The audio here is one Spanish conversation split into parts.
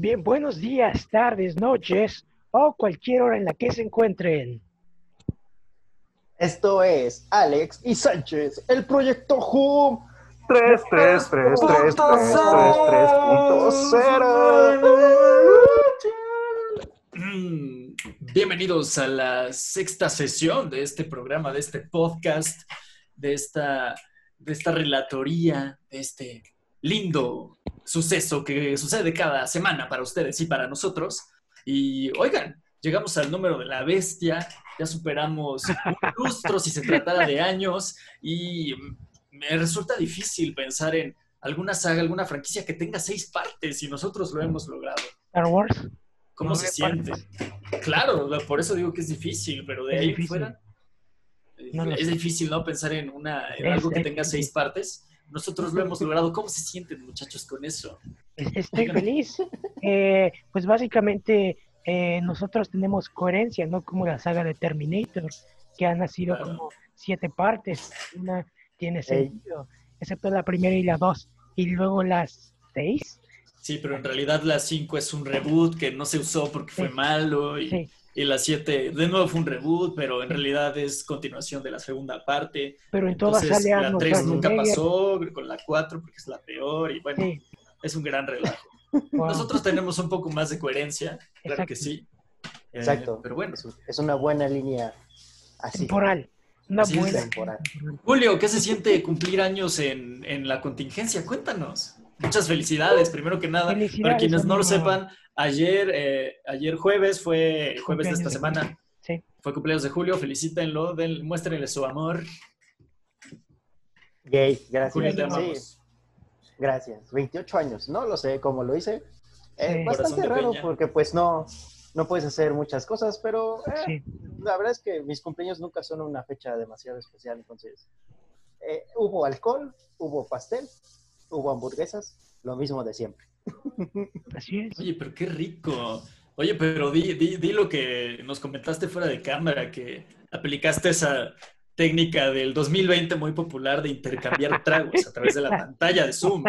Bien, buenos días, tardes, noches o cualquier hora en la que se encuentren. Esto es Alex y Sánchez, el proyecto Hum 3, 3, 3, 3, 3, 3, 3.0. Bienvenidos a la sexta sesión de este programa, de este podcast, de esta, de esta relatoría, de este lindo suceso que sucede cada semana para ustedes y para nosotros. Y oigan, llegamos al número de la bestia, ya superamos un lustro si se tratara de años y me resulta difícil pensar en alguna saga, alguna franquicia que tenga seis partes y nosotros lo hemos logrado. Star Wars. ¿Cómo se siente? Claro, por eso digo que es difícil, pero de Es ahí difícil. fuera No es sé. difícil, ¿no? Pensar en, una, en Es- algo que es tenga seis partes. Nosotros lo hemos logrado. ¿Cómo se sienten, muchachos, con eso? Es- Estoy feliz. Eh, pues básicamente eh, nosotros tenemos coherencia, ¿no? Como la saga de Terminator, que ha nacido Claro. como siete partes. Una tiene Ey. sentido, excepto la primera y la dos. Y luego las seis. Sí, pero en realidad la 5 es un reboot que no se usó porque fue Sí. malo y, Sí, y la 7 de nuevo fue un reboot, pero en realidad es continuación de la segunda parte. pero en todas Entonces sale la Arnold 3 nunca pasó con la 4 porque es la peor y bueno, Sí, es un gran relajo. wow. Nosotros tenemos un poco más de coherencia, claro que Exacto. sí. Eh, Exacto. pero bueno, Es, una buena línea así. temporal. Una Así buena temporal. Julio, ¿qué se siente cumplir años en, en la contingencia? Cuéntanos. Muchas felicidades, primero que nada. Para quienes no lo sepan, ayer, eh, ayer jueves fue jueves de Cumpleaños esta de semana. Sí. Fue cumpleaños de Julio, felicítenlo, den, muéstrenle su amor. Gay, Julio, gracias. te Sí, amamos. gracias. 28 años, no lo sé cómo lo hice. Eh, Sí. bastante raro peña. porque pues no, no puedes hacer muchas cosas, pero eh, Sí. la verdad es que mis cumpleaños nunca son una fecha demasiado especial, entonces eh, hubo alcohol, hubo pastel, hubo hamburguesas, lo mismo de siempre. Así es. Oye, pero qué rico. Oye, pero di, di, di lo que nos comentaste fuera de cámara, que aplicaste esa técnica del 2020 muy popular de intercambiar tragos a través de la pantalla de Zoom.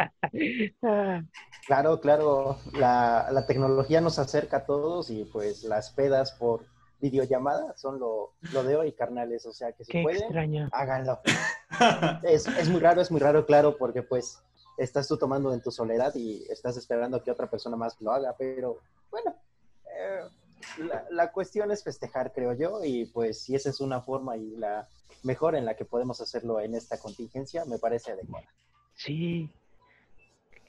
Claro, claro, la, la tecnología nos acerca a todos y pues las pedas por videollamada son lo, lo de hoy, carnales, o sea que si qué pueden, extraño. háganlo. Es, es muy raro, es muy raro, claro, porque pues estás tú tomando en tu soledad y estás esperando que otra persona más lo haga, pero bueno, eh, la, la cuestión es festejar, creo yo, y pues si esa es una forma y la mejor en la que podemos hacerlo en esta contingencia, me parece adecuada. Sí.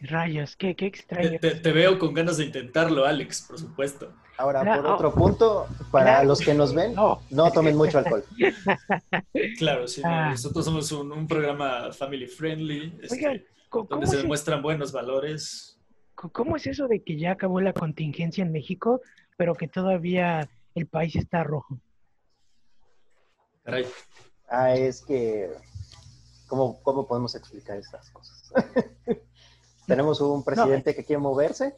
Rayos, qué, qué extraño. te- te veo con ganas de intentarlo, Alex, por supuesto. Ahora, por otro punto, para los que nos ven, No, no tomen mucho alcohol. Claro, sí, no, Ah. nosotros somos un, un programa family friendly, este, Oigan, ¿cómo, donde se es, demuestran buenos valores. cómo es eso de que ya acabó la contingencia en México, pero que todavía el país está rojo? Caray. Ah, es que, ¿cómo, cómo podemos explicar estas cosas? Tenemos un presidente que quiere moverse.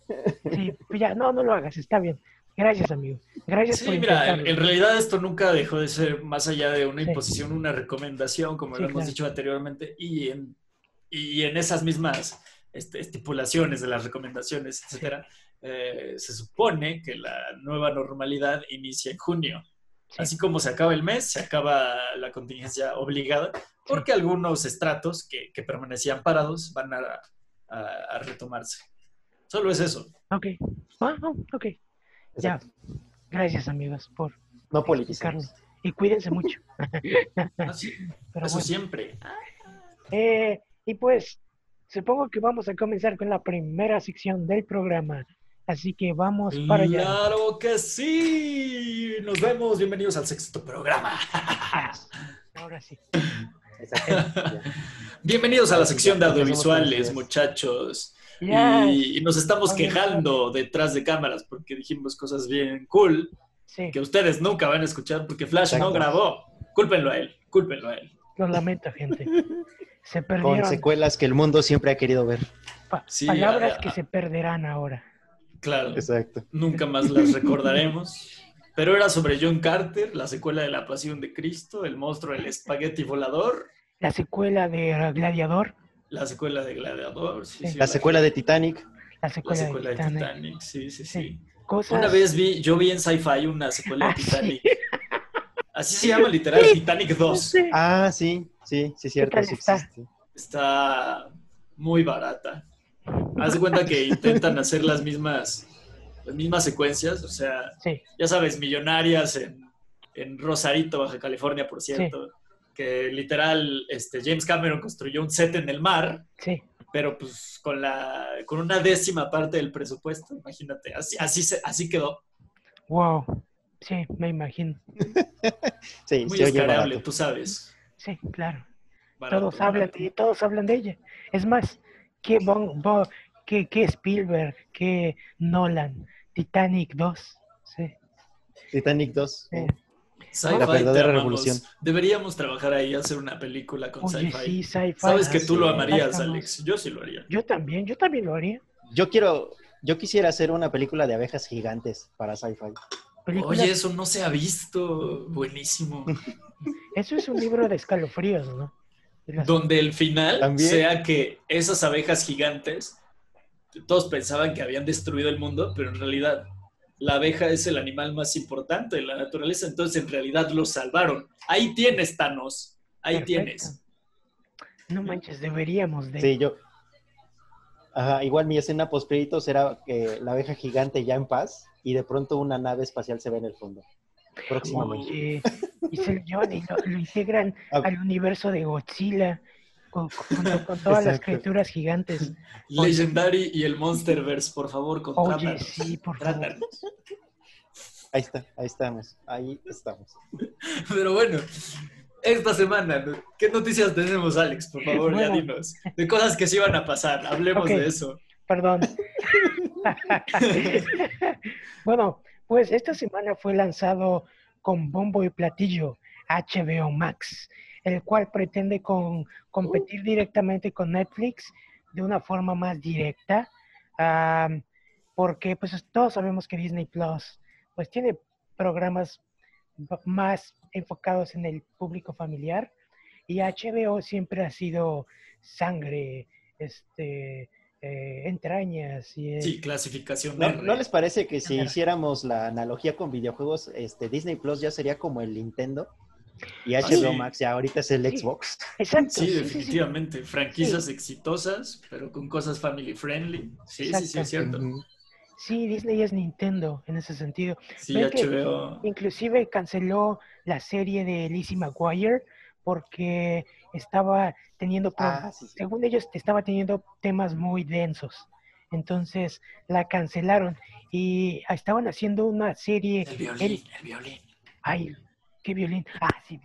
Sí, pues ya, no, no lo hagas, está bien. Gracias, amigo. Gracias Sí, por mira, en, realidad esto nunca dejó de ser más allá de una Sí. imposición, una recomendación, como Sí, lo hemos claro. dicho anteriormente, y en, y en esas mismas este, estipulaciones de las recomendaciones, etcétera, eh, se supone que la nueva normalidad inicia en junio. Sí. Así como se acaba el mes, se acaba la contingencia obligada, porque algunos estratos que, que permanecían parados van a, a- a retomarse. Solo es eso. Ok. Ah, ah, ok. Ya. Gracias, amigos, por No politicemos. Y cuídense mucho. Así, Pero eso bueno. siempre. Eh, y pues, supongo que vamos a comenzar con la primera sección del programa. Así que vamos para allá. Claro que sí. Nos vemos. Bienvenidos al sexto programa. Ahora sí. Bienvenidos a la sección de audiovisuales, muchachos. Y, y nos estamos quejando detrás de cámaras porque dijimos cosas bien cool Sí, que ustedes nunca van a escuchar porque Flash no grabó. Cúlpenlo a él, cúlpenlo a él. Lo lamento, gente. Se Con perdieron secuelas que el mundo siempre ha querido ver. pa- Sí, palabras ah, que ah. se perderán ahora. Claro, Exacto. nunca más las recordaremos. Pero era sobre John Carter, la secuela de La Pasión de Cristo, el monstruo del espagueti volador, La secuela de Gladiador, la secuela de Gladiador. sí, Sí. sí, La secuela de Titanic. La La secuela, secuela de de Titanic. Titanic, sí, sí, Sí. sí. Cosas... Una vez vi, yo vi en Sci-Fi una secuela de Ah, sí. Titanic. Así se llama literal, Titanic 2. Sí. Ah, sí, sí, sí, cierto. tal sí está? muy barata. Haz de cuenta que intentan hacer las mismas, las mismas secuencias, o sea, Sí, ya sabes, millonarias en, en Rosarito, Baja California, por cierto, que literal este, James Cameron construyó un set en el mar, sí. pero pues con, la, con una décima parte del presupuesto, imagínate, así, así, se- así quedó, Wow. Sí, me imagino. Sí, muy se oye escarable, barato. tú sabes. Sí, claro. Barato, todos hablan de todos hablan de ella. Es más, que Bon, Bon- que, que Spielberg, que Nolan, Titanic 2. Sí. Titanic 2. Sí. Sci-fi, La verdadera revolución. Deberíamos trabajar ahí, hacer una película con sci-fi. sí, sci-fi. Sabes que Ah, tú lo amarías, Alex. Yo sí lo haría. Yo también, yo también lo haría. Yo quiero, yo quisiera hacer una película de abejas gigantes para sci-fi. Películas- Oye, eso no se ha visto. Buenísimo. Eso es un libro de escalofríos, ¿no? Las- Donde el final También. sea que esas abejas gigantes, todos pensaban que habían destruido el mundo, pero en realidad la abeja es el animal más importante de la naturaleza, entonces en realidad lo salvaron. Ahí tienes, Thanos. Ahí Perfecto. tienes. No manches, deberíamos de... Sí, yo. Ajá, igual mi escena post créditos era que la abeja gigante ya en paz y de pronto una nave espacial se ve en el fondo. Próximamente. Oye, y se lo llevan y lo, lo integran Ah. al universo de Godzilla con, junto con todas las Exacto. criaturas gigantes. Oye. Legendary y el Monsterverse, por favor, Oye, contrátanos. sí, por favor. Ahí está, ahí estamos, ahí estamos. Pero bueno, esta semana, ¿qué noticias tenemos, Alex? Por favor, ya Bueno. dinos. De cosas que sí van a pasar, hablemos Ok. de eso. Perdón. bueno, pues esta semana fue lanzado con bombo y platillo HBO Max, el cual pretende con, competir directamente con Netflix de una forma más directa, porque pues todos sabemos que Disney Plus pues tiene programas más enfocados en el público familiar y HBO siempre ha sido sangre, este, eh, entrañas y Sí, clasificación ¿No, R. no les parece que si hiciéramos la analogía con videojuegos, este Disney Plus ya sería como el Nintendo y Ah, HBO sí. Max ya ahorita es el Sí. Xbox? Exacto. Sí, sí, sí, sí. definitivamente. Franquicias exitosas, pero con cosas family friendly. Sí, sí, sí, es cierto. Ujú. Sí, Disney es Nintendo en ese sentido. Sí, que-. Inclusive canceló la serie de Lizzie McGuire porque estaba teniendo, Ah, sí, sí. según ellos, estaba teniendo temas muy densos. Entonces la cancelaron y estaban haciendo una serie. El violín, el violín. Ay, qué violín. Ah, sí.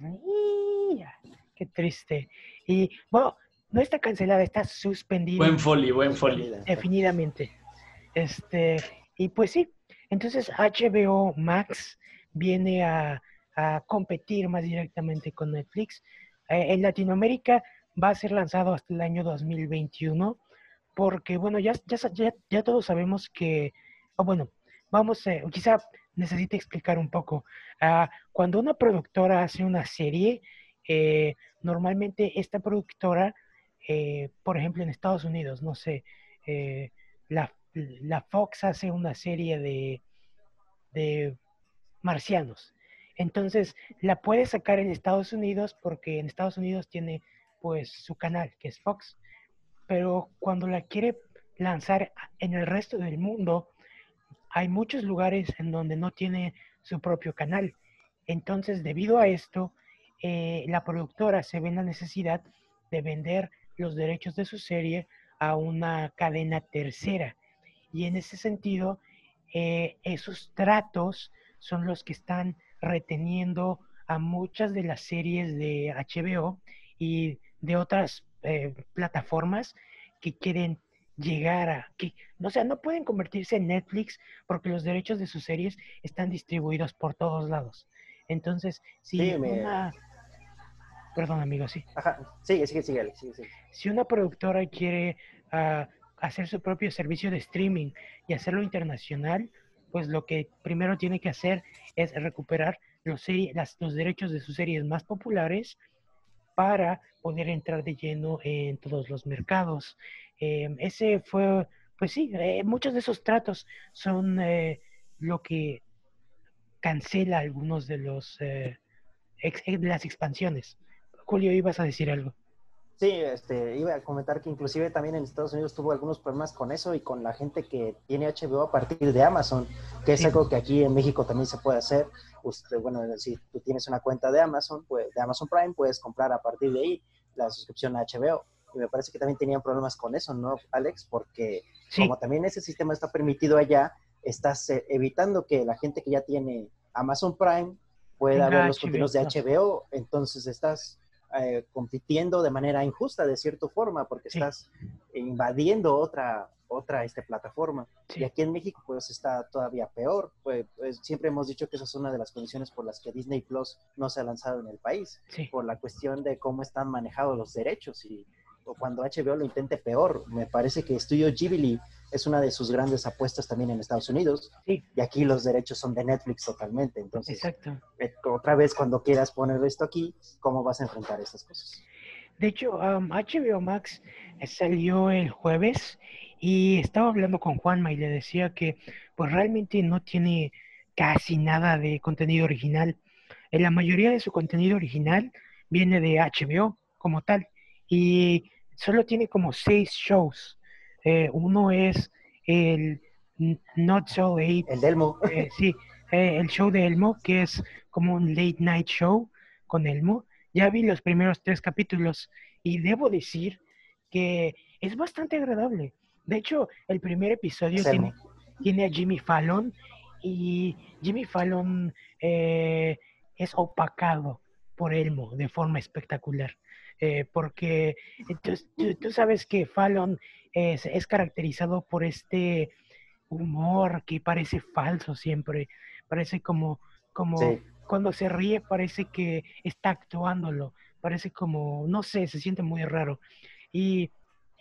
mía, Qué triste. Y bueno, no está cancelada, está suspendida. Buen folly, buen folly. Definitivamente. Este, y pues sí, entonces HBO Max viene a, a competir más directamente con Netflix. Eh, en Latinoamérica va a ser lanzado hasta el año 2021, porque bueno, ya, ya, ya, ya todos sabemos que, o bueno, vamos, eh, quizá necesite explicar un poco. Ah, cuando una productora hace una serie, eh, normalmente esta productora, eh, por ejemplo en Estados Unidos, no sé, la, la Fox hace una serie de, de marcianos. Entonces, la puede sacar en Estados Unidos porque en Estados Unidos tiene pues su canal, que es Fox. Pero cuando la quiere lanzar en el resto del mundo, hay muchos lugares en donde no tiene su propio canal. Entonces, debido a esto, eh, la productora se ve en la necesidad de vender los derechos de su serie a una cadena tercera. Y en ese sentido, eh, esos tratos son los que están reteniendo a muchas de las series de HBO y de otras eh, plataformas que quieren llegar a que no o sea no pueden convertirse en Netflix porque los derechos de sus series están distribuidos por todos lados entonces si Sí, me- una perdón amigo sí Ajá, sigue, sigue, sigue, Alex, sigue, sigue. si una productora quiere ah, hacer su propio servicio de streaming y hacerlo internacional, pues lo que primero tiene que hacer es recuperar los, las- los derechos de sus series más populares para poder entrar de lleno en todos los mercados. Eh, ese fue pues sí, eh, muchos de esos tratos son eh, lo que cancela algunos de los eh, las expansiones. Julio, ibas a decir algo. Sí, este, iba a comentar que inclusive también en Estados Unidos tuvo algunos problemas con eso y con la gente que tiene HBO a partir de Amazon, que es algo que aquí en México también se puede hacer. Usted, bueno, si tú tienes una cuenta de Amazon, pues, de Amazon Prime, puedes comprar a partir de ahí la suscripción a HBO. Y me parece que también tenían problemas con eso, ¿no, Alex? Porque Sí, como también ese sistema está permitido allá, estás eh, evitando que la gente que ya tiene Amazon Prime pueda ver los HBO contenidos de. HBO, entonces estás eh, compitiendo de manera injusta de cierta forma porque Sí. estás invadiendo otra otra este, plataforma. Sí. Y aquí en México pues está todavía peor. Pues, pues, siempre hemos dicho que esa es una de las condiciones por las que Disney Plus no se ha lanzado en el país, sí, por la cuestión de cómo están manejados los derechos y o cuando HBO lo intente peor. Me parece que Studio Ghibli es una de sus grandes apuestas también en Estados Unidos sí, y aquí los derechos son de Netflix totalmente. Entonces, exacto. eh, otra vez cuando quieras poner esto aquí, ¿cómo vas a enfrentar estas cosas? De hecho, um, HBO Max eh, salió el jueves y estaba hablando con Juanma y le decía que pues realmente no tiene casi nada de contenido original. Eh, La mayoría de su contenido original viene de HBO como tal y solo tiene como seis shows. Eh, uno es el Not So Late El Delmo. eh, sí, eh, el show de Elmo, que es como un late night show con Elmo. Ya vi los primeros tres capítulos y debo decir que es bastante agradable. De hecho, el primer episodio tiene, Elmo. tiene a Jimmy Fallon y Jimmy Fallon eh, es opacado por Elmo de forma espectacular. Eh, porque entonces, tú, tú sabes que Fallon es, es caracterizado por este humor que parece falso siempre, parece como, como Sí. cuando se ríe parece que está actuándolo, parece como, no sé, se siente muy raro. Y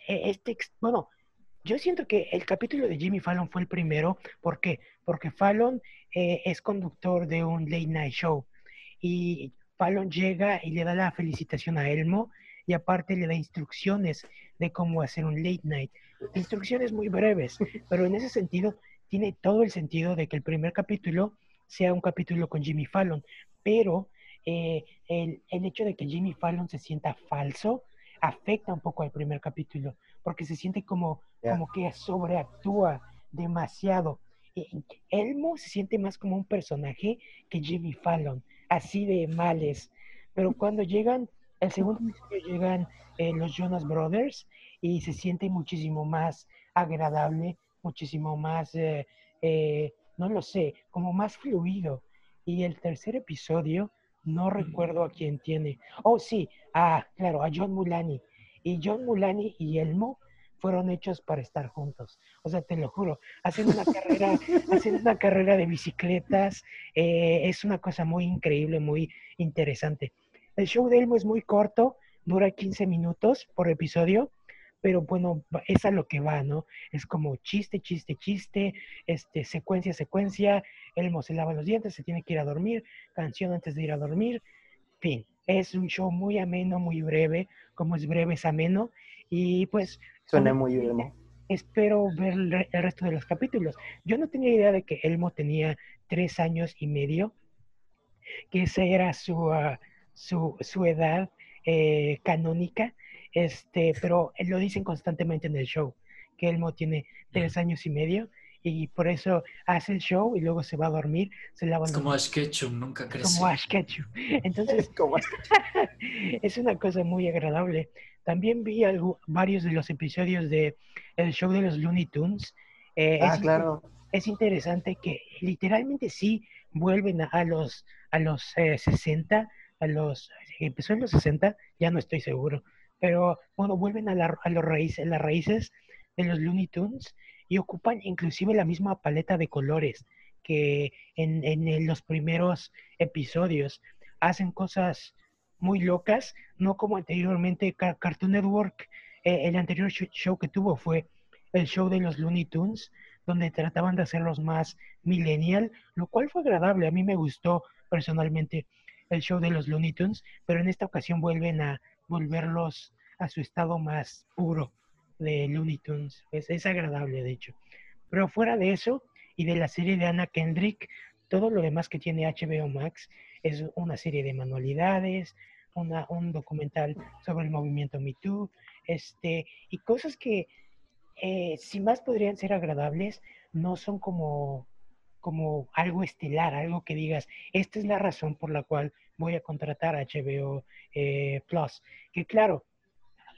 e- este, bueno, yo siento que el capítulo de Jimmy Fallon fue el primero, ¿por qué? Porque Fallon eh, es conductor de un late night show y Fallon llega y le da la felicitación a Elmo y aparte le da instrucciones de cómo hacer un late night. Instrucciones muy breves, pero en ese sentido tiene todo el sentido de que el primer capítulo sea un capítulo con Jimmy Fallon, pero eh, el, el hecho de que Jimmy Fallon se sienta falso afecta un poco al primer capítulo, porque se siente como, como que sobreactúa demasiado. Elmo se siente más como un personaje que Jimmy Fallon, así de males. Pero cuando llegan, el segundo episodio llegan eh, los Jonas Brothers y se siente muchísimo más agradable, muchísimo más, eh, eh, no lo sé, como más fluido. Y el tercer episodio, no recuerdo a quién tiene. Oh, sí, ah, claro, a John Mulani. Y John Mulani y Elmo fueron hechos para estar juntos. O sea, te lo juro, hacen una carrera, hacen una carrera de bicicletas. eh, es una cosa muy increíble, muy interesante. El show de Elmo es muy corto, dura 15 minutos por episodio, pero bueno, es a lo que va, ¿no? Es como chiste, chiste, chiste, este, secuencia, secuencia, Elmo se lava los dientes, se tiene que ir a dormir, canción antes de ir a dormir, fin. Es un show muy ameno, muy breve, como es breve es ameno, y pues Suena muy Elmo. espero ver el, re- el resto de los capítulos. Yo no tenía idea de que Elmo tenía tres años y medio, que esa era su, ah, su, su edad eh, canónica, este, pero lo dicen constantemente en el show, que Elmo tiene tres años y medio y por eso hace el show y luego se va a dormir, se lava Es los como Ash Ketchum, nunca crece. como Ash Ketchum. Entonces, ¿Cómo es que- es una cosa muy agradable. También vi algo, varios de los episodios de el show de los Looney Tunes. Eh, Ah, es, claro. es interesante que literalmente sí vuelven a, a los a los eh, 60, a los empezó en los 60, ya no estoy seguro, pero bueno, vuelven a, la- a los raíces, las raíces de los Looney Tunes y ocupan inclusive la misma paleta de colores que en, en, en los primeros episodios. Hacen cosas muy locas, no como anteriormente Car- Cartoon Network. eh, el anterior sh- show que tuvo fue el show de los Looney Tunes, donde trataban de hacerlos más millennial, lo cual fue agradable. A mí me gustó personalmente el show de los Looney Tunes, pero en esta ocasión vuelven a volverlos a su estado más puro, de Looney Tunes. Es, es agradable, de hecho. Pero fuera de eso y de la serie de Anna Kendrick, todo lo demás que tiene HBO Max es una serie de manualidades, una, un documental sobre el movimiento Me Too, este, y cosas que eh, si más podrían ser agradables, no son como, como algo estelar, algo que digas, esta es la razón por la cual voy a contratar a HBO eh, Plus. Que claro,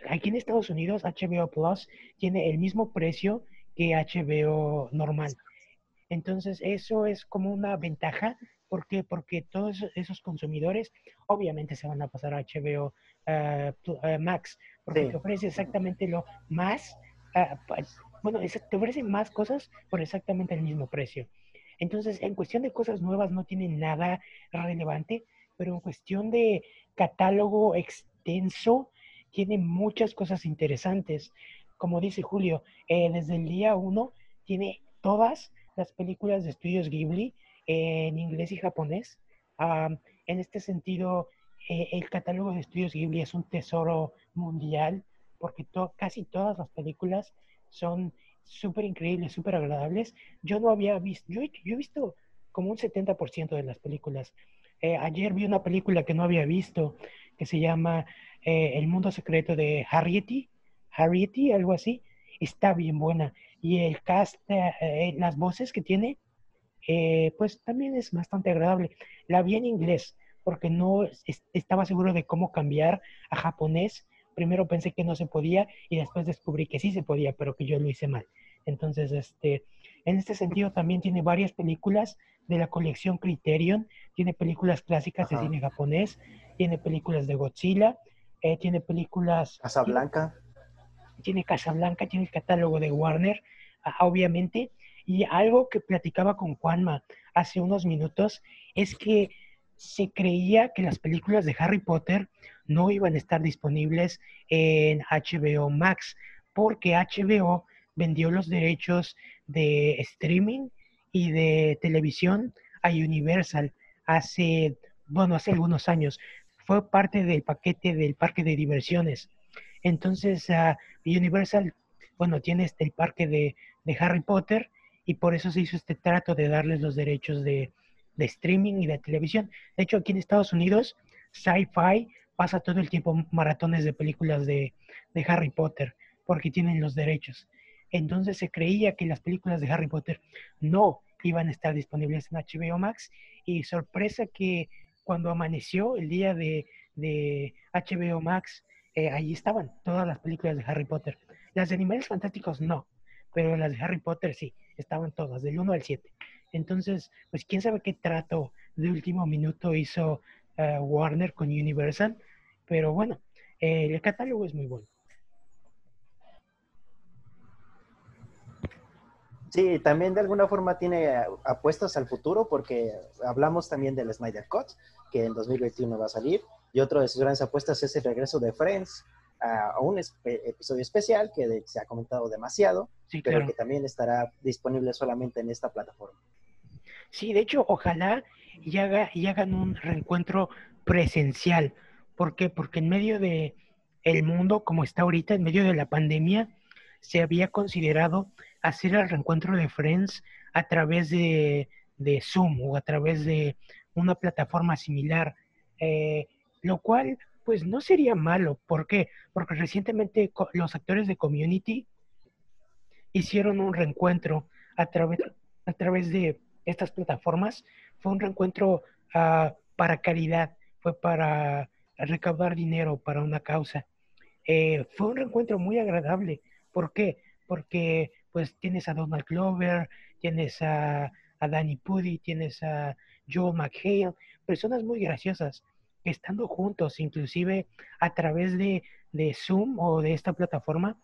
aquí en Estados Unidos HBO Plus tiene el mismo precio que HBO normal. Entonces, eso es como una ventaja. ¿Por qué? Porque todos esos consumidores obviamente se van a pasar a HBO eh, Max, porque te ofrece exactamente lo más pues, bueno, te ofrecen más cosas por exactamente el mismo precio. Entonces, en cuestión de cosas nuevas no tiene nada relevante, pero en cuestión de catálogo extenso, tiene muchas cosas interesantes. Como dice Julio, eh, desde el día uno tiene todas las películas de estudios Ghibli en inglés y japonés. en este sentido, eh, el catálogo de estudios Ghibli es un tesoro mundial porque casi todas las películas son súper increíbles, súper agradables. Yo no había visto, yo, he visto como un 70% de las películas. Eh, ayer vi una película que no había visto, que se llama eh, El mundo secreto de Harriety, Harriety, algo así. Está bien buena. Y el cast, eh, las voces que tiene, pues también es bastante agradable. La vi en inglés, porque no estaba seguro de cómo cambiar a japonés primero pensé que no se podía y después descubrí que sí se podía, pero que yo lo hice mal. Entonces, este, en este sentido también tiene varias películas de la colección Criterion, tiene películas clásicas de cine japonés, tiene películas de Godzilla, eh, tiene películas... Casablanca. Tiene, tiene Casablanca, tiene el catálogo de Warner, ah, obviamente, y algo que platicaba con Juanma hace unos minutos es que se creía que las películas de Harry Potter no iban a estar disponibles en HBO Max porque HBO vendió los derechos de streaming y de televisión a Universal hace, bueno, hace algunos años. Fue parte del paquete del parque de diversiones. Entonces, uh, Universal, bueno, tiene este, el parque de, de, Harry Potter y por eso se hizo este trato de darles los derechos de, de streaming y de televisión. De hecho, aquí en Estados Unidos, Sci-Fi pasa todo el tiempo maratones de películas de, Harry Potter porque tienen los derechos. Entonces se creía que las películas de Harry Potter no iban a estar disponibles en HBO Max y sorpresa que cuando amaneció el día de, HBO Max, eh, ahí estaban todas las películas de Harry Potter. Las de Animales Fantásticos no, pero las de Harry Potter sí, estaban todas, del 1 al 7. Entonces, pues quién sabe qué trato de último minuto hizo eh, Warner con Universal pero bueno, el catálogo es muy bueno. Sí, también de alguna forma tiene apuestas al futuro porque hablamos también del Snyder Cut, que en 2021 va a salir, y otro de sus grandes apuestas es el regreso de Friends a, un episodio especial que se ha comentado demasiado, pero que también estará disponible solamente en esta plataforma. Sí, de hecho, ojalá y, y hagan un reencuentro presencial, ¿Por qué? Porque en medio de el mundo como está ahorita, en medio de la pandemia, se había considerado hacer el reencuentro de Friends a través de, Zoom o a través de una plataforma similar, eh, lo cual pues no sería malo. ¿Por qué? Porque recientemente los actores de Community hicieron un reencuentro a través, a través de estas plataformas. Fue un reencuentro ah, para caridad, fue para recaudar dinero para una causa. Eh, fue un reencuentro muy agradable. ¿Por qué? Porque pues tienes a Donald Glover, tienes a, a Danny Pudi, tienes a Joel McHale, personas muy graciosas estando juntos, inclusive a través de, de Zoom o de esta plataforma,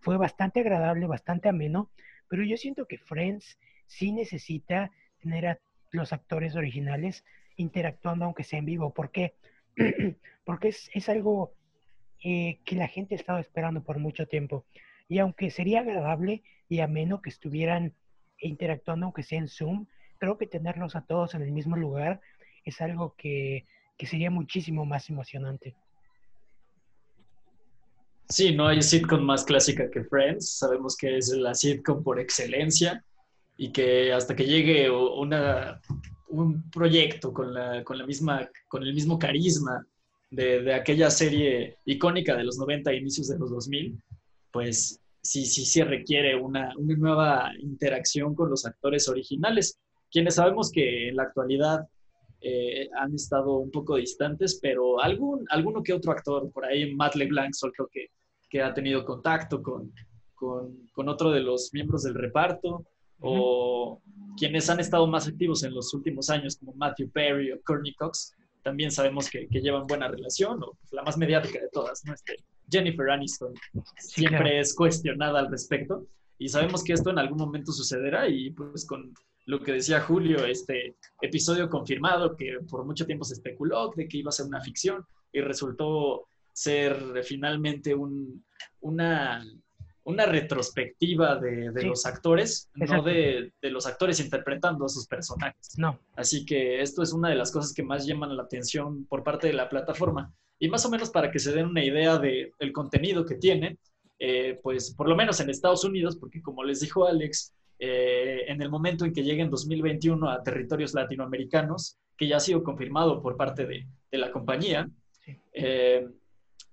fue bastante agradable, bastante ameno, pero yo siento que Friends sí necesita tener a los actores originales interactuando aunque sea en vivo. ¿Por qué? porque es, algo eh, que la gente ha estado esperando por mucho tiempo. Y aunque sería agradable y ameno que estuvieran interactuando, aunque sea en Zoom, creo que tenerlos a todos en el mismo lugar es algo que, sería muchísimo más emocionante. Sí, no hay sitcom más clásica que Friends. Sabemos que es la sitcom por excelencia y que hasta que llegue una, un proyecto con, la, con, la misma, con el mismo carisma de, de, aquella serie icónica de los 90 e inicios de los 2000, pues sí, sí, sí requiere una, una nueva interacción con los actores originales, quienes sabemos que en la actualidad eh, han estado un poco distantes, pero algún, alguno que otro actor, por ahí Matt LeBlanc soltó que, que ha tenido contacto con, con, con, otro de los miembros del reparto, o quienes han estado más activos en los últimos años, como Matthew Perry o Courtney Cox, también sabemos que, que llevan buena relación, o la más mediática de todas, ¿no? Este, Jennifer Aniston siempre es cuestionada al respecto, y sabemos que esto en algún momento sucederá, y pues con lo que decía Julio, este episodio confirmado que por mucho tiempo se especuló de que iba a ser una ficción y resultó ser finalmente un, una, una retrospectiva de, de los actores, no de, de, los actores interpretando a sus personajes. No. Así que esto es una de las cosas que más llaman la atención por parte de la plataforma. Y más o menos para que se den una idea del el contenido que tiene, eh, pues por lo menos en Estados Unidos, porque como les dijo Alex, eh, en el momento en que llegue en 2021 a territorios latinoamericanos, que ya ha sido confirmado por parte de, de la compañía. Eh,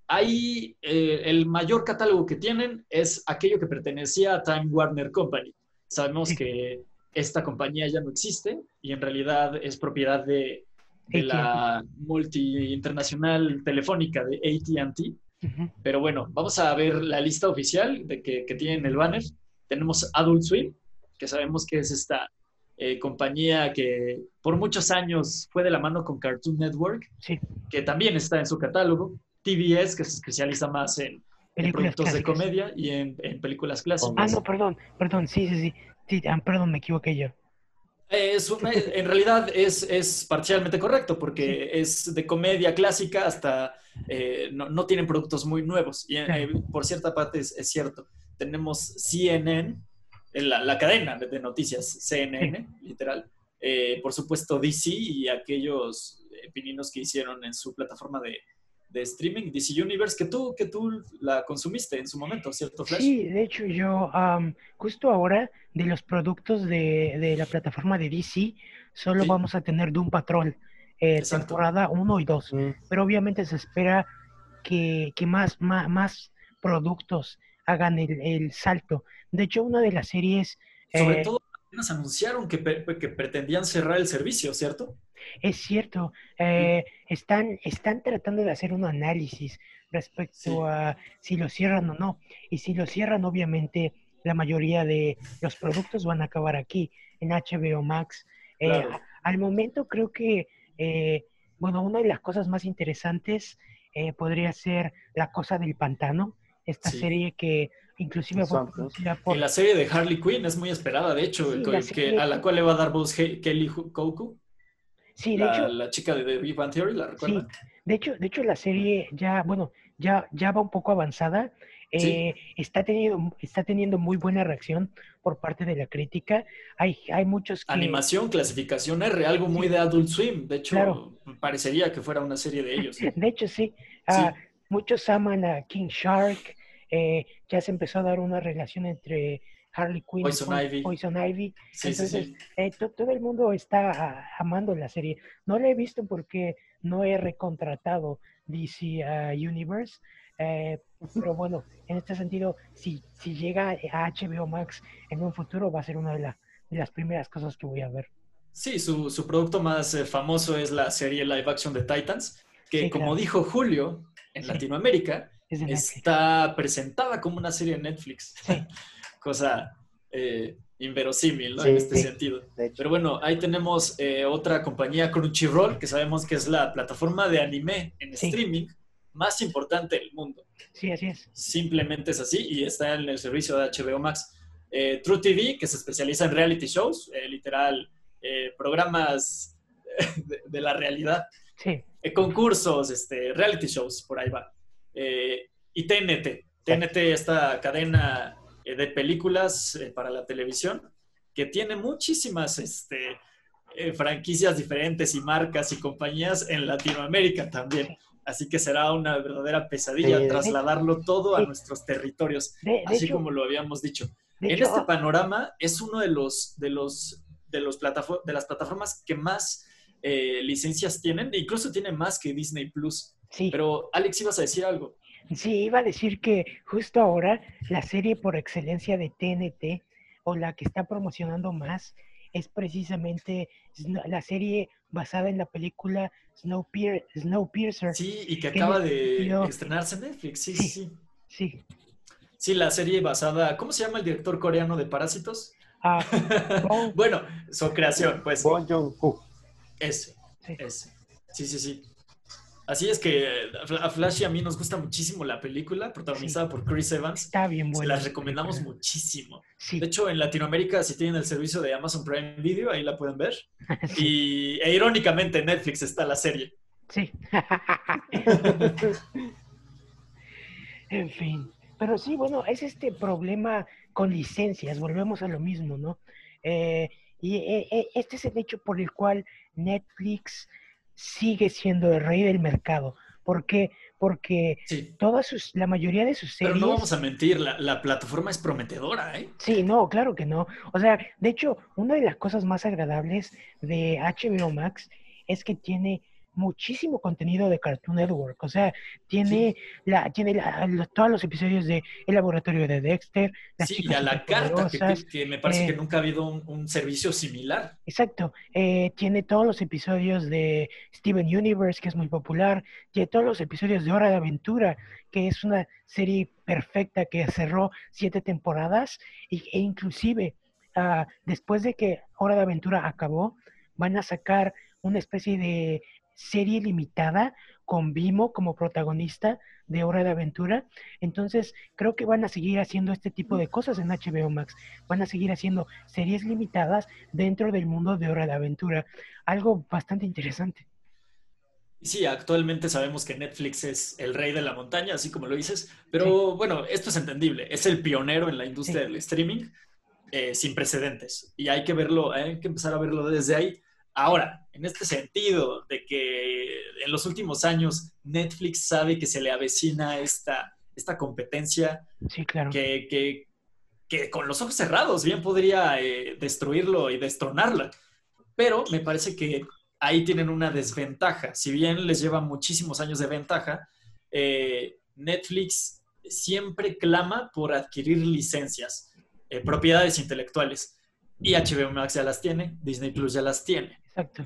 ahí eh, el mayor catálogo que tienen es aquello que pertenecía a Time Warner Company. Sabemos que esta compañía ya no existe y en realidad es propiedad de, de la multi internacional telefónica de ATT. Pero bueno, vamos a ver la lista oficial de que, que tienen el banner. Tenemos Adult Swim, que sabemos que es esta eh, compañía que por muchos años fue de la mano con Cartoon Network, que también está en su catálogo. TBS, que se especializa más en, productos de comedia y en, películas clásicas. Ah, no, perdón, perdón, sí, sí, sí. Ah, perdón, me equivoqué yo. Es en realidad es, es, parcialmente correcto porque es de comedia clásica hasta eh, no, no, tienen productos muy nuevos. Y eh, por cierta parte es, es, cierto. Tenemos CNN, la, la cadena de noticias, CNN, literal. Eh, por supuesto, DC y aquellos pininos que hicieron en su plataforma de, de, streaming, DC Universe, que tú, que tú la consumiste en su momento, ¿cierto, Flash? Sí, de hecho, yo justo ahora de los productos de, de, la plataforma de DC, solo sí. vamos a tener Doom Patrol, eh, temporada 1 y 2. Mm. Pero obviamente se espera que, que más, más, más productos hagan el, el, salto. De hecho, una de las series... Sobre eh, todo, apenas anunciaron que, que, pretendían cerrar el servicio, ¿cierto? Es cierto. Eh, están, están tratando de hacer un análisis respecto sí. a si lo cierran o no. Y si lo cierran, obviamente, la mayoría de los productos van a acabar aquí, en HBO Max. Eh, claro. Al momento creo que, eh, bueno, una de las cosas más interesantes podría ser La Cosa del Pantano, esta sí. serie que inclusive fue producida por... Y la serie de Harley Quinn es muy esperada, de hecho, sí, que, serie... a la cual le va a dar voz Kelly Koku. Sí, de la, hecho... La chica de The Big Bang Theory, ¿la recuerdan? Sí. De hecho, de hecho, la serie ya, bueno, ya, ya va un poco avanzada. Eh, sí. está, teniendo, está teniendo muy buena reacción por parte de la crítica. Hay, hay muchos que... Animación, clasificación R, algo muy sí. de Adult Swim. De hecho, claro. parecería que fuera una serie de ellos. de hecho, sí. Uh, muchos aman a King Shark. Eh, ya se empezó a dar una relación entre Harley Quinn Poison Ivy. Poison Ivy. Sí, Entonces, sí, sí. Eh, todo el mundo está amando la serie. No la he visto porque no he recontratado DC uh, Universe. Eh, pero bueno, en este sentido, si, si llega a HBO Max en un futuro, va a ser una de, la, de las primeras cosas que voy a ver. Sí, su, su producto más eh, famoso es la serie live action de Titans, que sí, como claro. dijo Julio, en sí. Latinoamérica, está presentada como una serie de Netflix. Sí. Cosa eh, inverosímil, ¿no? Sí, en este sentido. Pero bueno, ahí tenemos eh, otra compañía, Crunchyroll, que sabemos que es la plataforma de anime en streaming más importante del mundo. Sí, así es. Simplemente es así y está en el servicio de HBO Max. Eh, True TV, que se especializa en reality shows, literal, programas de, de, la realidad. Sí. concursos, este, reality shows, por ahí va. Eh, y TNT. TNT, esta cadena eh, de películas eh, para la televisión, que tiene muchísimas este, franquicias diferentes y marcas y compañías en Latinoamérica también. Así que será una verdadera pesadilla Sí. trasladarlo todo a Sí. nuestros territorios, De, de así hecho, como lo habíamos dicho. en hecho, este panorama es uno de los de los de los de las plataformas que más eh, licencias tienen, e incluso tiene más que Disney Plus. sí, Pero Alex, ibas a decir algo. Sí, iba a decir que justo ahora la serie por excelencia de TNT o la que está promocionando más es precisamente la serie basada en la película Snowpier- Snowpiercer. Sí, y que acaba de estrenarse en Netflix. Sí, sí, Sí. sí. La serie basada, ¿cómo se llama el director coreano de Parásitos? Ah, bueno, su creación, pues. Bon Joon-ho. Ese, sí. ese. Sí, sí, sí. Así es que a Flash y a mí nos gusta muchísimo la película, protagonizada por Chris Evans. Está bien Se buena. las esa recomendamos película. muchísimo. Sí, De hecho, en Latinoamérica, si tienen el servicio de Amazon Prime Video, ahí la pueden ver. Y e irónicamente en Netflix está la serie. sí. en fin. Pero sí, bueno, es este problema con licencias, volvemos a lo mismo, ¿no? Eh, y eh, eh, este es el hecho por el cual Netflix sigue siendo el rey del mercado. ¿Por qué? Porque Sí. todas sus, la mayoría de sus Pero series... no vamos a mentir, la, la plataforma es prometedora, ¿eh? Sí, no, claro que no. O sea, de hecho, una de las cosas más agradables de HBO Max es que tiene muchísimo contenido de Cartoon Network. O sea, tiene la, tiene la- todos los episodios de El Laboratorio de Dexter, las Sí, y a la carta, que, me parece eh, que nunca ha habido un, un servicio similar. Exacto. eh, tiene todos los episodios de Steven Universe, que es muy popular. Tiene todos los episodios de Hora de Aventura, que es una serie perfecta que cerró siete temporadas. Y, e inclusive, ah, después de que Hora de Aventura acabó, van a sacar una especie de serie limitada con Vimo como protagonista de Hora de Aventura. Entonces, creo que van a seguir haciendo este tipo de cosas en HBO Max. Van a seguir haciendo series limitadas dentro del mundo de Hora de Aventura. Algo bastante interesante. Sí, actualmente sabemos que Netflix es el rey de la montaña, así como lo dices, pero bueno, esto es entendible. Es el pionero en la industria Sí. del streaming eh, sin precedentes y hay que verlo, hay que empezar a verlo desde ahí. Ahora, en este sentido de que en los últimos años Netflix sabe que se le avecina esta, esta competencia Sí, claro. que, que- que con los ojos cerrados bien podría eh, destruirlo y destronarla. Pero me parece que ahí tienen una desventaja. Si bien les lleva muchísimos años de ventaja, eh, Netflix siempre clama por adquirir licencias, eh, propiedades intelectuales. Y HBO Max ya las tiene, Disney Plus ya las tiene. Exacto.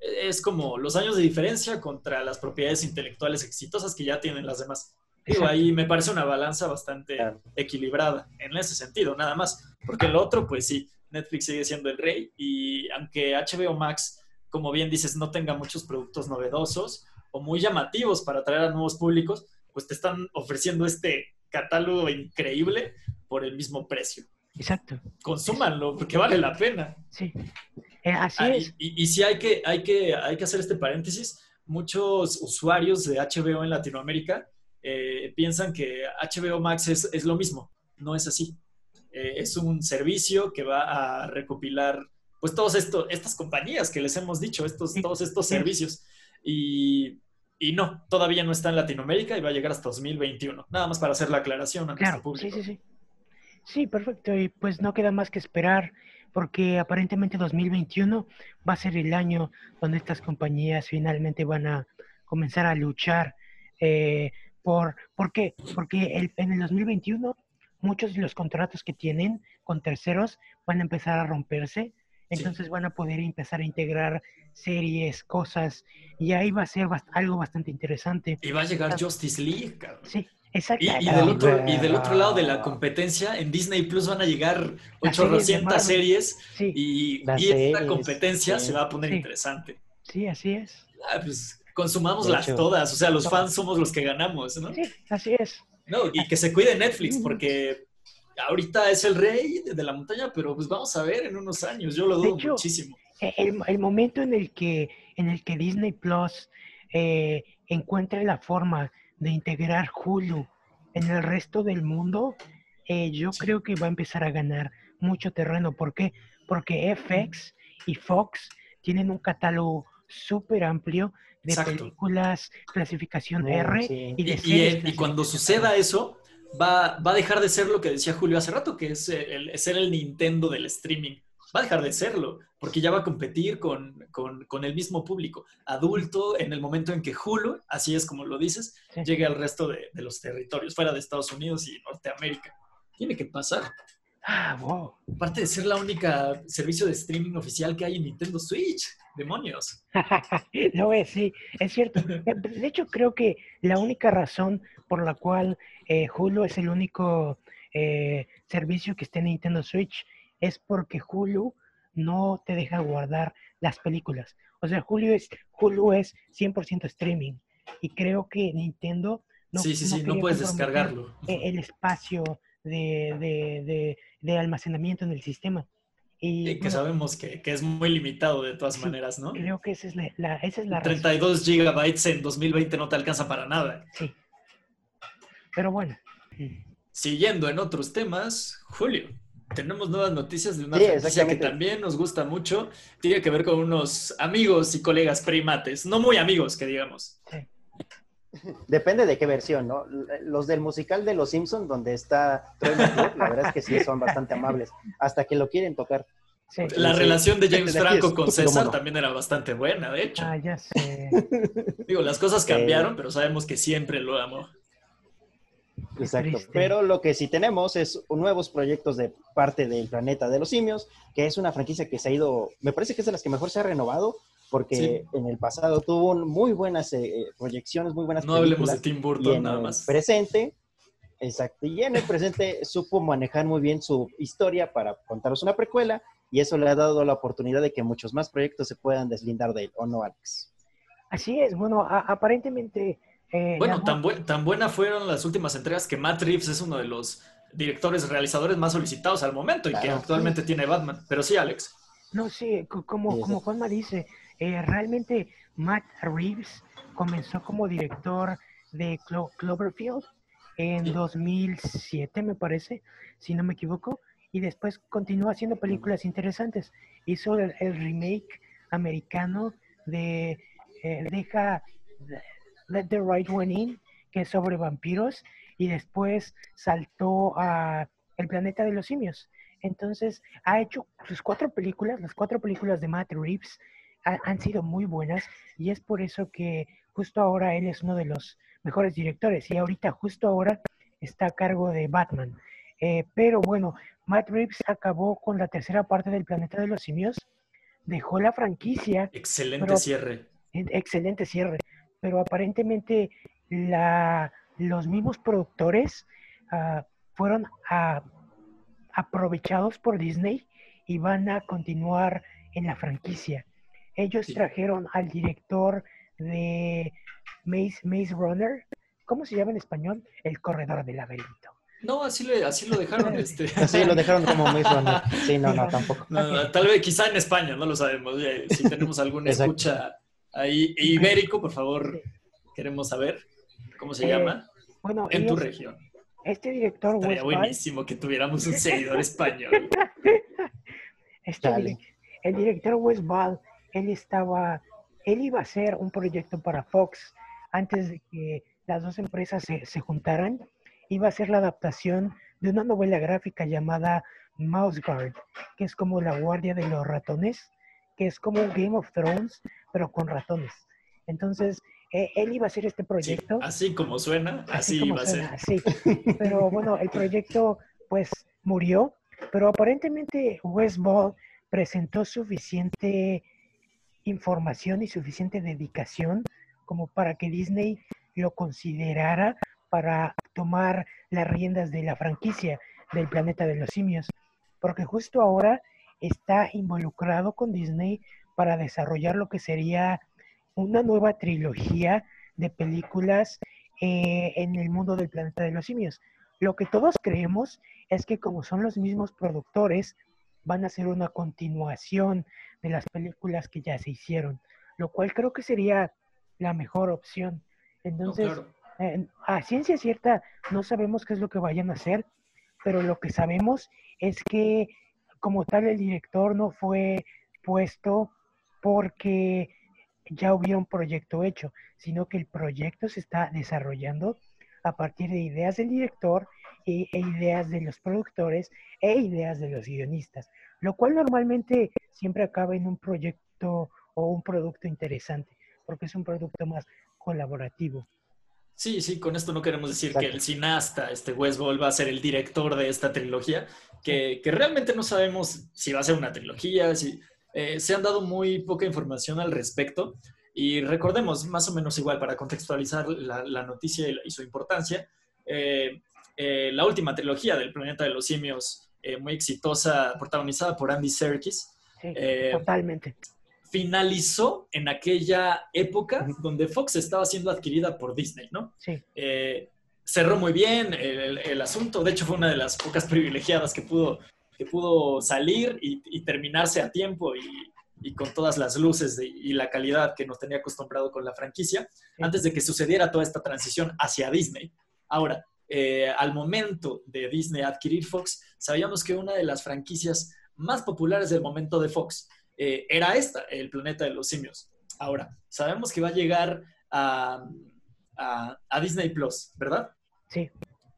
Es como los años de diferencia contra las propiedades intelectuales exitosas que ya tienen las demás. Digo, ahí me parece una balanza bastante Claro. equilibrada en ese sentido, nada más. Porque el otro, pues sí, Netflix sigue siendo el rey y aunque HBO Max, como bien dices, no tenga muchos productos novedosos o muy llamativos para atraer a nuevos públicos, pues te están ofreciendo este catálogo increíble por el mismo precio. Exacto. Consúmanlo porque vale la pena. Sí. Eh, así Ah, es. y, y sí hay que, hay, que, hay que hacer este paréntesis. Muchos usuarios de HBO en Latinoamérica eh, piensan que HBO Max es, es lo mismo. No es así. Eh, es un servicio que va a recopilar pues todas estas compañías que les hemos dicho, estos, Sí, todos estos servicios. Y, y no, todavía no está en Latinoamérica y va a llegar hasta 2021. Nada más para hacer la aclaración a nuestro Claro, público. sí, sí, sí. Sí, perfecto. Y pues no queda más que esperar, porque aparentemente 2021 va a ser el año donde estas compañías finalmente van a comenzar a luchar. eh, por, ¿Por qué? Porque el- en el 2021 muchos de los contratos que tienen con terceros van a empezar a romperse. Entonces van a poder empezar a integrar series, cosas, y ahí va a ser bast- algo bastante interesante. Y va a llegar Justice League, cabrón. Sí. Y, y del otro, y del otro lado de la competencia, en Disney Plus van a llegar Las series de 800 Marvel. series Sí, y, y esta series, competencia sí. se va a poner Sí. interesante. sí, así es. Ah, pues consumámoslas todas, o sea, los fans somos los que ganamos, ¿no? Sí, así es. No, y que se cuide Netflix, porque ahorita es el rey de la montaña, pero pues vamos a ver en unos años, yo lo dudo hecho, muchísimo. Eh, El, el momento en el que, en el que Disney Plus eh, encuentre la forma de integrar Hulu en el resto del mundo, eh, yo Sí. creo que va a empezar a ganar mucho terreno. ¿Por qué? Porque FX y Fox tienen un catálogo súper amplio de Exacto. películas clasificación R sí. y de Y, y, series él- y cuando suceda eso, va, va a dejar de ser lo que decía Julio hace rato, que es el, ser el Nintendo del streaming. Va a dejar de serlo, porque ya va a competir con, con- con el mismo público adulto en el momento en que Hulu, así es como lo dices, Sí. llegue al resto de, de los territorios, fuera de Estados Unidos y Norteamérica. Tiene que pasar. Ah, wow. Aparte de ser la única servicio de streaming oficial que hay en Nintendo Switch. Demonios. Lo es, sí, es cierto. Eh, De hecho, creo que la única razón por la cual eh, Hulu es el único eh, servicio que está en Nintendo Switch es porque Hulu no te deja guardar las películas. O sea, Hulu es, Hulu es 100% streaming. Y creo que Nintendo no, sí, sí, sí, no puedes descargarlo. e- el espacio de, de- de- de almacenamiento en el sistema. Y que bueno, sabemos que, que es muy limitado de todas Sí, maneras, ¿no? creo que esa es la, la- esa es la razón. 32 gigabytes en 2020 no te alcanza para nada. Sí. Pero bueno. Siguiendo en otros temas, Julio, tenemos nuevas noticias de una Sí, franquicia que también nos gusta mucho. Tiene que ver con unos amigos y colegas primates, no muy amigos, que digamos. Sí. Depende de qué versión, ¿no? Los del musical de Los Simpsons, donde está Troy McClure, la verdad es que sí, son bastante amables. Hasta que lo quieren tocar. Sí. La Sí. relación de James Franco con César mono. también era bastante buena, de hecho. Ah, ya sé. Digo, las cosas Sí. cambiaron, pero sabemos que siempre lo amo. Exacto. Pero lo que sí tenemos es nuevos proyectos de parte del planeta de los simios, que es una franquicia que se ha ido, me parece que es de las que mejor se ha renovado, porque Sí. en el pasado tuvo muy buenas eh, proyecciones, muy buenas No hablemos de. Tim y Burton en nada el más. presente, exacto, y en el presente supo manejar muy bien su historia para contaros una precuela, y eso le ha dado la oportunidad de que muchos más proyectos se puedan deslindar de él, ¿o no, Alex? Así es. Bueno, aparentemente. Eh, Bueno, tan, buen- tan buena fueron las últimas entregas que Matt Reeves es uno de los directores realizadores más solicitados al momento y que actualmente tiene Batman. Pero sí, Alex. No, sí, co- como. Juanma dice, eh, realmente Matt Reeves comenzó como director de Clo- Cloverfield en Sí. 2007, me parece, si no me equivoco, y después continuó haciendo películas interesantes. Hizo el, el remake americano de eh, Deja Let the Right One In, que es sobre vampiros, y después saltó a El planeta de los simios. Entonces, ha hecho sus cuatro películas, las cuatro películas de Matt Reeves ha- han sido muy buenas y es por eso que justo ahora él es uno de los mejores directores y ahorita justo ahora está a cargo de Batman. Eh, pero bueno, Matt Reeves acabó con la tercera parte del planeta de los simios, dejó la franquicia, Excelente Pero- cierre. en- excelente cierre, pero aparentemente la, los mismos productores ah, fueron a- aprovechados por Disney y van a continuar en la franquicia. Ellos Sí. trajeron al director de Maze, Maze Runner, ¿cómo se llama en español? El corredor del laberinto. No, así, le, así lo dejaron. este. Sí, lo dejaron como Maze Runner. Sí, no, no, tampoco. No, no, tal vez, quizá en España, no lo sabemos. Si tenemos algún Exacto. escucha ahí ibérico, por favor, queremos saber cómo se Eh, llama Bueno, en tu región. este director Estaría Wes Ball, buenísimo que tuviéramos un seguidor español. Este el director Wes Ball, él estaba, él iba a hacer un proyecto para Fox antes de que las dos empresas se, se juntaran. Iba a ser la adaptación de una novela gráfica llamada Mouse Guard, que es como la guardia de los ratones, que es como un Game of Thrones, pero con ratones. Entonces, eh, él iba a hacer este Sí, proyecto. así como suena, así como va a ser. sí. Pero bueno, el proyecto pues murió, pero aparentemente Wes Ball presentó suficiente información y suficiente dedicación como para que Disney lo considerara para tomar las riendas de la franquicia del planeta de los simios, porque justo ahora está involucrado con Disney para desarrollar lo que sería una nueva trilogía de películas eh, en el mundo del planeta de los simios. Lo que todos creemos es que como son los mismos productores, van a hacer una continuación de las películas que ya se hicieron, lo cual creo que sería la mejor opción. No, Entonces, claro. eh, a ciencia cierta no sabemos qué es lo que vayan a hacer, pero lo que sabemos es que como tal el director no fue puesto porque ya hubiera un proyecto hecho, sino que el proyecto se está desarrollando a partir de ideas del director e, e ideas de los productores e ideas de los guionistas, lo cual normalmente siempre acaba en un proyecto o un producto interesante, porque es un producto más colaborativo. Sí, sí, con esto no queremos decir que el cineasta, este Wes Ball, va a ser el director de esta trilogía, que, realmente no sabemos si va a ser una trilogía, si eh, se han dado muy poca información al respecto. Y recordemos, más o menos igual, para contextualizar la, noticia y, su importancia, eh, eh, la última trilogía del Planeta de los Simios, muy exitosa, protagonizada por Andy Serkis. totalmente finalizó en aquella época donde Fox estaba siendo adquirida por Disney, ¿no? Sí. Eh, cerró muy bien el, asunto, de hecho fue una de las pocas privilegiadas que pudo, que pudo salir y, terminarse a tiempo y, con todas las luces y la calidad que nos tenía acostumbrado con la franquicia, antes de que sucediera toda esta transición hacia Disney. Ahora, eh, al momento de Disney adquirir Fox, sabíamos que una de las franquicias más populares del momento de Fox eh, era esta, el planeta de los simios. Ahora, sabemos que va a llegar a, Disney Plus, ¿verdad? Sí.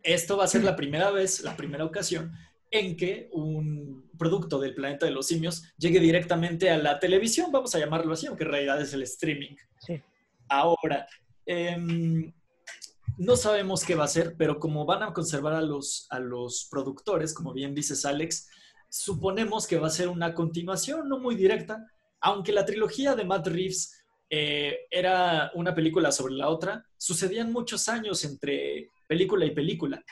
Esto va a ser la primera vez, la primera ocasión en que un producto del planeta de los simios llegue directamente a la televisión, vamos a llamarlo así, aunque en realidad es el streaming. Sí. Ahora, em, no sabemos qué va a ser, pero como van a conservar a los, a los productores, como bien dices Alex, suponemos que va a ser una continuación, no muy directa, aunque la trilogía de Matt Reeves eh, era una película sobre la otra, sucedían muchos años entre película y película.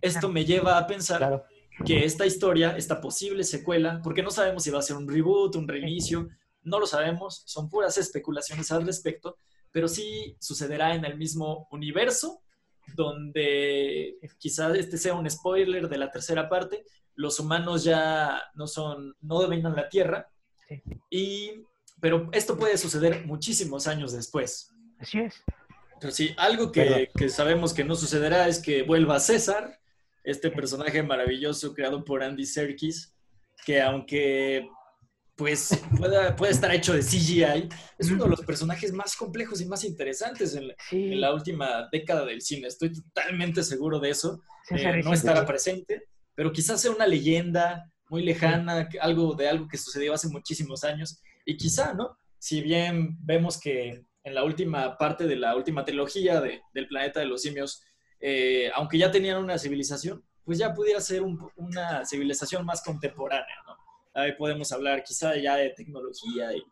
Esto me lleva a pensar que esta historia, esta posible secuela, porque no sabemos si va a ser un reboot, un reinicio, no lo sabemos, son puras especulaciones al respecto, pero sí sucederá en el mismo universo, donde quizás este sea un spoiler de la tercera parte, los humanos ya no son, no dominan la Tierra. Y, pero esto puede suceder muchísimos años después. Así es. Pero sí, algo que, sabemos que no sucederá es que vuelva César, este personaje maravilloso creado por Andy Serkis, que aunque pues puede estar hecho de CGI, es uno de los personajes más complejos y más interesantes en la, última década del cine. Estoy totalmente seguro de eso. Eh, no estará presente, pero quizás sea una leyenda muy lejana, algo de algo que sucedió hace muchísimos años. Y quizá, ¿no? Si bien vemos que en la última parte de la última trilogía de, del planeta de los simios, eh, aunque ya tenían una civilización, pues ya pudiera ser una civilización más contemporánea. Ahí podemos hablar quizá ya de tecnología y,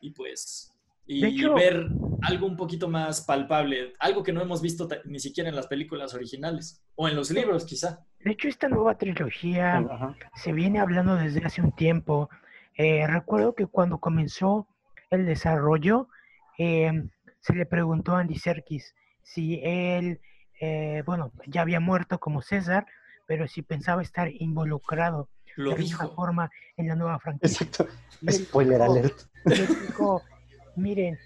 y pues y ver algo un poquito más palpable, algo que no hemos visto ni siquiera en las películas originales o en los libros quizá. De hecho, esta nueva trilogía se viene hablando desde hace un tiempo. Eh, recuerdo que cuando comenzó el desarrollo, eh, se le preguntó a Andy Serkis si él, eh, bueno, ya había muerto como César, pero si pensaba estar involucrado Lo de dijo. alguna forma en la nueva franquicia. Exacto. Spoiler alert. dijo, miren,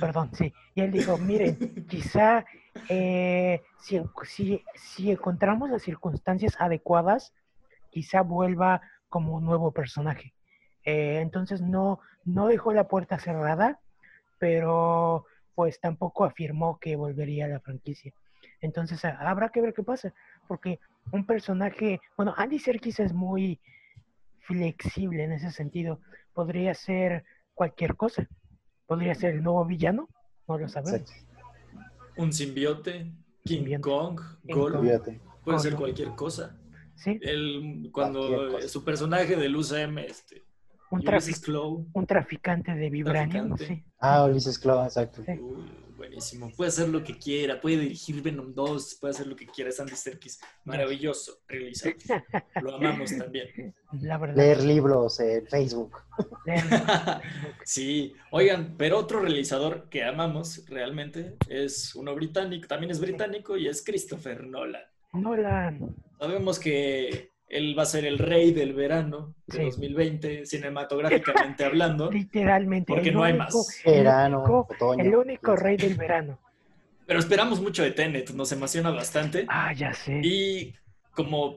perdón, sí, y él dijo, miren, quizá eh, si, si, encontramos las circunstancias adecuadas, quizá vuelva como un nuevo personaje. Eh, entonces no, no dejó la puerta cerrada, pero pues tampoco afirmó que volvería a la franquicia. Entonces habrá que ver qué pasa, porque un personaje, bueno, Andy Serkis es muy flexible en ese sentido, podría ser cualquier cosa. Podría ser el nuevo villano, no lo sabemos. Un simbiote, King Kong, Gollum, puede ser cualquier cosa. Sí. El, cuando su personaje del UCM, este, un, un traficante de vibranium, sí. Ah, Ulysses Claw, exacto. buenísimo. Puede hacer lo que quiera, puede dirigir Venom 2, puede hacer lo que quiera. Sandy Serkis, maravilloso, realizado. Lo amamos también. Leer libros en Facebook. sí, oigan, pero otro realizador que amamos realmente es uno británico, también es británico y es Christopher Nolan. Nolan. Sabemos que él va a ser el rey del verano de 2020, cinematográficamente hablando. Literalmente. Porque no hay más. Verano, el único rey del verano. Pero esperamos mucho de Tenet, nos emociona bastante. Ah, ya sé. Y como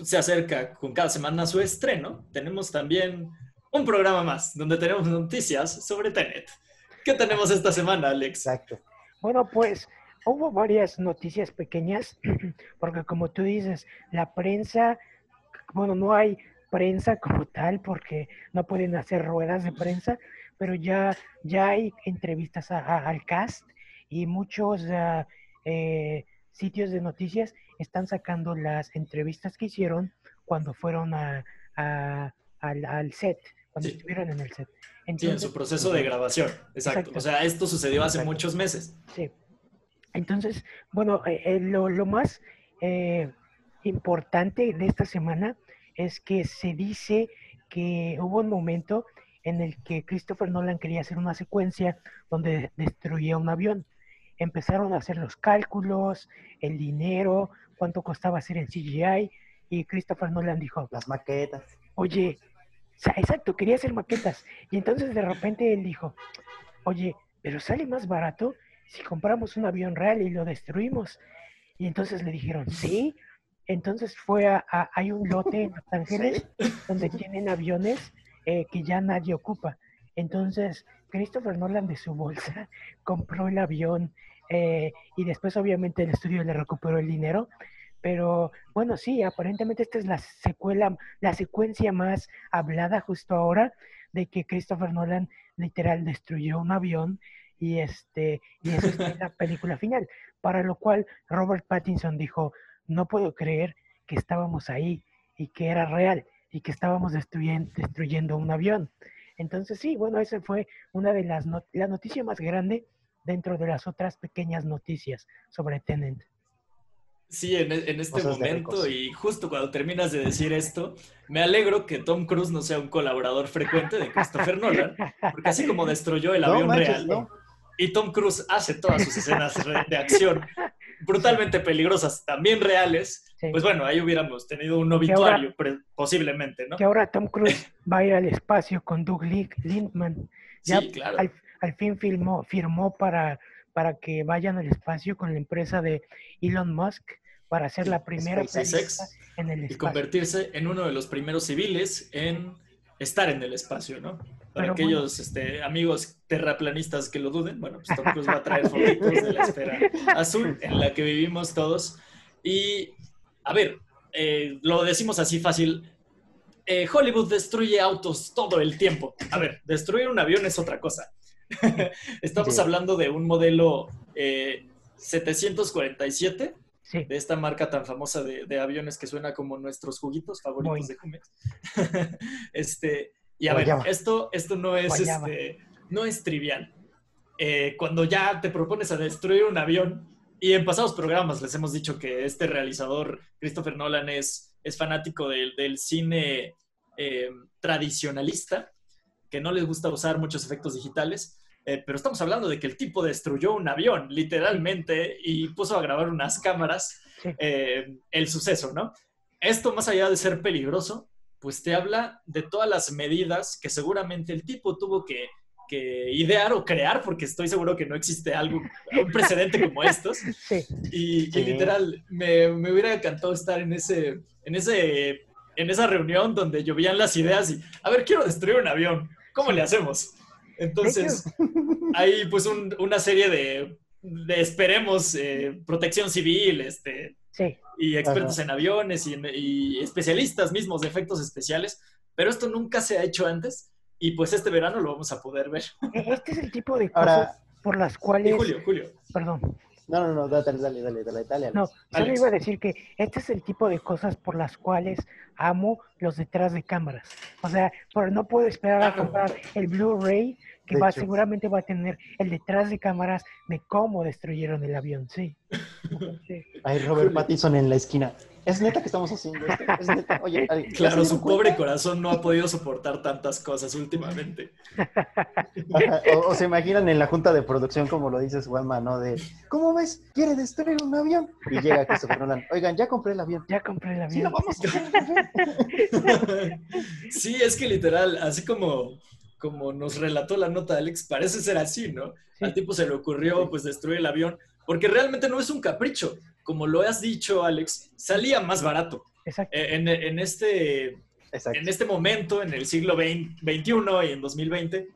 se acerca con cada semana su estreno, tenemos también un programa más donde tenemos noticias sobre Tenet. ¿Qué tenemos esta semana, Alex? Exacto. Bueno, pues hubo varias noticias pequeñas, porque como tú dices, la prensa, bueno, no hay prensa como tal, porque no pueden hacer ruedas de prensa, pero ya, ya hay entrevistas a- a- al cast y muchos eh, sitios de noticias están sacando las entrevistas que hicieron cuando fueron a, a- al, al set, cuando Sí. estuvieron en el set. Sí, en su proceso de grabación. Exacto. Exacto. O sea, esto sucedió hace Exacto. muchos meses. Sí. Entonces, bueno, eh, eh, lo, lo más eh, importante de esta semana es que se dice que hubo un momento en el que Christopher Nolan quería hacer una secuencia donde destruía un avión. Empezaron a hacer los cálculos, el dinero, cuánto costaba hacer en CGI, y Christopher Nolan dijo, Las maquetas. oye, exacto, quería hacer maquetas. Y entonces de repente él dijo, oye, pero sale más barato si compramos un avión real y lo destruimos. Y entonces le dijeron, sí. Entonces fue a, a- hay un lote en Los Ángeles donde tienen aviones eh, que ya nadie ocupa. Entonces, Christopher Nolan de su bolsa compró el avión eh, y después obviamente el estudio le recuperó el dinero. Pero bueno, sí, aparentemente esta es la secuela, la secuencia más hablada justo ahora de que Christopher Nolan literal destruyó un avión y este y eso en la película final. Para lo cual Robert Pattinson dijo, no puedo creer que estábamos ahí y que era real y que estábamos destruyen- destruyendo un avión. Entonces sí, bueno, esa fue una de las not- la noticia más grande dentro de las otras pequeñas noticias sobre Tenant. Sí, en, en este Cosas momento y justo cuando terminas de decir esto, me alegro que Tom Cruise no sea un colaborador frecuente de Christopher Nolan, porque así como destruyó el No avión manches, real, no. y Tom Cruise hace todas sus escenas de acción brutalmente peligrosas, también reales, Sí. pues bueno, ahí hubiéramos tenido un obituario, posiblemente, ¿no? que ahora Tom Cruise va a ir al espacio con Doug Lindman. Ya Sí, claro. al, al fin firmó, firmó para, para que vayan al espacio con la empresa de Elon Musk para hacer Sí, la primera SpaceX. en el Y espacio. convertirse en uno de los primeros civiles en estar en el espacio, ¿no? Para Pero aquellos este, amigos terraplanistas que lo duden, bueno, pues Tom Cruise va a traer fotitos de la esfera azul en la que vivimos todos. Y, a ver, eh, lo decimos así fácil, eh, Hollywood destruye autos todo el tiempo. A ver, destruir un avión es otra cosa. Estamos Sí. hablando de un modelo eh, 747 Sí, de esta marca tan famosa de, de aviones que suena como nuestros juguitos favoritos Boeing. de Jumex. este, y a ver, esto, esto no es, este, no es trivial. Eh, cuando ya te propones a destruir un avión, y en pasados programas les hemos dicho que este realizador, Christopher Nolan, es, es fanático del, del cine eh, tradicionalista, que no les gusta usar muchos efectos digitales. Eh, pero estamos hablando de que el tipo destruyó un avión, literalmente, y puso a grabar unas cámaras el suceso, ¿no? Esto, más allá de ser peligroso, pues te habla de todas las medidas que seguramente el tipo tuvo que, que idear o crear, porque estoy seguro que no existe algo, un precedente como estos. sí. Y, literal, me, me hubiera encantado estar en ese, en ese, en esa reunión donde llovían las ideas y, a ver, quiero destruir un avión, ¿cómo le hacemos? Entonces, hay pues un- una serie de, de esperemos, eh, protección civil, este, Sí, y expertos Ajá. en aviones y, en- y especialistas mismos de efectos especiales, pero esto nunca se ha hecho antes y pues este verano lo vamos a poder ver. E- este es el tipo de cosas Ahora, por las cuales... Julio, Julio. Perdón, no, no, no, dale, dale, dale, dale, dale. Alex. no, solo Alex. iba a decir que este es el tipo de cosas por las cuales amo los detrás de cámaras. O sea, por, no puedo esperar a Claro. comprar el Blu-ray que De va, hecho. seguramente va a tener el detrás de cámaras de cómo destruyeron el avión, sí. Sí. Hay Robert. Pattinson en la esquina. ¿Es neta que estamos haciendo esto? ¿Es neta? Oye, ¿alguien- ¿ya Claro, su pobre corazón no ha podido soportar tantas cosas últimamente. Ajá, O, o se imaginan en la junta de producción, como lo dices, Juanma, ¿no? De, ¿cómo ves? ¿Quiere destruir un avión? Y llega Christopher Nolan. Oigan, ya compré el avión. Ya compré el Sí, avión. lo vamos a hacer. el avión. Sí, es que literal, así como, como nos relató la nota Alex, parece ser así, ¿no? Sí. Al tipo se le ocurrió pues destruir el avión, porque realmente no es un capricho. Como lo has dicho, Alex, salía más barato. Exacto. Eh, En, en este Exacto. en este momento, en el siglo XX XXI y en 2020,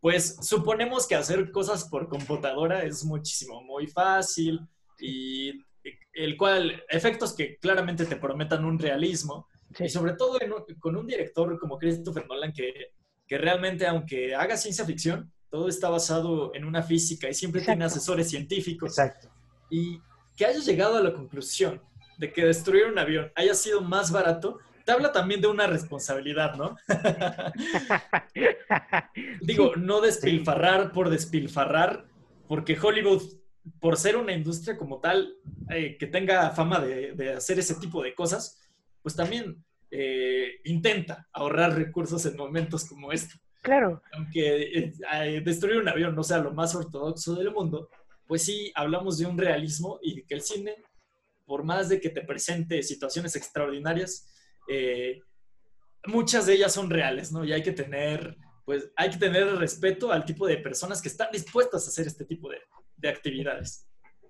pues suponemos que hacer cosas por computadora es muchísimo, muy fácil y el cual, efectos que claramente te prometan un realismo y sobre todo con un director como Christopher Nolan que, que realmente aunque haga ciencia ficción, todo está basado en una física y siempre tiene asesores científicos. Exacto. Y que haya llegado a la conclusión de que destruir un avión haya sido más barato, te habla también de una responsabilidad, ¿no? Digo, no despilfarrar por despilfarrar, porque Hollywood, por ser una industria como tal, eh, que tenga fama de, hacer ese tipo de cosas, pues también eh, intenta ahorrar recursos en momentos como este. Claro. Aunque eh, destruir un avión no sea lo más ortodoxo del mundo, pues sí hablamos de un realismo y que el cine, por más de que te presente situaciones extraordinarias, eh, muchas de ellas son reales, ¿no? Y hay que tener, pues, hay que tener respeto al tipo de personas que están dispuestas a hacer este tipo de, actividades.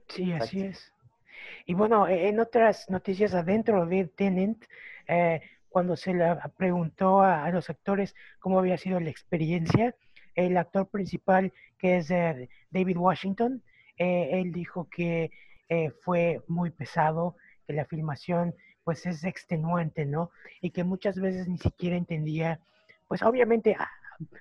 Sí, así es. Y bueno, en otras noticias adentro de Tenant, eh, cuando se le preguntó a, los actores cómo había sido la experiencia, el actor principal, que es eh, David Washington, él dijo que fue muy pesado, que la filmación pues es extenuante, ¿no? Y que muchas veces ni siquiera entendía, pues obviamente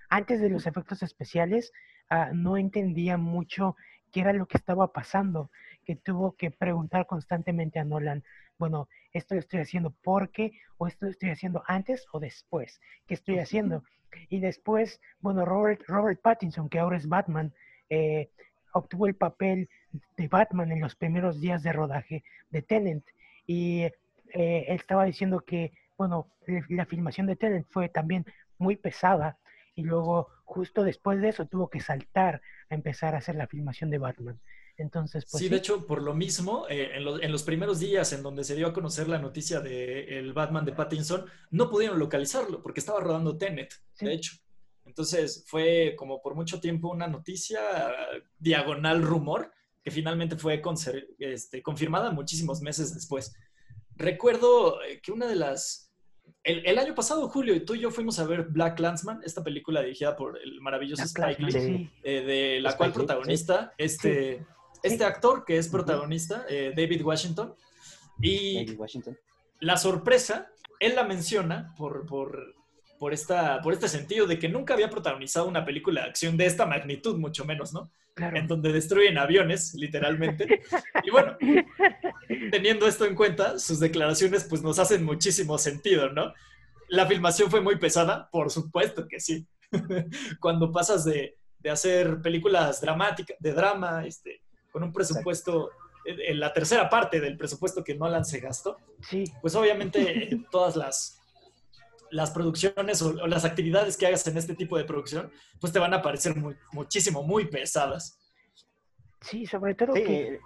antes de los efectos especiales ah, no entendía mucho qué era lo que estaba pasando, que tuvo que preguntar constantemente a Nolan, bueno, esto lo estoy haciendo porque, o esto lo estoy haciendo antes o después, ¿qué estoy haciendo? Y después, bueno, Robert, Robert Pattinson, que ahora es Batman, eh, obtuvo el papel de Batman en los primeros días de rodaje de Tenant. Y eh, él estaba diciendo que, bueno, la filmación de Tenet fue también muy pesada y luego justo después de eso tuvo que saltar a empezar a hacer la filmación de Batman. Entonces, pues, sí, de hecho, por lo mismo, eh, en, los primeros días en donde se dio a conocer la noticia del el Batman de Pattinson, no pudieron localizarlo porque estaba rodando Tenet, de hecho. Entonces, fue como por mucho tiempo una noticia diagonal rumor que finalmente fue este, confirmada muchísimos meses después. Recuerdo eh, que una de las... El, año pasado, Julio, tú y yo fuimos a ver Black Landsman, esta película dirigida por el maravilloso Spike Lee, eh, de la cual protagonista, este, este actor que es protagonista, eh, David Washington. Y David Washington. la sorpresa, él la menciona por, por, por, esta, por este sentido de que nunca había protagonizado una película de acción de esta magnitud, mucho menos, ¿no? en donde destruyen aviones, literalmente. Y bueno, teniendo esto en cuenta, sus declaraciones pues nos hacen muchísimo sentido, ¿no? La filmación fue muy pesada, por supuesto que sí. Cuando pasas de, hacer películas dramáticas, de drama, este, con un presupuesto, en la tercera parte del presupuesto que Nolan se gastó, sí. pues obviamente todas las, las producciones o, las actividades que hagas en este tipo de producción, pues te van a parecer muchísimo, muy pesadas. Sí, sobre todo que...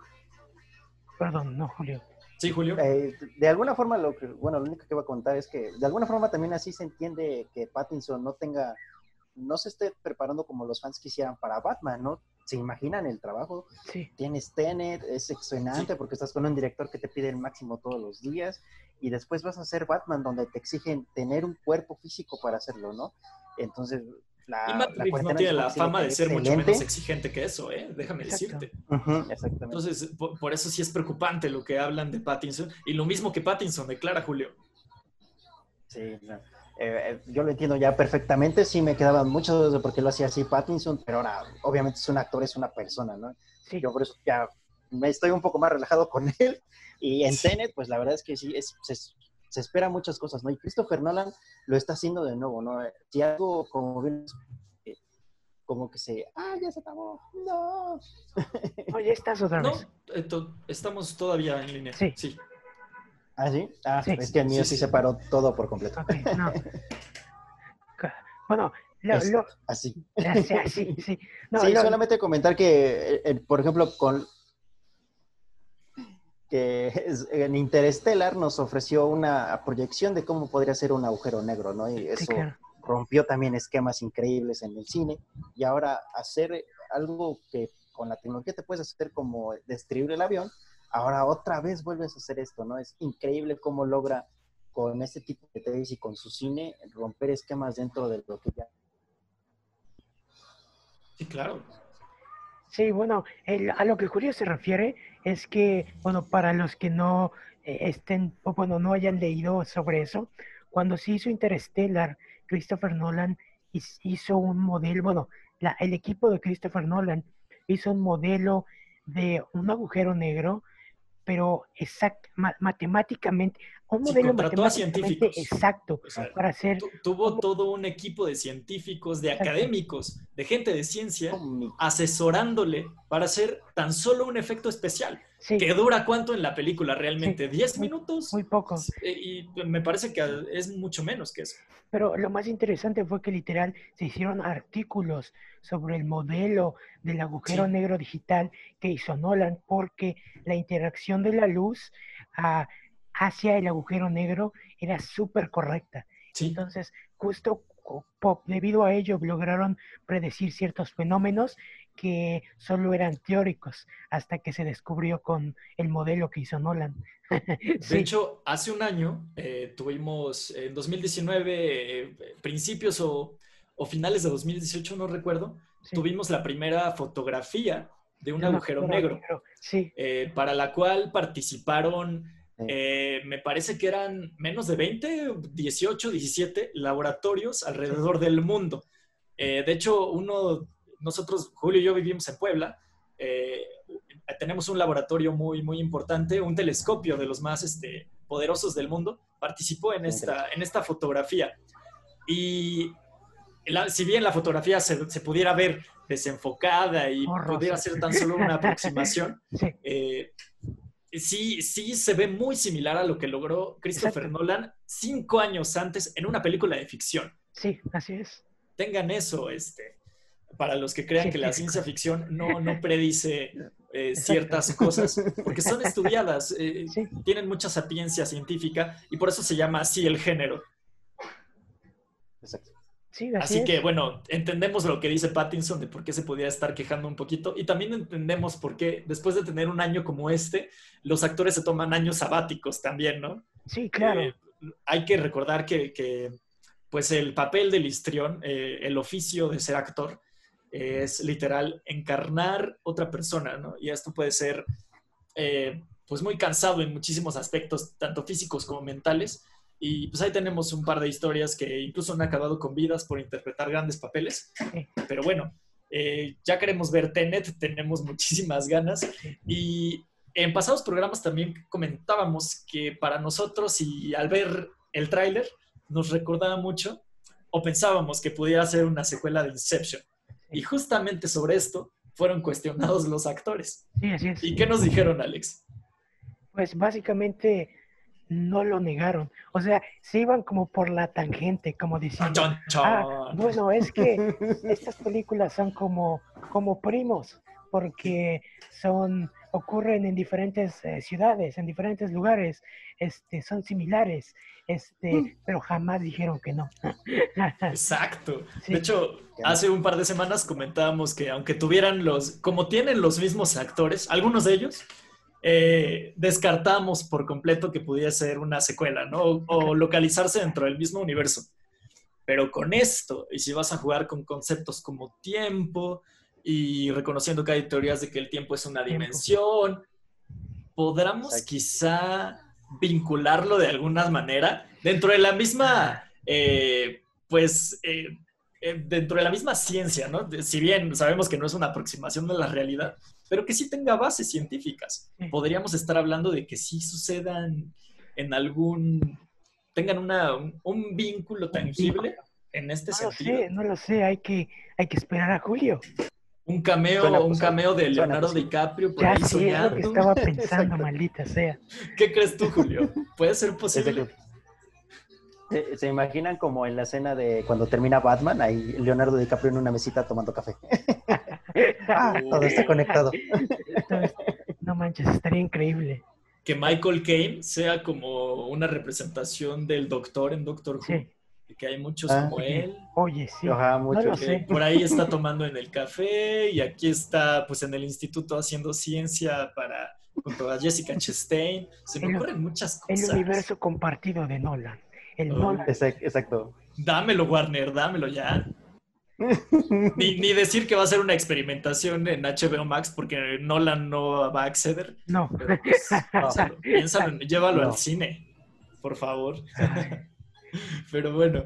Perdón, no, Julio. Sí, Julio. Eh, de alguna forma, lo que, bueno, lo único que voy a contar es que de alguna forma también así se entiende que Pattinson no tenga, no se esté preparando como los fans quisieran para Batman, ¿no? ¿Se imaginan el trabajo? Sí. Tienes Tenet, es excelente porque estás con un director que te pide el máximo todos los días y después vas a hacer Batman donde te exigen tener un cuerpo físico para hacerlo, ¿no? Entonces, la, y Matt no tiene la fama de ser mucho menos exigente que eso, ¿eh? Déjame decirte. exactamente. Entonces, por, eso sí es preocupante lo que hablan de Pattinson y lo mismo que Pattinson declara Julio. Sí, eh, eh, yo lo entiendo ya perfectamente. Sí, me quedaban muchas dudas de por qué lo hacía así Pattinson, pero ahora, obviamente, es un actor, es una persona, ¿no? Sí. Yo por eso ya me estoy un poco más relajado con él. Y en Tenet, pues la verdad es que sí, es, se, espera muchas cosas, ¿no? Y Christopher Nolan lo está haciendo de nuevo, ¿no? Si algo como eh, como que se, ah, ya se acabó, no. Oye, estás otra vez. No, estamos todavía en línea. Sí. sí. ¿Ah, sí? Ah, es que el mío sí, se paró todo por completo. no. bueno, lo, así. Así, así, sí. No, sí, solamente comentar que, eh, eh, por ejemplo, con que en Interstellar nos ofreció una proyección de cómo podría ser un agujero negro, ¿no? Y eso rompió también esquemas increíbles en el cine. Y ahora hacer algo que con la tecnología te puedes hacer como destruir el avión, ahora otra vez vuelves a hacer esto, ¿no? Es increíble cómo logra con este tipo de tesis y con su cine romper esquemas dentro de lo que ya Sí, claro. Sí, bueno, el- a lo que Julio se refiere es que, bueno, para los que no eh, estén, o bueno, no hayan leído sobre eso, cuando se hizo Interstellar, Christopher Nolan his- hizo un modelo, bueno, la- el equipo de Christopher Nolan hizo un modelo de un agujero negro, pero exact, ma- matemáticamente, un modelo contrató a matemáticamente científicos. exacto O sea, para hacer, tu- tuvo todo un equipo de científicos, de Exacto. académicos, de gente de ciencia, asesorándole para hacer tan solo un efecto especial. Sí, ¿Que dura cuánto en la película realmente? ¿10 muy- minutos? muy poco. Y me parece que es mucho menos que eso. Pero lo más interesante fue que literal se hicieron artículos sobre el modelo del agujero Sí. negro digital que hizo Nolan, porque la interacción de la luz ah, hacia el agujero negro era súper correcta. Sí, Entonces, justo co- po- debido a ello lograron predecir ciertos fenómenos que solo eran teóricos hasta que se descubrió con el modelo que hizo Nolan. De hecho, hace un año eh, tuvimos, en 2019, eh, principios o, o finales de 2018, no recuerdo, sí, tuvimos la primera fotografía de un agujero negro, Sí, eh, para la cual participaron. Eh, me parece que eran menos de 20, 18, 17 laboratorios alrededor del mundo. Eh, de hecho, uno, nosotros, Julio y yo vivimos en Puebla, eh, tenemos un laboratorio muy, muy importante, un telescopio de los más este, poderosos del mundo, participó en esta, en esta fotografía. Y la- si bien la fotografía se, se pudiera ver desenfocada y Borrosa. pudiera ser tan solo una aproximación, sí, eh, sí, sí se ve muy similar a lo que logró Christopher Exacto. Nolan cinco años antes en una película de ficción. sí, así es. Tengan eso, este, para los que crean que la ciencia ficción no, no predice eh, ciertas cosas, porque son estudiadas, eh, Sí. tienen mucha sapiencia científica y por eso se llama así el género. Exacto. Sí, así, Así es. que, bueno, entendemos lo que dice Pattinson de por qué se podía estar quejando un poquito y también entendemos por qué después de tener un año como este, los actores se toman años sabáticos también, ¿no? Sí, claro. Eh, hay que recordar que, que, pues el papel del histrión, eh, el oficio de ser actor, eh, es literal encarnar otra persona, ¿no? Y esto puede ser pues muy cansado en muchísimos aspectos, tanto físicos como mentales. Y pues ahí tenemos un par de historias que incluso han acabado con vidas por interpretar grandes papeles. Pero bueno, eh, ya queremos ver Tenet, tenemos muchísimas ganas. Y en pasados programas también comentábamos que para nosotros y al ver el tráiler nos recordaba mucho o pensábamos que pudiera ser una secuela de Inception. Y justamente sobre esto fueron cuestionados los actores. Sí, así es. ¿Y qué nos dijeron, Alex? Pues básicamente no lo negaron. O sea, se iban como por la tangente, como diciendo, Chon, chon. ah, bueno, es que estas películas son como, como primos, porque son, ocurren en diferentes eh, ciudades, en diferentes lugares, este, son similares, este, pero jamás dijeron que no. Exacto. Sí. De hecho, hace un par de semanas comentábamos que aunque tuvieran los, como tienen los mismos actores, algunos de ellos, eh, descartamos por completo que pudiera ser una secuela, ¿no? O, o localizarse dentro del mismo universo. Pero con esto, y si vas a jugar con conceptos como tiempo y reconociendo que hay teorías de que el tiempo es una dimensión, Exacto. quizá vincularlo de alguna manera dentro de la misma, eh, pues, eh, dentro de la misma ciencia, ¿no? Si bien sabemos que no es una aproximación de la realidad, pero que sí tenga bases científicas. Podríamos estar hablando de que sí sucedan en algún, tengan una, un, un vínculo tangible en este No lo sentido. sé, no lo sé, hay que, hay que esperar a Julio. Un cameo, Suena un posible. cameo de Suena Leonardo. DiCaprio por Ya ahí sí, es lo que soñando. estaba pensando, maldita sea. ¿Qué crees tú, Julio? ¿Puede ser posible? ¿Se, se imaginan como en la escena de cuando termina Batman, ahí Leonardo DiCaprio en una mesita tomando café? Ah, todo está conectado. Entonces, no manches, estaría increíble. que Michael Caine sea como una representación del doctor en Doctor Who. Sí. Que hay muchos Ah. como él. Oye, sí. Ajá, mucho. sé. por ahí está tomando en el café y aquí está pues en el instituto haciendo ciencia para junto a Jessica Chastain. Se me El- ocurren muchas El cosas. universo compartido de Nolan. El Oh. Nolan. Exact- Exacto. Dámelo, Warner, dámelo ya. Ni, ni decir que va a ser una experimentación en HBO Max porque Nolan no va a acceder. No. Pero pues, piénsalo, piénsalo, llévalo No. al cine, por favor. Pero bueno,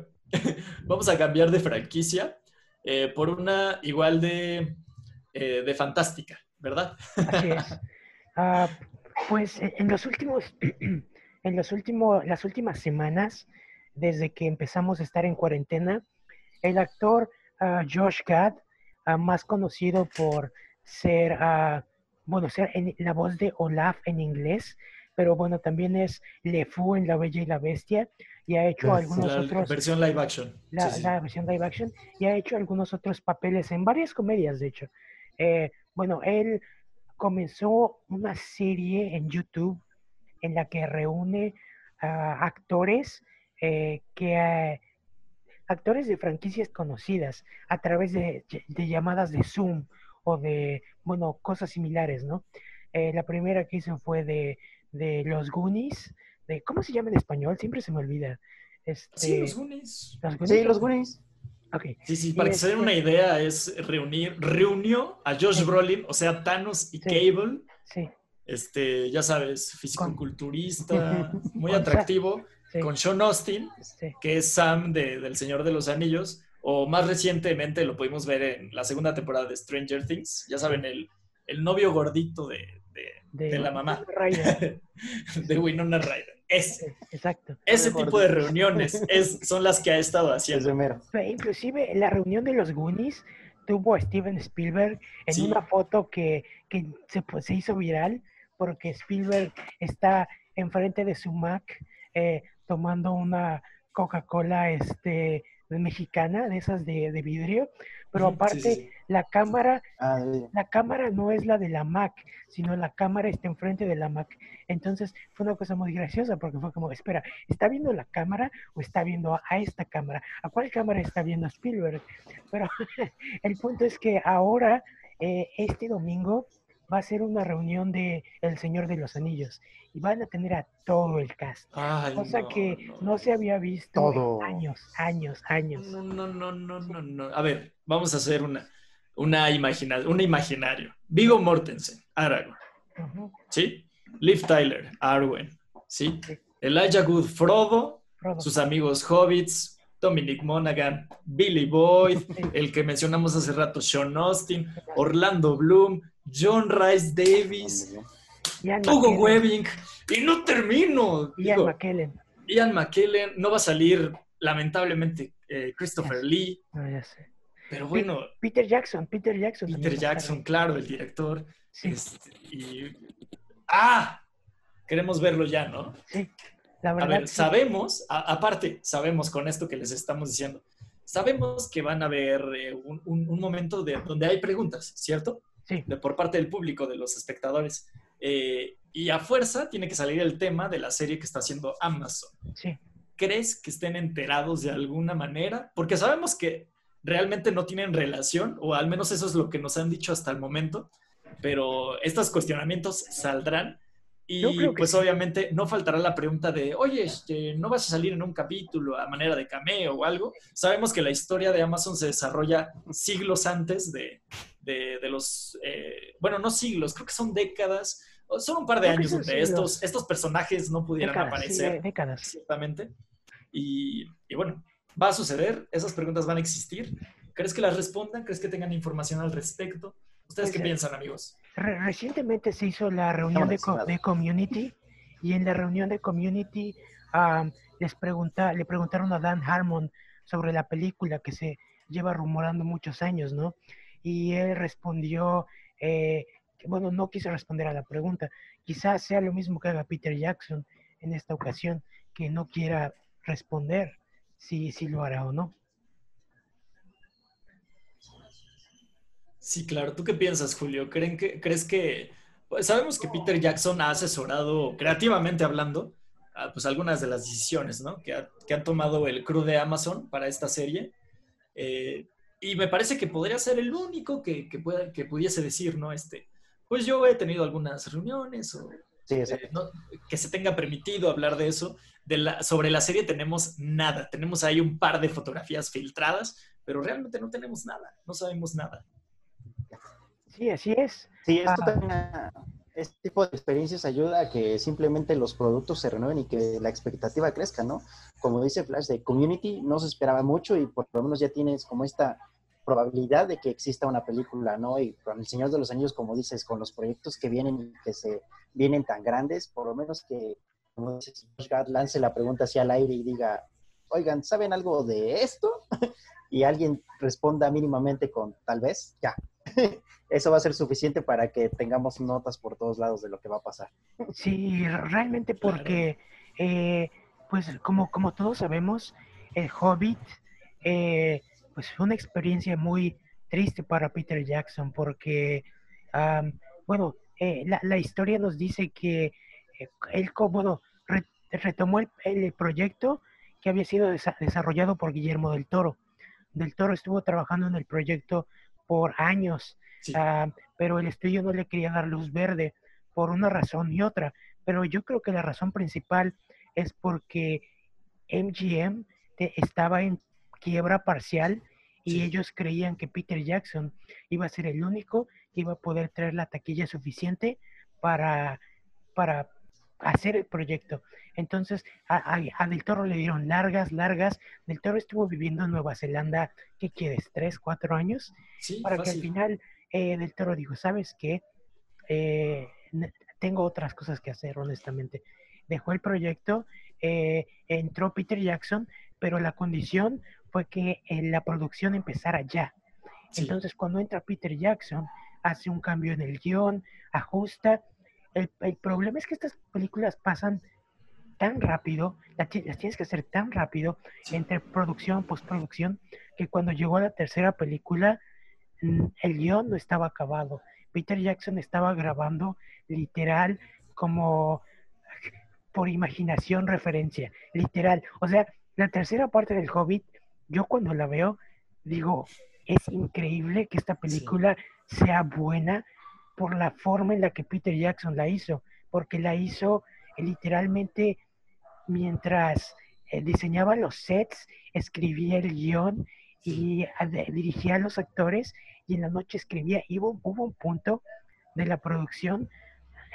vamos a cambiar de franquicia eh, por una igual de, eh, de fantástica, ¿verdad? Así es. Ah, pues en en los últimos, en los últimos, las últimas semanas, desde que empezamos a estar en cuarentena, el actor ah, Josh Gad, más conocido por ser, bueno, ser en- la voz de Olaf en inglés, pero bueno, también es Le Fou en La Bella y la Bestia, y ha hecho algunos La otros versión live action. la, Sí, sí. la versión live action y ha hecho algunos otros papeles en varias comedias, de hecho. Eh, bueno, él comenzó una serie en YouTube en la que reúne actores eh, que actores de franquicias conocidas a través de, de llamadas de Zoom o de, bueno, cosas similares, ¿no? Eh, la primera que hizo fue de, de los Goonies, de, ¿cómo se llama en español? Siempre se me olvida. Este, Sí, los Goonies. ¿los Sí, los Goonies. Sí, sí, Y para que se den este- una idea, es reunir, reunió a Josh Sí. Brolin, o sea, Thanos y Sí. Cable, sí, este, ya sabes, fisicoculturista, muy atractivo, sí, con Sean Austin, sí, que es Sam de, del Señor de los Anillos, o más recientemente lo pudimos ver en la segunda temporada de Stranger Things, ya saben, el, el novio gordito de, de- de la mamá, Ryder, de Winona Ryder. Ese, exacto. ese tipo de reuniones es, son las que ha estado Es haciendo. de mero. Pero inclusive la reunión de los Goonies tuvo a Steven Spielberg en Sí. una foto que, que se, pues, se hizo viral porque Spielberg está enfrente de su Mac eh, tomando una Coca-Cola este, mexicana, de esas de, de vidrio, pero aparte sí, sí. la cámara Ah, la cámara no es la de la Mac, sino la cámara está enfrente de la Mac. Entonces fue una cosa muy graciosa porque fue como, espera, ¿está viendo la cámara o está viendo a, a esta cámara? ¿A cuál cámara está viendo Spielberg? Pero el punto es que ahora, eh, este domingo, va a ser una reunión de El Señor de los Anillos y van a tener a todo el cast. Ay, Cosa no, que no, no se había visto Todo. en años, años, años. No, no, no, no, no, no. A ver, vamos a hacer una, una imagina, un imaginario. Vigo Mortensen, Aragorn, ¿sí? Liv Tyler, Arwen, ¿sí? Sí. Elijah Wood, Frodo, Frodo. sus amigos Hobbits, Dominic Monaghan, Billy Boyd, el que mencionamos hace rato, Sean Austin, Orlando Bloom, John Rice Davis, Ian Hugo McKellen. Webbing, y no termino. Ian Digo, McKellen. Ian McKellen, no va a salir, lamentablemente, eh, Christopher. Lee, No, ya sé. pero bueno, Peter Jackson, Peter Jackson. Peter a Jackson, claro, el director. Sí, este, y... ¡Ah! Queremos verlo ya, ¿no? sí. La A verdad. ver, sí. sabemos, a- aparte, sabemos con esto que les estamos diciendo, sabemos que van a haber eh, un, un- un momento de, donde hay preguntas, ¿cierto? Sí, De- por parte del público, de los espectadores. Eh, y a fuerza tiene que salir el tema de la serie que está haciendo Amazon. sí. ¿Crees que estén enterados de alguna manera? Porque sabemos que realmente no tienen relación, o al menos eso es lo que nos han dicho hasta el momento, pero estos cuestionamientos saldrán y pues sí. obviamente no faltará la pregunta de, oye, este, ¿no vas a salir en un capítulo a manera de cameo o algo? Sabemos que la historia de Amazon se desarrolla siglos antes de, de- de los, eh, bueno, no siglos, creo que son décadas, son un par de Creo años donde siglos. estos, estos personajes no pudieran Décadas, aparecer décadas. ciertamente. Y, y bueno, va a suceder, esas preguntas van a existir. ¿Crees que las respondan? ¿Crees que tengan información al respecto? ¿Ustedes Pues, qué eh, piensan, amigos? Re- recientemente se hizo la reunión de, de Community y en la reunión de Community am, les pregunta, le preguntaron a Dan Harmon sobre la película que se lleva rumorando muchos años, ¿no? Y él respondió, eh, que, bueno, no quiso responder a la pregunta. Quizás sea lo mismo que haga Peter Jackson en esta ocasión, que no quiera responder si, lo hará o no. Sí, claro. ¿Tú qué piensas, Julio? ¿Creen que, ¿Crees que... pues, sabemos que Peter Jackson ha asesorado, creativamente hablando, pues algunas de las decisiones, ¿no? Que, que han tomado el crew de Amazon para esta serie. Eh, y me parece que podría ser el único que, que, pueda- que pudiese decir, ¿no? Este, pues yo he tenido algunas reuniones o Sí, eh, no- que se tenga permitido hablar de eso. De la, sobre la serie tenemos nada. Tenemos ahí un par de fotografías filtradas, pero realmente no tenemos nada, no sabemos nada. Sí, así es. Sí, esto Ah. también, este tipo de experiencias ayuda a que simplemente los productos se renueven y que la expectativa crezca, ¿no? Como dice Flash, de Community no se esperaba mucho y por lo menos ya tienes como esta probabilidad de que exista una película, ¿no? Y con El Señor de los Anillos, como dices, con los proyectos que vienen que se vienen tan grandes, por lo menos que, como dices, Gad lance la pregunta hacia al aire y diga, oigan, ¿saben algo de esto? y alguien responda mínimamente con tal vez, ya. Eso va a ser suficiente para que tengamos notas por todos lados de lo que va a pasar. Sí, realmente porque, eh, pues como, como todos sabemos, el Hobbit, eh, pues fue una experiencia muy triste para Peter Jackson porque, am, bueno, eh, la, la historia nos dice que eh, él como, re- retomó el, el proyecto que había sido desa- desarrollado por Guillermo del Toro. Del Toro estuvo trabajando en el proyecto por años Sí, pero el estudio no le quería dar luz verde por una razón y otra. Pero yo creo que la razón principal es porque MGM te- estaba en quiebra parcial y Sí. ellos creían que Peter Jackson iba a ser el único que iba a poder traer la taquilla suficiente para, para hacer el proyecto. Entonces, a, a- a Del Toro le dieron largas, largas. Del Toro estuvo viviendo en Nueva Zelanda, ¿qué quieres? ¿Tres, cuatro años? sí, para que al final eh, del toro dijo, ¿sabes qué? Eh, tengo otras cosas que hacer, honestamente. Dejó el proyecto, eh, entró Peter Jackson, pero la condición fue que eh, la producción empezara ya. Sí. Entonces, cuando entra Peter Jackson, hace un cambio en el guion, ajusta. El, el problema es que estas películas pasan tan rápido, la ti- las tienes que hacer tan rápido Sí. entre producción, postproducción, que cuando llegó a la tercera película, mm, el guion no estaba acabado. Peter Jackson estaba grabando literal como por imaginación referencia, literal. O sea, la tercera parte del Hobbit, yo cuando la veo, digo, es increíble que esta película sea buena por la forma en la que Peter Jackson la hizo, porque la hizo eh, literalmente mientras eh, diseñaba los sets, escribía el guion y dirigía a los actores y en la noche escribía. Y hubo, hubo un punto de la producción,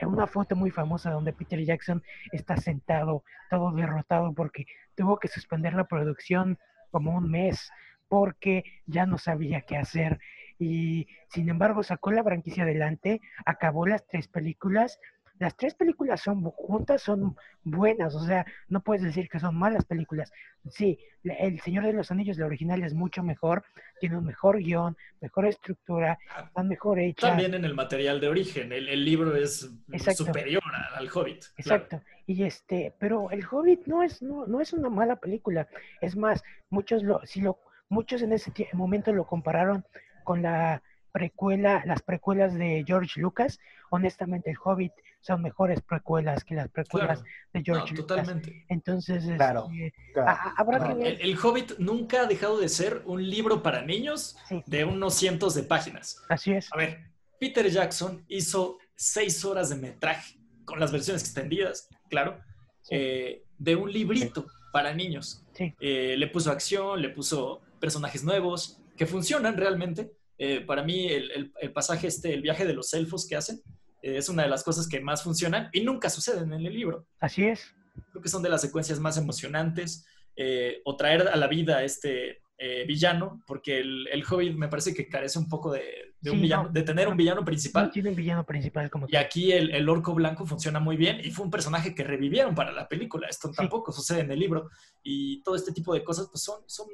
eh, una foto muy famosa donde Peter Jackson está sentado, todo derrotado porque tuvo que suspender la producción como un mes porque ya no sabía qué hacer. Y sin embargo sacó la franquicia adelante, acabó las tres películas. Las tres películas son juntas, son buenas, o sea, no puedes decir que son malas películas. Sí, El Señor de los Anillos, la original, es mucho mejor, tiene un mejor guion, mejor estructura, Ah, está mejor hecha. También en el material de origen, el, el libro es Exacto. superior al Hobbit. claro. Exacto. Y este, pero El Hobbit no es, no, no es una mala película. Es más, muchos lo, si lo, muchos en ese momento lo compararon con la precuela, las precuelas de George Lucas. Honestamente, El Hobbit son mejores precuelas que las precuelas Claro. de No, George Lucas. totalmente. Entonces, Claro. este, Claro. ha- habrá No, que ver. el, el Hobbit nunca ha dejado de ser un libro para niños Sí. de unos cientos de páginas. Así es. A ver, Peter Jackson hizo seis horas de metraje, con las versiones extendidas, claro, Sí. eh, de un librito para niños. Sí. Eh, le puso acción, le puso personajes nuevos que funcionan realmente. Eh, para mí, el, el- el pasaje este, el viaje de los elfos que hacen, es una de las cosas que más funcionan y nunca suceden en el libro Así es. creo que son de las secuencias más emocionantes, eh, o traer a la vida a este eh, villano, porque el, el Hobbit me parece que carece un poco de, de un villano, no. de tener un villano principal. No tiene un villano principal como Y aquí el, el orco blanco funciona muy bien y fue un personaje que revivieron para la película. Esto Sí. tampoco sucede en el libro. Y todo este tipo de cosas pues son, son,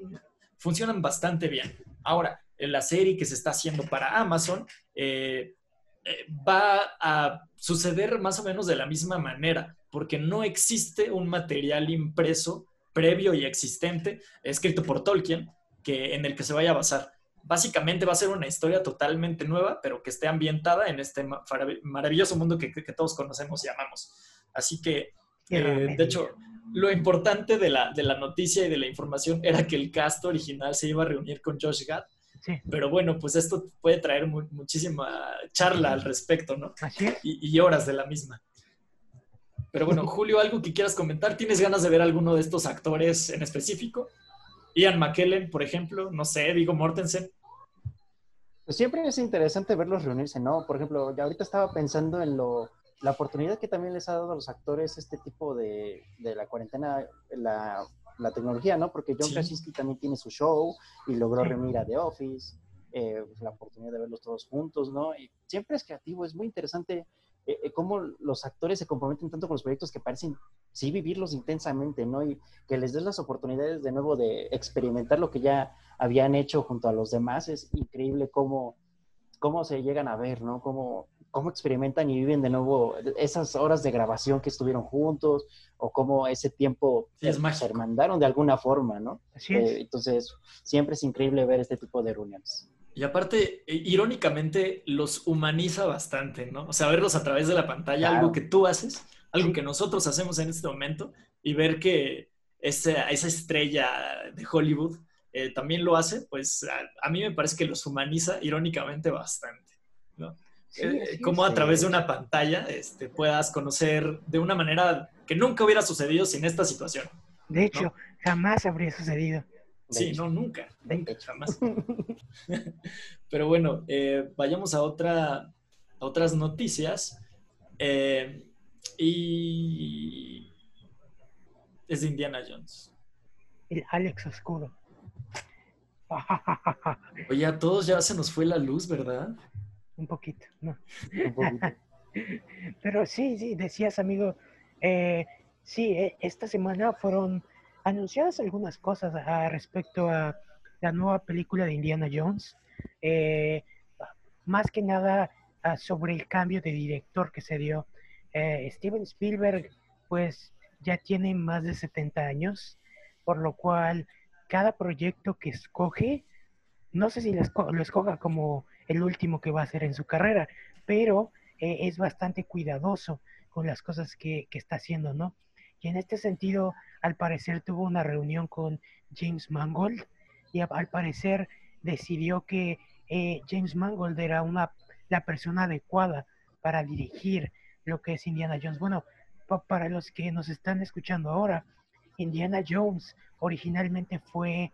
funcionan bastante bien. Ahora, en la serie que se está haciendo para Amazon eh, eh, va a suceder más o menos de la misma manera, porque no existe un material impreso previo y existente, escrito por Tolkien, que, en el que se vaya a basar básicamente va a ser una historia totalmente nueva, pero que esté ambientada en este maravilloso mundo que, que todos conocemos y amamos. Así que, eh, de hecho, lo importante de la, de la noticia y de la información era que el cast original se iba a reunir con Josh Gad, Sí, pero bueno, pues esto puede traer mu- muchísima charla al respecto, ¿no? así es. Y, y horas de la misma. Pero bueno, Julio, ¿algo que quieras comentar? ¿Tienes ganas de ver alguno de estos actores en específico? Ian McKellen, por ejemplo, no sé, Vigo Mortensen. Pues siempre es interesante verlos reunirse, ¿no? Por ejemplo, ya ahorita estaba pensando en lo, la oportunidad que también les ha dado a los actores este tipo de, de la cuarentena, la, la, tecnología, ¿no? Porque John Krasinski también tiene su show y logró reunir a The Office, eh, pues, la oportunidad de verlos todos juntos, ¿no? Y siempre es creativo, es muy interesante eh, eh, cómo los actores se comprometen tanto con los proyectos que parecen sí vivirlos intensamente, ¿no? Y que les des las oportunidades de nuevo de experimentar lo que ya habían hecho junto a los demás. Es increíble cómo, cómo se llegan a ver, ¿no? Cómo, cómo experimentan y viven de nuevo esas horas de grabación que estuvieron juntos o cómo ese tiempo se mandaron de alguna forma, ¿no? Así es. entonces, siempre es increíble ver este tipo de reuniones. Y aparte, e, irónicamente, los humaniza bastante, ¿no? O sea, verlos a través de la pantalla, algo que tú haces, algo que nosotros hacemos en este momento, y ver que esa, esa estrella de Hollywood eh, también lo hace, pues a, mí me parece que los humaniza irónicamente bastante, ¿no? Eh, como a través de una pantalla este, puedas conocer de una manera que nunca hubiera sucedido sin esta situación. De hecho, jamás habría sucedido. Sí, no, nunca. jamás. Pero bueno, eh, vayamos a, otra, otras noticias. Eh, y es de Indiana Jones. El Alex Oscuro. Oye, a todos ya se nos fue la luz, ¿verdad? Un poquito, no. Pero sí, sí, decías, amigo, eh, sí, esta semana fueron anunciadas algunas cosas a, respecto a la nueva película de Indiana Jones. Eh, más que nada sobre el cambio de director que se dio. Eh, Steven Spielberg, pues ya tiene más de 70 años, por lo cual cada proyecto que escoge, no sé si lo, escoja como el último que va a hacer en su carrera, pero eh, es bastante cuidadoso con las cosas que, que está haciendo, ¿no? Y en este sentido, al parecer tuvo una reunión con James Mangold y al parecer decidió que eh, James Mangold era una, la persona adecuada para dirigir lo que es Indiana Jones. Bueno, para los que nos están escuchando ahora, Indiana Jones originalmente fue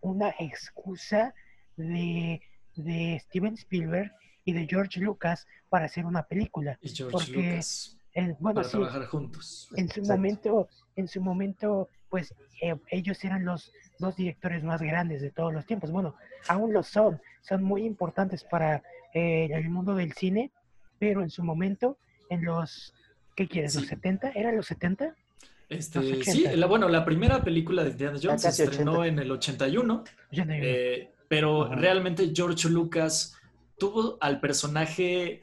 una excusa de, de Steven Spielberg y de George Lucas para hacer una película. Y George Lucas bueno, para trabajar juntos. En su momento, en su momento, pues eh, ellos eran los dos directores más grandes de todos los tiempos. Bueno, aún lo son, son muy importantes para eh, el mundo del cine, pero en su momento, en los, ¿qué quieres? ¿Los 70? ¿Eran los 70? Este, sí, la, bueno, la primera película de Indiana Jones se estrenó en el 81, eh, pero realmente George Lucas tuvo al personaje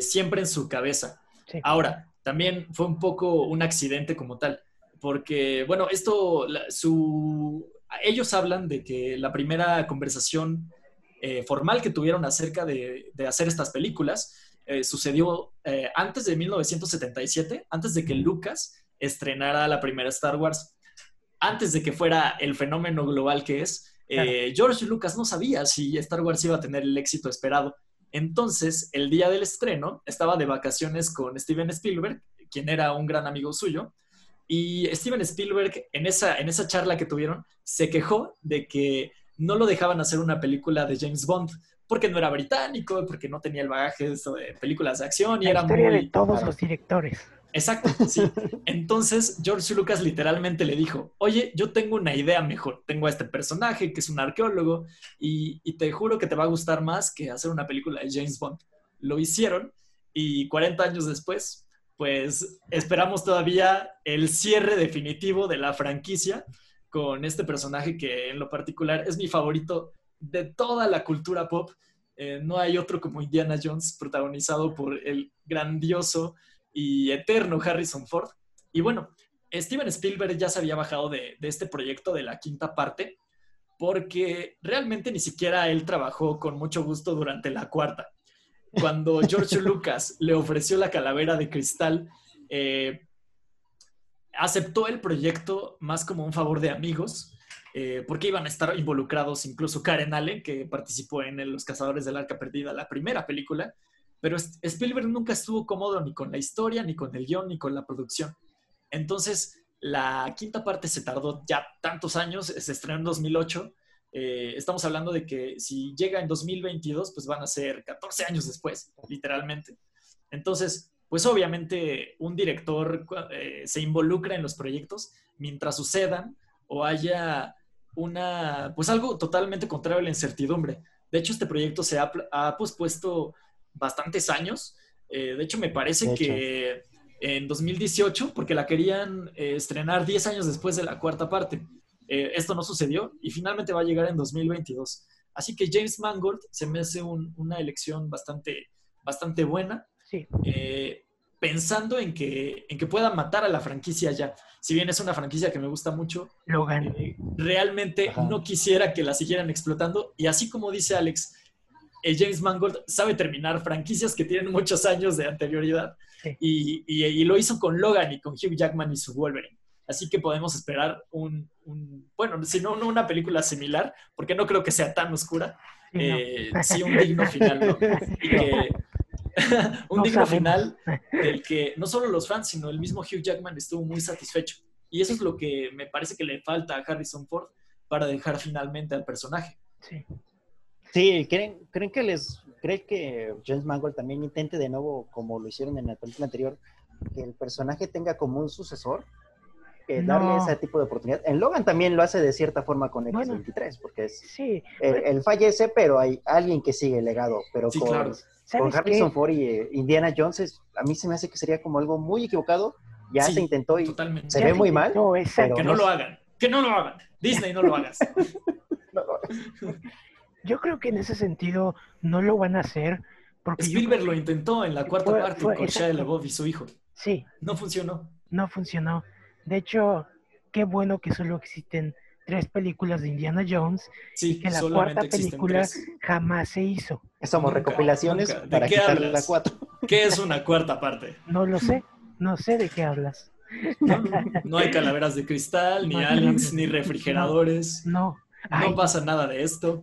siempre en su cabeza. Ahora, también fue un poco un accidente como tal, porque, bueno, esto, su, ellos hablan de que la primera conversación eh, formal que tuvieron acerca de, hacer estas películas eh, sucedió eh, antes de 1977, antes de que Lucas estrenara la primera Star Wars, antes de que fuera el fenómeno global que es. George Lucas no sabía si Star Wars iba a tener el éxito esperado. Entonces, el día del estreno, estaba de vacaciones con Steven Spielberg, quien era un gran amigo suyo, y Steven Spielberg, en esa, en esa charla que tuvieron, se quejó de que no lo dejaban hacer una película de James Bond porque no era británico, porque no tenía el bagaje de, películas de acción y era muy... de todos los directores. Exacto, sí. Entonces George Lucas literalmente le dijo, oye, yo tengo una idea mejor, tengo a este personaje que es un arqueólogo y, te juro que te va a gustar más que hacer una película de James Bond. Lo hicieron y 40 años después, pues esperamos todavía el cierre definitivo de la franquicia con este personaje que en lo particular es mi favorito de toda la cultura pop. Eh, no hay otro como Indiana Jones protagonizado por el grandioso y eterno Harrison Ford. Y bueno, Steven Spielberg ya se había bajado de, este proyecto de la quinta parte porque realmente ni siquiera él trabajó con mucho gusto durante la cuarta. Cuando George Lucas le ofreció la calavera de cristal, eh, aceptó el proyecto más como un favor de amigos, eh, porque iban a estar involucrados incluso Karen Allen, que participó en Los Cazadores del Arca Perdida, la primera película, pero Spielberg nunca estuvo cómodo ni con la historia, ni con el guion, ni con la producción. Entonces, la quinta parte se tardó ya tantos años, se estrenó en 2008. Eh, estamos hablando de que si llega en 2022, pues van a ser 14 años después, literalmente. Entonces, pues obviamente un director eh, se involucra en los proyectos mientras sucedan o haya una, pues algo totalmente contrario a la incertidumbre. De hecho, este proyecto se ha, ha pospuesto bastantes años. Eh, de hecho, me parece que en 2018, porque la querían eh, estrenar 10 años después de la cuarta parte. Eh, esto no sucedió y finalmente va a llegar en 2022. Asgold que James Mangold se me hace una elección bastante, bastante buena. Sí. pensando en que, en que pueda matar a la franquicia ya. Si bien es una franquicia que me gusta mucho, Logan. realmente no quisiera que la siguieran explotando. Y así como dice Alex, James Mangold sabe terminar franquicias que tienen muchos años de anterioridad y, lo hizo con Logan y con Hugh Jackman y su Wolverine. Así que podemos esperar un, bueno, si no una película similar, porque no creo que sea tan oscura, eh, sí un digno final, un digno final del que no solo los fans, sino el mismo Hugh Jackman estuvo muy satisfecho. Y eso es lo que me parece que le falta a Harrison Ford para dejar finalmente al personaje. Sí. Sí, ¿creen, ¿creen que les creen que James Mangold también intente de nuevo, como lo hicieron en la película anterior, que el personaje tenga como un sucesor? darle ese tipo de oportunidad. En Logan también lo hace de cierta forma con X-23, porque es, sí, él, fallece, pero hay alguien que sigue el legado. Pero con, Harrison Ford y eh, Indiana Jones, a mí se me hace que sería como algo muy equivocado. Ya se intentó y se ve muy mal. que no, lo hagan, que no lo hagan. Disney, no lo hagas. no lo hagas. Yo creo que en ese sentido no lo van a hacer. Porque Spielberg lo intentó en la cuarta parte con Shia LaBeouf y su hijo. Sí. No funcionó. No funcionó. De hecho, qué bueno que solo existen tres películas de Indiana Jones sí, y que la cuarta película jamás se hizo. Somos recopilaciones para quitarle la cuatro. ¿Qué es una cuarta parte? No lo sé. No sé de qué hablas. No, hay calaveras de cristal, ni aliens, ni refrigeradores. No. No pasa nada de esto.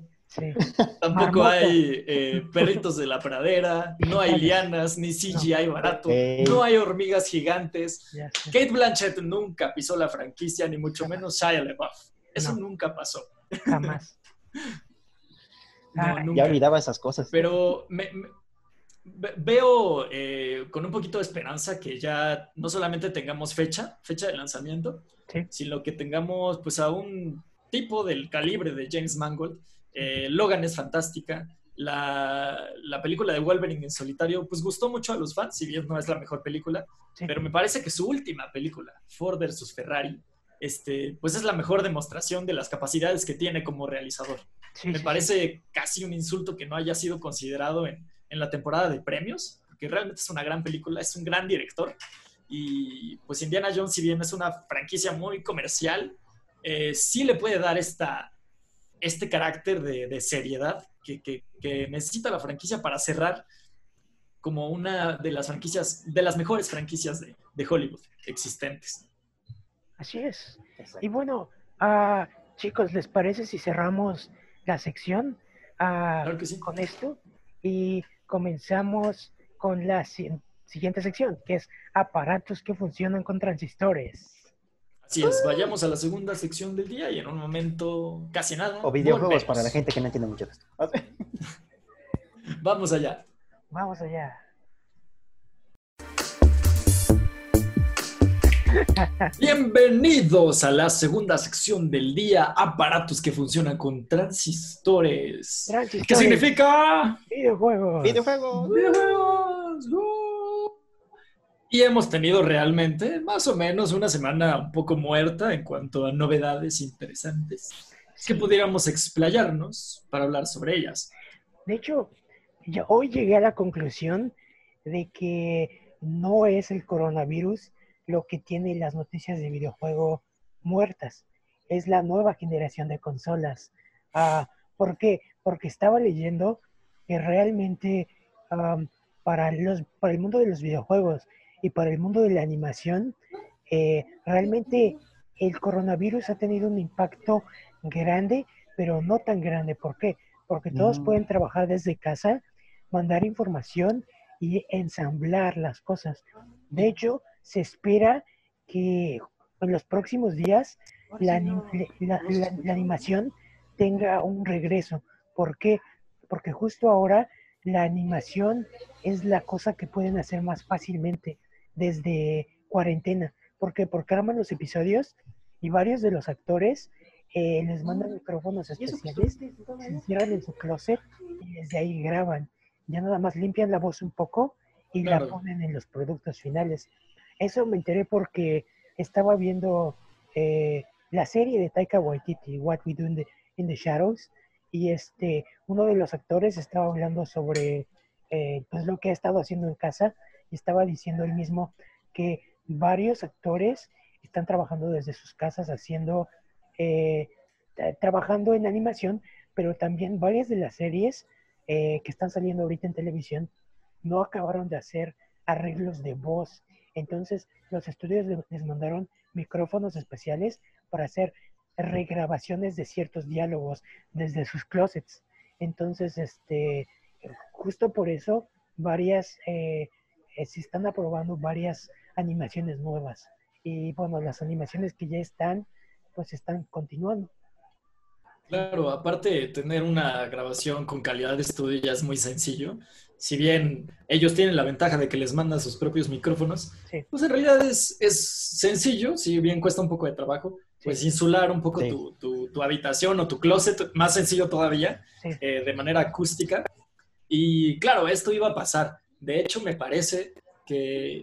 Tampoco hay eh, perritos de la pradera, no hay lianas, ni CGI barato, no hay hormigas gigantes. Kate Blanchett nunca pisó la franquicia, ni mucho menos Shia LaBeouf. Eso nunca pasó. Jamás. ya olvidaba esas cosas. Pero veo eh, con un poquito de esperanza que ya no solamente tengamos fecha, fecha de lanzamiento, sino que tengamos pues a un tipo del calibre de James Mangold eh, Logan es fantástica. La, película de Wolverine en solitario, pues gustó mucho a los fans, si bien no es la mejor película, pero me parece que su última película, Ford vs. Ferrari, este, pues es la mejor demostración de las capacidades que tiene como realizador. me parece casi un insulto que no haya sido considerado en, la temporada de premios, porque realmente es una gran película, es un gran director. Y pues Indiana Jones, si bien es una franquicia muy comercial, eh, sí le puede dar esta, este carácter de, seriedad que, necesita la franquicia para cerrar como una de las franquicias, de las mejores franquicias de, Hollywood existentes. Así es. Y bueno, uh, chicos, ¿les parece si cerramos la sección uh, con esto? Y comenzamos con la siguiente sección, que es aparatos que funcionan con transistores. Así es, vayamos a la segunda sección del día y en un momento casi nada. O videojuegos para la gente que no entiende mucho de esto. Vamos allá. Vamos allá. Bienvenidos a la segunda sección del día, aparatos que funcionan con transistores. transistores. ¿Qué significa? Videojuegos. Videojuegos. Videojuegos. Y hemos tenido realmente más o menos una semana un poco muerta en cuanto a novedades interesantes que pudiéramos explayarnos para hablar sobre ellas. De hecho, yo hoy llegué a la conclusión de que no es el coronavirus lo que tiene las noticias de videojuego muertas, es la nueva generación de consolas. Ah, ¿Por qué? Porque estaba leyendo que realmente para, los, para el mundo de los videojuegos y para el mundo de la animación, eh, realmente el coronavirus ha tenido un impacto grande, pero no tan grande. ¿Por qué? Porque todos pueden trabajar desde casa, mandar información y ensamblar las cosas. De hecho, se espera que en los próximos días la, animación tenga un regreso. ¿Por qué? Porque justo ahora la animación es la cosa que pueden hacer más fácilmente desde cuarentena. ¿Por qué? Porque arman los episodios y varios de los actores eh, les mandan micrófonos especiales, se cierran en su closet y desde ahí graban. Ya nada más limpian la voz un poco y la ponen en los productos finales. Eso me enteré porque estaba viendo eh, la serie de Taika Waititi, What We Do in the, in the Shadows, y este, uno de los actores estaba hablando sobre eh, pues lo que ha estado haciendo en casa y estaba diciendo él mismo que varios actores están trabajando desde sus casas haciendo, eh, trabajando en animación, pero también varias de las series eh, que están saliendo ahorita en televisión no acabaron de hacer arreglos de voz. Entonces los estudios les mandaron micrófonos especiales para hacer regrabaciones de ciertos diálogos desde sus closets. Entonces, este, justo por eso, varias, eh, eh, se están aprobando varias animaciones nuevas. Y bueno, las animaciones que ya están, pues están continuando. Claro, aparte de tener una grabación con calidad de estudio ya es muy sencillo. Si bien ellos tienen la ventaja de que les mandan sus propios micrófonos, pues en realidad es, es, sencillo, si bien cuesta un poco de trabajo, pues insular un poco tu, tu, habitación o tu closet, más sencillo todavía, eh, de manera acústica. Y claro, esto iba a pasar. De hecho, me parece que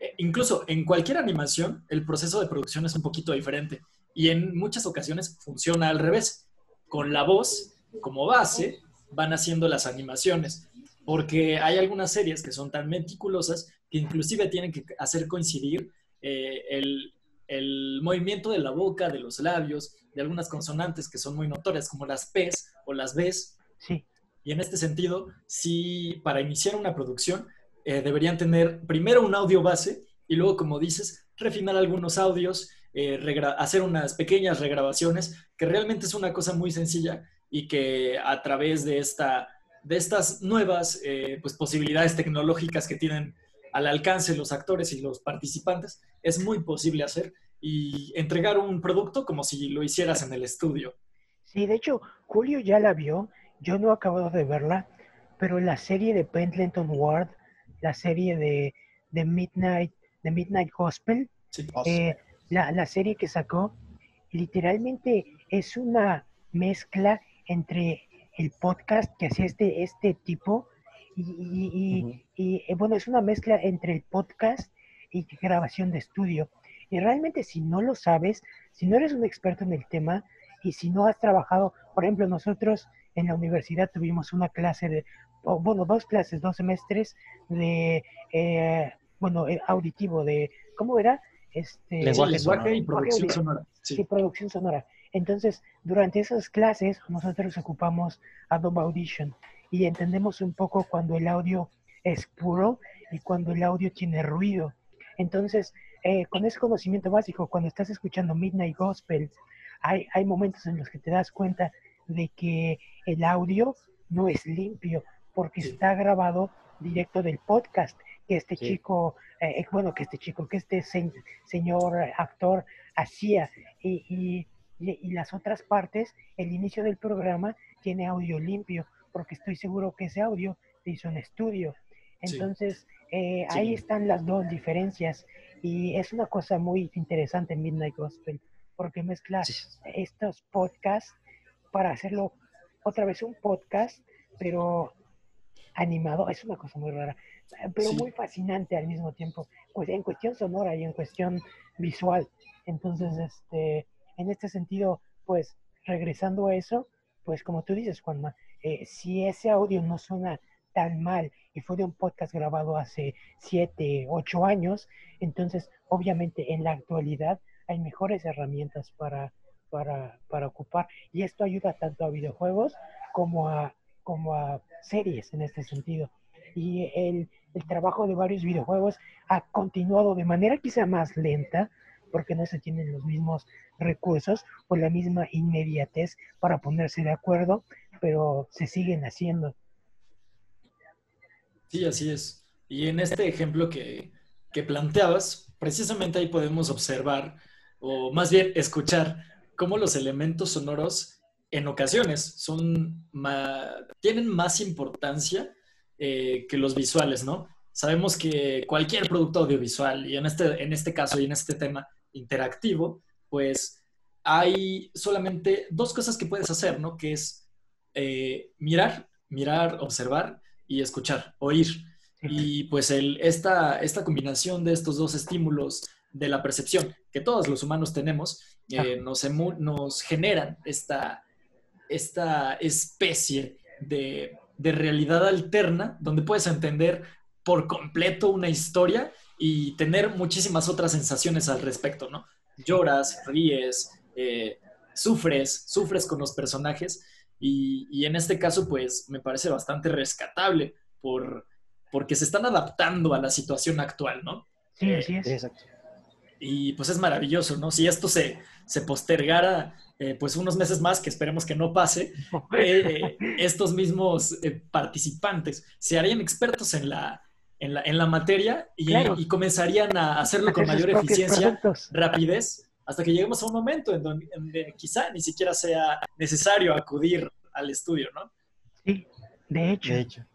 eh, incluso en cualquier animación, el proceso de producción es un poquito diferente. Y en muchas ocasiones funciona al revés. Con la voz como base, van haciendo las animaciones. Porque hay algunas series que son tan meticulosas que inclusive tienen que hacer coincidir eh, el, el movimiento de la boca, de los labios, de algunas consonantes que son muy notorias, como las P's o las B's. Sí. Y en este sentido, sí, para iniciar una producción, eh, deberían tener primero un audio base y luego, como dices, refinar algunos audios, eh, hacer unas pequeñas regrabaciones, que realmente es una cosa muy sencilla y que a través de, esta, de estas nuevas eh, pues, posibilidades tecnológicas que tienen al alcance los actores y los participantes, es muy posible hacer y entregar un producto como si lo hicieras en el estudio. Sí, de hecho, Julio ya la vio, yo no he acabado de verla, pero la serie de Pendleton Ward, la serie de, de Midnight, de Midnight Gospel, eh, la, la serie que sacó, literalmente es una mezcla entre el podcast que hacía este, este tipo y, eh, bueno, es una mezcla entre el podcast y grabación de estudio. Y realmente si no lo sabes, si no eres un experto en el tema y si no has trabajado, por ejemplo, nosotros en la universidad tuvimos una clase de, bueno, dos clases, dos semestres de, eh, bueno, eh, auditivo, de, ¿cómo era? Este, lenguaje, y producción sonora. Sí. producción sonora. Entonces, durante esas clases nosotros ocupamos Adobe Audition y entendemos un poco cuando el audio es puro y cuando el audio tiene ruido. Entonces, eh, con ese conocimiento básico, cuando estás escuchando Midnight Gospel, hay, hay momentos en los que te das cuenta de que el audio no es limpio porque está grabado directo del podcast que este chico, eh, eh, bueno, que este chico, que este señor actor hacía. Y, y, y, las otras partes, el inicio del programa tiene audio limpio porque estoy seguro que ese audio se hizo en estudio. Entonces, eh, ahí están las dos diferencias y es una cosa muy interesante en Midnight Gospel porque mezcla estos podcasts para hacerlo otra vez un podcast, pero animado, es una cosa muy rara, pero muy fascinante al mismo tiempo, pues en cuestión sonora y en cuestión visual. Entonces, este, en este sentido, pues regresando a eso, pues como tú dices, Juanma, eh, si ese audio no suena tan mal y fue de un podcast grabado hace siete, ocho años, entonces obviamente en la actualidad hay mejores herramientas para, para, para ocupar y esto ayuda tanto a videojuegos como a, como a series en este sentido. Y el, el trabajo de varios videojuegos ha continuado de manera quizá más lenta, porque no se tienen los mismos recursos o la misma inmediatez para ponerse de acuerdo, pero se siguen haciendo. Sí, así es. Y en este ejemplo que, planteabas, precisamente ahí podemos observar o más bien escuchar cómo los elementos sonoros en ocasiones son tienen más importancia eh, que los visuales, ¿no? Sabemos que cualquier producto audiovisual, y en este, en este caso y en este tema interactivo, pues hay solamente dos cosas que puedes hacer, ¿no? Que es eh, mirar, mirar, observar y escuchar, oír. Y pues el, esta, esta combinación de estos dos estímulos de la percepción que todos los humanos tenemos, eh, nos, nos generan esta, esta especie de, de realidad alterna donde puedes entender por completo una historia y tener muchísimas otras sensaciones al respecto, ¿no? Lloras, ríes, eh, sufres, sufres con los personajes y, en este caso pues me parece bastante rescatable por, porque se están adaptando a la situación actual, ¿no? Sí, así es. Exacto. Y pues es maravilloso, ¿no? Si esto se, se postergara eh, pues unos meses más, que esperemos que no pase, eh, estos mismos eh, participantes se harían expertos en la, en la, en la materia y, y, comenzarían a hacerlo con mayor eficiencia, rapidez, hasta que lleguemos a un momento en donde, quizá ni siquiera sea necesario acudir al estudio, ¿no? Sí, de hecho. De hecho.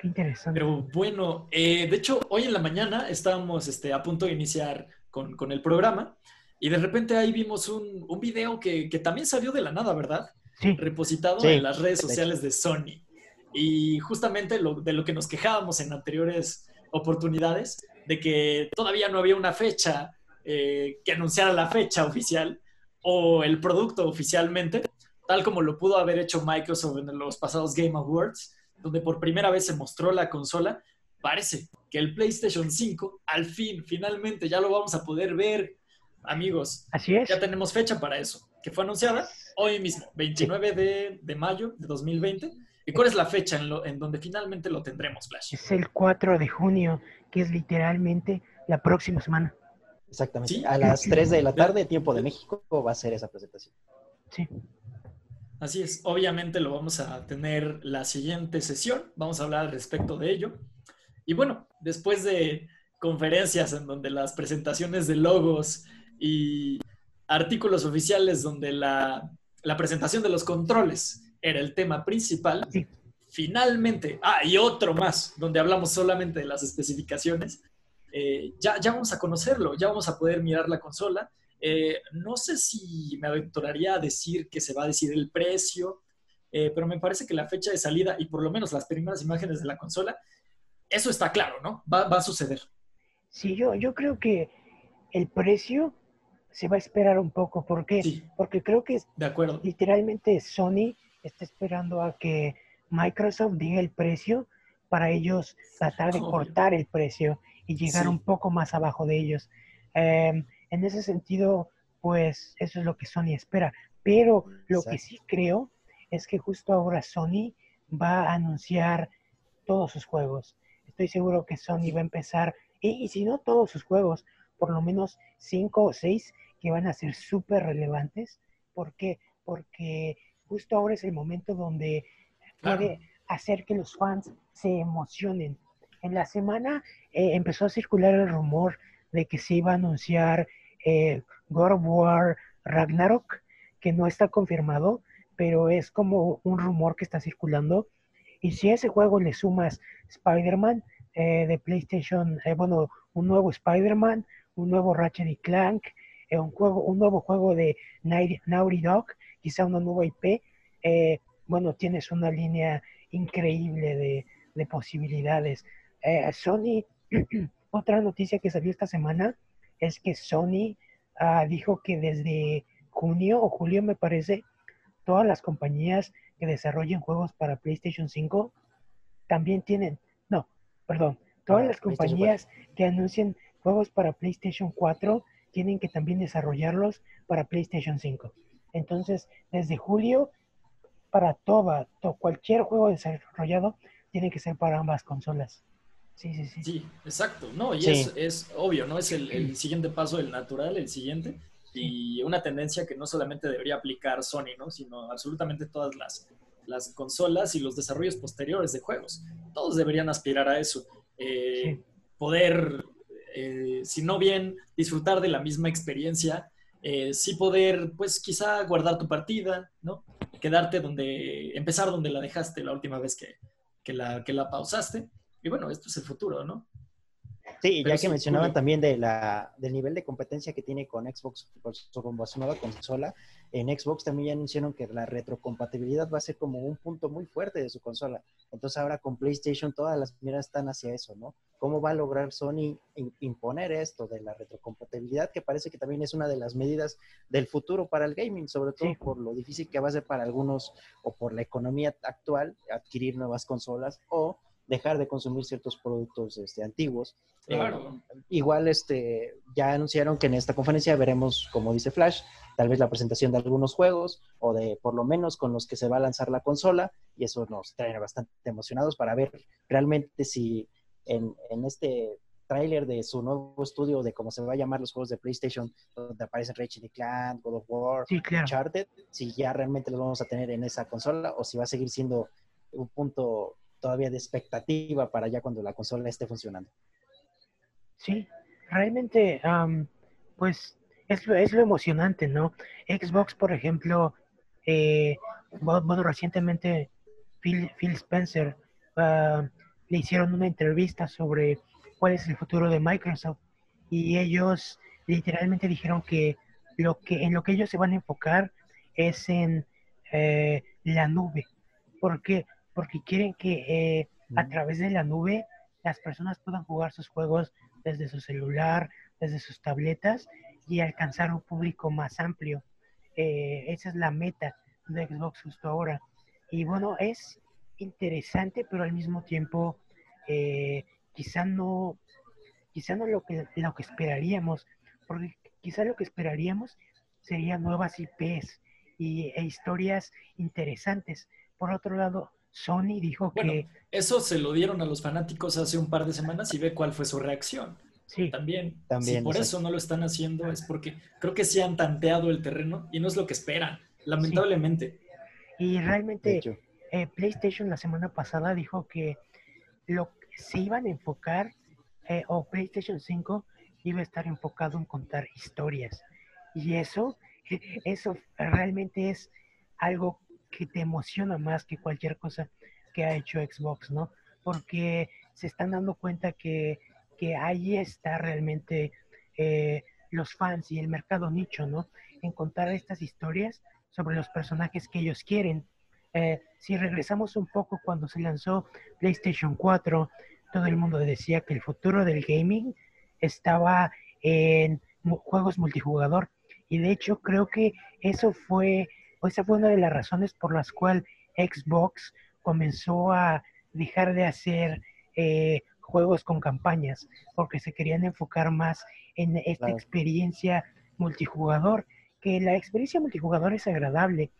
Qué interesante. Pero bueno, de hecho, hoy en la mañana estábamos este, a punto de iniciar con, con el programa y de repente ahí vimos un, un video que, que, también salió de la nada, ¿verdad? Sí. Repositado en las redes sociales de Sony. Y justamente lo, de lo que nos quejábamos en anteriores oportunidades, de que todavía no había una fecha eh, que anunciara la fecha oficial o el producto oficialmente, tal como lo pudo haber hecho Microsoft en los pasados Game Awards, donde por primera vez se mostró la consola. Parece que el PlayStation 5, al fin, finalmente, ya lo vamos a poder ver amigos. Así es. Ya tenemos fecha para eso, que fue anunciada hoy mismo, 29 de, de mayo de 2020. ¿Y cuál es la fecha en, lo, en donde finalmente lo tendremos, Flash? Es el 4 de junio, que es literalmente la próxima semana. Exactamente. ¿Sí? A las 3 de la tarde, tiempo de México, va a ser esa presentación. Sí. Así es. Obviamente lo vamos a tener la siguiente sesión. Vamos a hablar al respecto de ello. Y bueno, después de conferencias en donde las presentaciones de logos y artículos oficiales donde la, la presentación de los controles era el tema principal. Finalmente, ah, y otro más, donde hablamos solamente de las especificaciones. Eh, ya, ya vamos a conocerlo, ya vamos a poder mirar la consola. Eh, no sé si me aventuraría a decir que se va a decidir el precio, eh, pero me parece que la fecha de salida y por lo menos las primeras imágenes de la consola, eso está claro, ¿no? Va, va a suceder. Sí, yo, yo creo que el precio se va a esperar un poco. ¿Por qué? Porque creo que de acuerdo. literalmente Sony está esperando a que Microsoft diga el precio para ellos tratar de cortar el precio y llegar un poco más abajo de ellos. Em, en ese sentido, pues eso es lo que Sony espera. Pero lo que sí creo es que justo ahora Sony va a anunciar todos sus juegos. Estoy seguro que Sony va a empezar, y, y si no todos sus juegos, por lo menos cinco o seis que van a ser súper relevantes. ¿Por qué? Porque justo ahora es el momento donde puede hacer que los fans se emocionen. En la semana eh, empezó a circular el rumor de que se iba a anunciar eh, God of War Ragnarok, que no está confirmado, pero es como un rumor que está circulando. Y si a ese juego le sumas Spider-Man eh, de PlayStation, bueno, un nuevo Spider-Man, un nuevo Ratchet y Clank, eh, un, juego, un nuevo juego de Naughty Dog, quizá una nueva IP, eh, bueno, tienes una línea increíble de, posibilidades. Eh, Sony, otra noticia que salió esta semana es que Sony ah, dijo que desde junio o julio, me parece, todas las compañías que desarrollen juegos para PlayStation 5 también tienen, no, perdón, todas las compañías que anuncien juegos para PlayStation 4 tienen que también desarrollarlos para PlayStation 5. Entonces, desde julio, para toda, cualquier juego desarrollado, tiene que ser para ambas consolas. Sí, sí, sí. Sí, exacto. No, y es, es, obvio, ¿no? Es el, el, siguiente paso del natural, el siguiente. Y una tendencia que no solamente debería aplicar Sony, ¿no? Sino absolutamente todas las, las consolas y los desarrollos posteriores de juegos. Todos deberían aspirar a eso. Eh, poder eh, si no bien disfrutar de la misma experiencia, eh, sí poder, pues quizá guardar tu partida, ¿no? Quedarte donde, empezar donde la dejaste la última vez que, que, la, que la pausaste. Y bueno, esto es el futuro, ¿no? Sí, ya que mencionaban también de la, del nivel de competencia que tiene con Xbox por su nueva consola, en Xbox también ya anunciaron que la retrocompatibilidad va a ser como un punto muy fuerte de su consola. Entonces ahora con PlayStation todas las miradas están hacia eso, ¿no? ¿Cómo va a lograr Sony imponer esto de la retrocompatibilidad? Que parece que también es una de las medidas del futuro para el gaming, sobre todo por lo difícil que va a ser para algunos o por la economía actual adquirir nuevas consolas o dejar de consumir ciertos productos este, antiguos. Claro. Eh, igual este, ya anunciaron que en esta conferencia veremos, como dice Flash, tal vez la presentación de algunos juegos o de por lo menos con los que se va a lanzar la consola y eso nos trae bastante emocionados para ver realmente si en, en este tráiler de su nuevo estudio de cómo se va a llamar los juegos de PlayStation, donde aparecen Ratchet Clank, God of War, Uncharted, si ya realmente los vamos a tener en esa consola o si va a seguir siendo un punto todavía de expectativa para ya cuando la consola esté funcionando. Sí, realmente, pues es es lo emocionante, ¿no? Xbox, por ejemplo, eh, recientemente Phil, Spencer ah, le hicieron una entrevista sobre cuál es el futuro de Microsoft y ellos literalmente dijeron que lo que en lo que ellos se van a enfocar es en eh, la nube. ¿Por qué? Porque quieren que eh, a través de la nube las personas puedan jugar sus juegos desde su celular, desde sus tabletas y alcanzar un público más amplio. Eh, esa es la meta de Xbox justo ahora. Y bueno, es interesante, pero al mismo tiempo eh, quizá no, quizá no lo que, lo que esperaríamos, porque quizá lo que esperaríamos serían nuevas IPs y, e historias interesantes. Por otro lado, Sony dijo que... Eso se lo dieron a los fanáticos hace un par de semanas y ve cuál fue su reacción. Sí. También. También si por eso no lo están haciendo es porque creo que sí han tanteado el terreno y no es lo que esperan, lamentablemente. Y realmente eh, PlayStation la semana pasada dijo que lo se iban a enfocar, eh, o PlayStation 5 iba a estar enfocado en contar historias. Y eso, eso realmente es algo que te emociona más que cualquier cosa que ha hecho Xbox, ¿no? Porque se están dando cuenta que, que ahí está realmente eh, los fans y el mercado nicho, ¿no? En contar estas historias sobre los personajes que ellos quieren. Eh, si regresamos un poco cuando se lanzó PlayStation 4, todo el mundo decía que el futuro del gaming estaba en juegos multijugador. Y de hecho creo que eso fue esa fue una de las razones por las cuales Xbox comenzó a dejar de hacer eh, juegos con campañas, porque se querían enfocar más en esta experiencia multijugador, que la experiencia multijugador es agradable,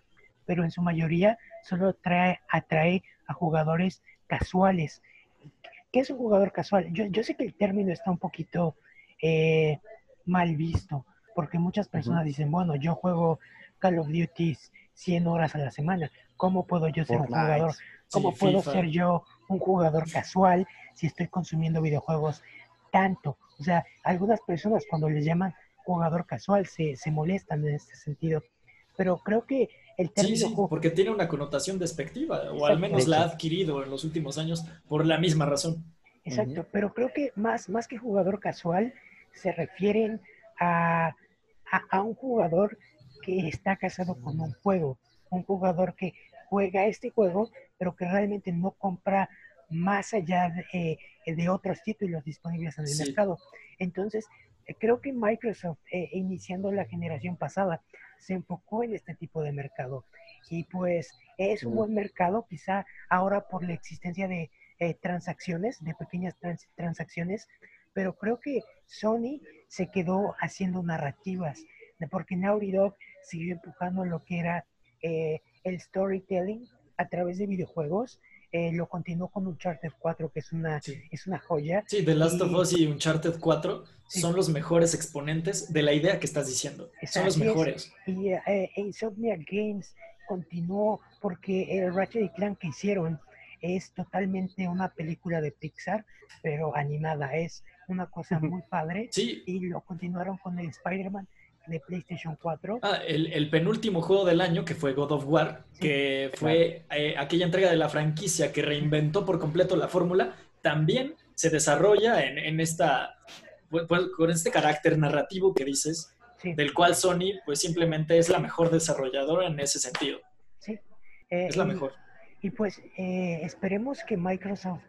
pero en su mayoría solo trae, atrae a jugadores casuales. ¿Qué es un jugador casual? Yo, sé que el término está un poquito eh, mal visto, porque muchas personas dicen, bueno, yo juego Call of Duty 100 horas a la semana. ¿Cómo puedo yo ser un jugador? ¿Cómo puedo ser yo un jugador casual si estoy consumiendo videojuegos tanto? O sea, algunas personas cuando les llaman jugador casual se, se molestan en este sentido. Pero creo que el término... Sí, sí, porque tiene una connotación despectiva, o al menos la ha adquirido en los últimos años por la misma razón. Exacto, pero creo que más, más que jugador casual se refieren a, a, a un jugador que está casado con un juego, un jugador que juega este juego, pero que realmente no compra más allá de, eh, otros títulos disponibles en el mercado. Entonces, eh, creo que Microsoft, eh, iniciando la generación pasada, se enfocó en este tipo de mercado. Y pues es un buen mercado, quizá ahora por la existencia de transacciones, de pequeñas transacciones, pero creo que Sony se quedó haciendo narrativas, porque Naughty Dog siguió empujando lo que era eh, el storytelling a través de videojuegos. Eh, lo continuó con Uncharted 4, que es una, es una joya. Sí, The Last of Us y Uncharted 4 son los mejores exponentes de la idea que estás diciendo. son los mejores. Y eh, Insomnia Games continuó porque el Ratchet y Clank que hicieron es totalmente una película de Pixar, pero animada. Es una cosa muy padre. Sí. Y lo continuaron con el Spider-Man de PlayStation 4. Ah, el, el penúltimo juego del año, que fue God of War, Sí, que fue eh, aquella entrega de la franquicia que reinventó por completo la fórmula, también se desarrolla en, en esta, pues, pues, con este carácter narrativo que dices, Sí, del cual Sony pues simplemente es la mejor desarrolladora en ese sentido. sí. Eh, Es la y- mejor. Y pues eh, esperemos que Microsoft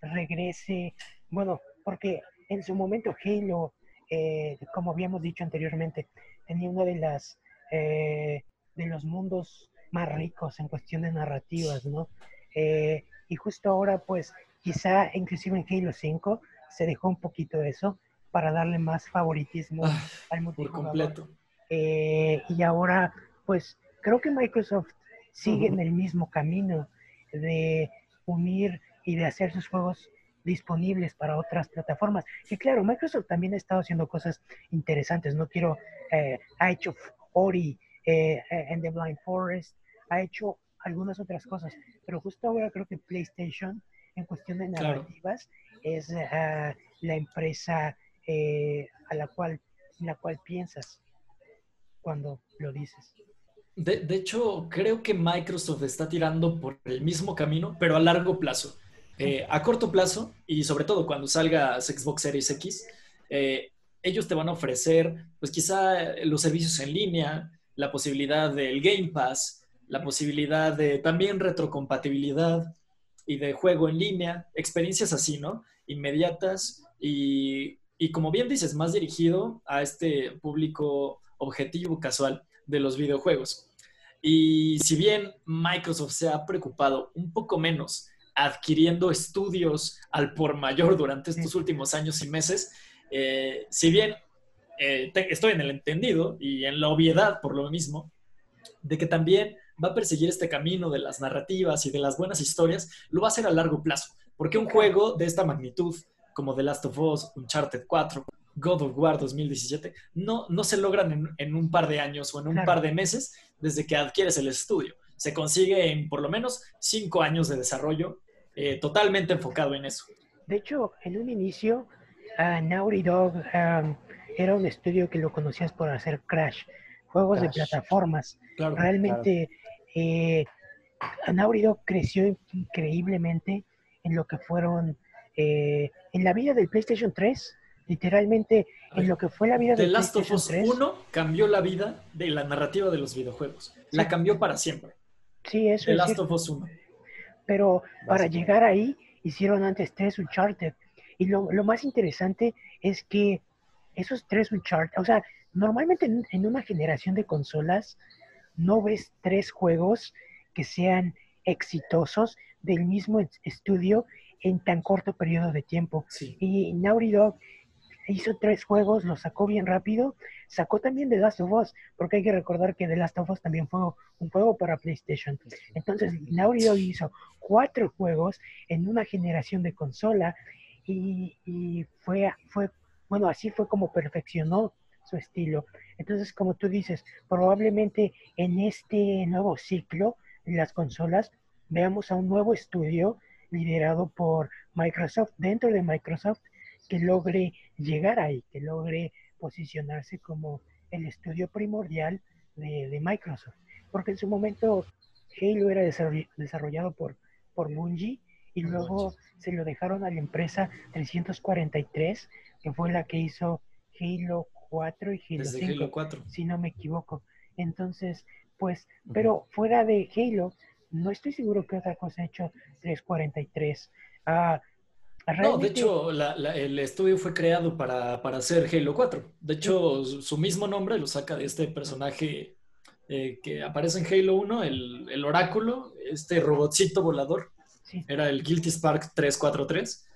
regrese, bueno, porque en su momento Halo, eh, como habíamos dicho anteriormente, tenía uno de las eh, de los mundos más ricos en cuestiones narrativas, ¿no? Eh, y justo ahora, pues, quizá inclusive en Halo 5 se dejó un poquito eso para darle más favoritismo Ah, al por multijugador. completo. Eh, y ahora, pues creo que Microsoft sigue en el mismo camino de unir y de hacer sus juegos disponibles para otras plataformas. Y claro, Microsoft también ha estado haciendo cosas interesantes. No quiero, eh, ha hecho Ori eh, en The Blind Forest, ha hecho algunas otras cosas, pero justo ahora creo que PlayStation, en cuestión de Claro. narrativas, es ah, la empresa eh, a la cual, la cual piensas cuando lo dices. De, de hecho, creo que Microsoft está tirando por el mismo camino, pero a largo plazo. Eh, a corto plazo, y sobre todo cuando salga Xbox Series X, eh, ellos te van a ofrecer, pues quizá los servicios en línea, la posibilidad del Game Pass, la posibilidad de también retrocompatibilidad y de juego en línea, experiencias así, ¿no? Inmediatas y, y como bien dices, más dirigido a este público objetivo casual de los videojuegos. Y si bien Microsoft se ha preocupado un poco menos adquiriendo estudios al por mayor durante estos últimos años y meses, eh, si bien eh, te- estoy en el entendido y en la obviedad por lo mismo, de que también va a perseguir este camino de las narrativas y de las buenas historias, lo va a hacer a largo plazo. Porque un juego de esta magnitud, como The Last of Us, Uncharted 4, God of War 2017, no, no se logran en, en un par de años o en un Claro. par de meses desde que adquieres el estudio. Se consigue en por lo menos cinco años de desarrollo eh, totalmente enfocado en eso. De hecho, en un inicio, ah, Naughty Dog um, era un estudio que lo conocías por hacer Crash, juegos de plataformas. Claro. Realmente, eh, Naughty Dog creció increíblemente en lo que fueron, eh, en la vida del PlayStation 3, literalmente en lo que fue la vida The del Last of Us 3. 1 cambió la vida de la narrativa de los videojuegos. La cambió para siempre. Sí, eso The es Last cierto. of Us 1. Pero para llegar ahí hicieron antes tres Uncharted. Y lo, lo más interesante es que esos tres Uncharted, o sea, normalmente en, en una generación de consolas no ves tres juegos que sean exitosos del mismo es- estudio en tan corto periodo de tiempo. Sí. Y Naughty Dog hizo tres juegos, los sacó bien rápido, sacó también The Last of Us, porque hay que recordar que The Last of Us también fue un juego para PlayStation. Entonces, Naughty Dog hizo cuatro juegos en una generación de consola y, y fue, fue, bueno, así fue como perfeccionó su estilo. Entonces, como tú dices, probablemente en este nuevo ciclo de las consolas veamos a un nuevo estudio liderado por Microsoft, dentro de Microsoft, que logre llegar ahí, que logre posicionarse como el estudio primordial de, de Microsoft. Porque en su momento Halo era desarroll- desarrollado por, por Bungie y luego se lo dejaron a la empresa 343, que fue la que hizo Halo 4 y Halo Desde 5 Halo 4. si no me equivoco. Entonces, pues, pero fuera de Halo, no estoy seguro que otra cosa ha hecho 343. Ah, No, de hecho, la- la- el estudio fue creado para, para hacer Halo 4. De hecho, su, su mismo nombre lo saca de este personaje eh, que aparece en Halo 1, el, el oráculo, este robotcito volador. sí, Era el Guilty Spark 343.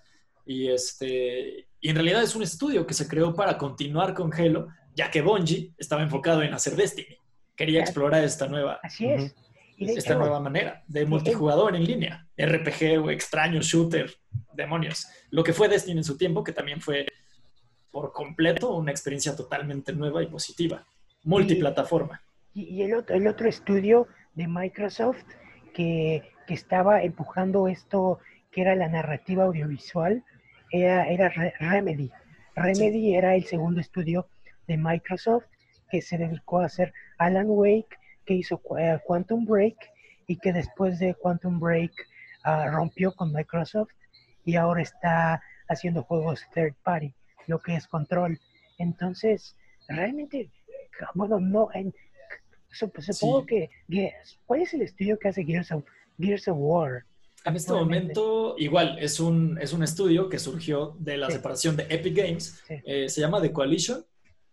Y, este, y en realidad es un estudio que se creó para continuar con Halo, ya que Bungie estaba enfocado en hacer Destiny. Quería Claro. explorar esta nueva, así es. Esta nueva manera de multijugador en línea, RPG o extraño shooter, demonios. Lo que fue Destiny en su tiempo, que también fue por completo una experiencia totalmente nueva y positiva, multiplataforma. y, y el, otro, el otro estudio de Microsoft que, que estaba empujando esto que era la narrativa audiovisual era, era Re- Remedy. Remedy era el segundo estudio de Microsoft que se dedicó a hacer Alan Wake, que hizo eh, Quantum Break y que después de Quantum Break ah, rompió con Microsoft y ahora está haciendo juegos third party, lo que es Control. Entonces, realmente, bueno, no, en, sup- supongo Sí. que, Gears- ¿cuál es el estudio que hace Gears of, Gears of War? En este momento, igual, es un, es un estudio que surgió de la Sí. separación de Epic Games. Sí. Eh, se llama The Coalition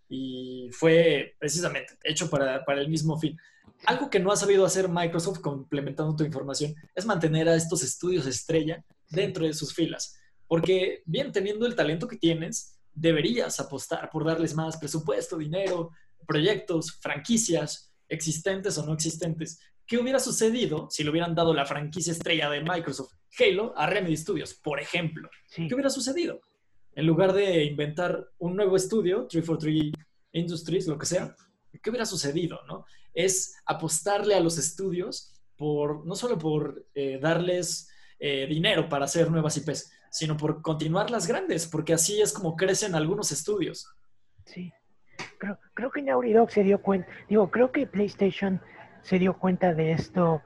y fue precisamente hecho para, para el mismo fin. Algo que no ha sabido hacer Microsoft, complementando tu información, es mantener a estos estudios estrella dentro de sus filas. Porque, bien, teniendo el talento que tienes, deberías apostar por darles más presupuesto, dinero, proyectos, franquicias, existentes o no existentes. ¿Qué hubiera sucedido si le hubieran dado la franquicia estrella de Microsoft, Halo, a Remedy Studios, por ejemplo? Sí, ¿Qué hubiera sucedido? En lugar de inventar un nuevo estudio, 343 Industries, lo que sea, ¿qué hubiera sucedido? ¿no? Es apostarle a los estudios por, no solo por eh, darles eh, dinero para hacer nuevas IPs, sino por continuar las grandes, porque así es como crecen algunos estudios. sí. Creo, creo que Naughty Dog se dio cuenta, digo, creo que PlayStation se dio cuenta de esto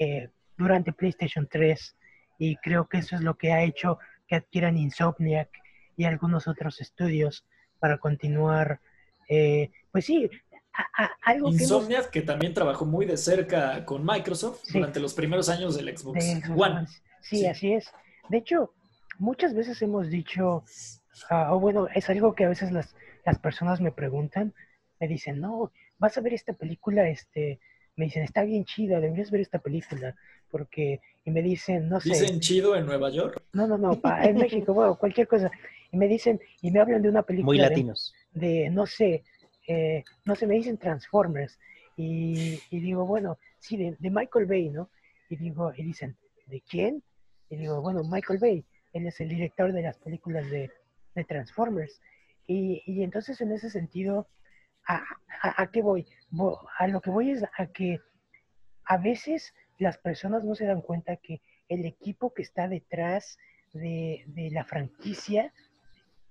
eh, durante PlayStation 3 y creo que eso es lo que ha hecho que adquieran Insomniac y algunos otros estudios para continuar, eh, pues sí, a- a- algo que hemos- que también trabajó muy de cerca con Microsoft Sí. durante los primeros años del Xbox de Xbox One. Sí, Sí. así es. De hecho, muchas veces hemos dicho, ah, o bueno, es algo que a veces las, las personas me preguntan, me dicen, no, vas a ver esta película, este, me dicen, está bien chida, deberías ver esta película, porque, y me dicen, no sé, Dicen chido en Nueva York. no, no, no, pa- en México, bueno, cualquier cosa, y me dicen, y me hablan de una película Muy de- latinos. de, no sé, eh, no sé, me dicen Transformers. Y, y digo, bueno, sí, de, de Michael Bay, ¿no? Y digo, y dicen, ¿de quién? Y digo, bueno, Michael Bay, él es el director de las películas de, de Transformers. Y, y entonces en ese sentido, ¿a, a, a qué voy? Vo- A lo que voy es a que a veces las personas no se dan cuenta que el equipo que está detrás de, de la franquicia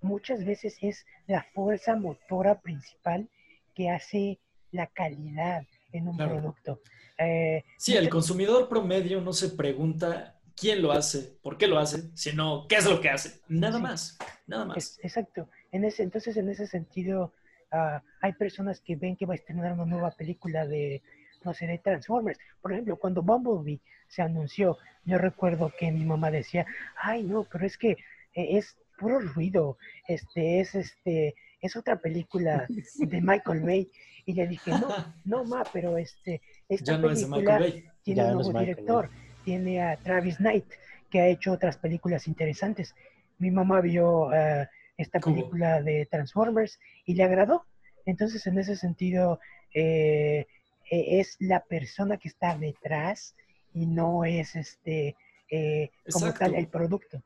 muchas veces es la fuerza motora principal que hace la calidad en un Claro. producto. Eh, Sí, el consumidor promedio no se pregunta quién lo hace, por qué lo hace, sino qué es lo que hace. Nada Sí. más, nada más. es- exacto. En ese, entonces, en ese sentido, ah, hay personas que ven que va a estrenar una nueva película de, no sé, de Transformers. Por ejemplo, cuando Bumblebee se anunció, yo recuerdo que mi mamá decía, ay, no, pero es que eh, es puro ruido, este, es, este, es otra película de Michael Bay. Y le dije, no, no, ma, pero este, esta ya no es de película Michael Bay. tiene Ya un es nuevo director, tiene a Travis Knight, que ha hecho otras películas interesantes. Mi mamá vio eh, esta ¿Cómo? película de Transformers y le agradó. Entonces, en ese sentido, eh, eh, es la persona que está detrás y no es este eh, como Exacto. tal el producto.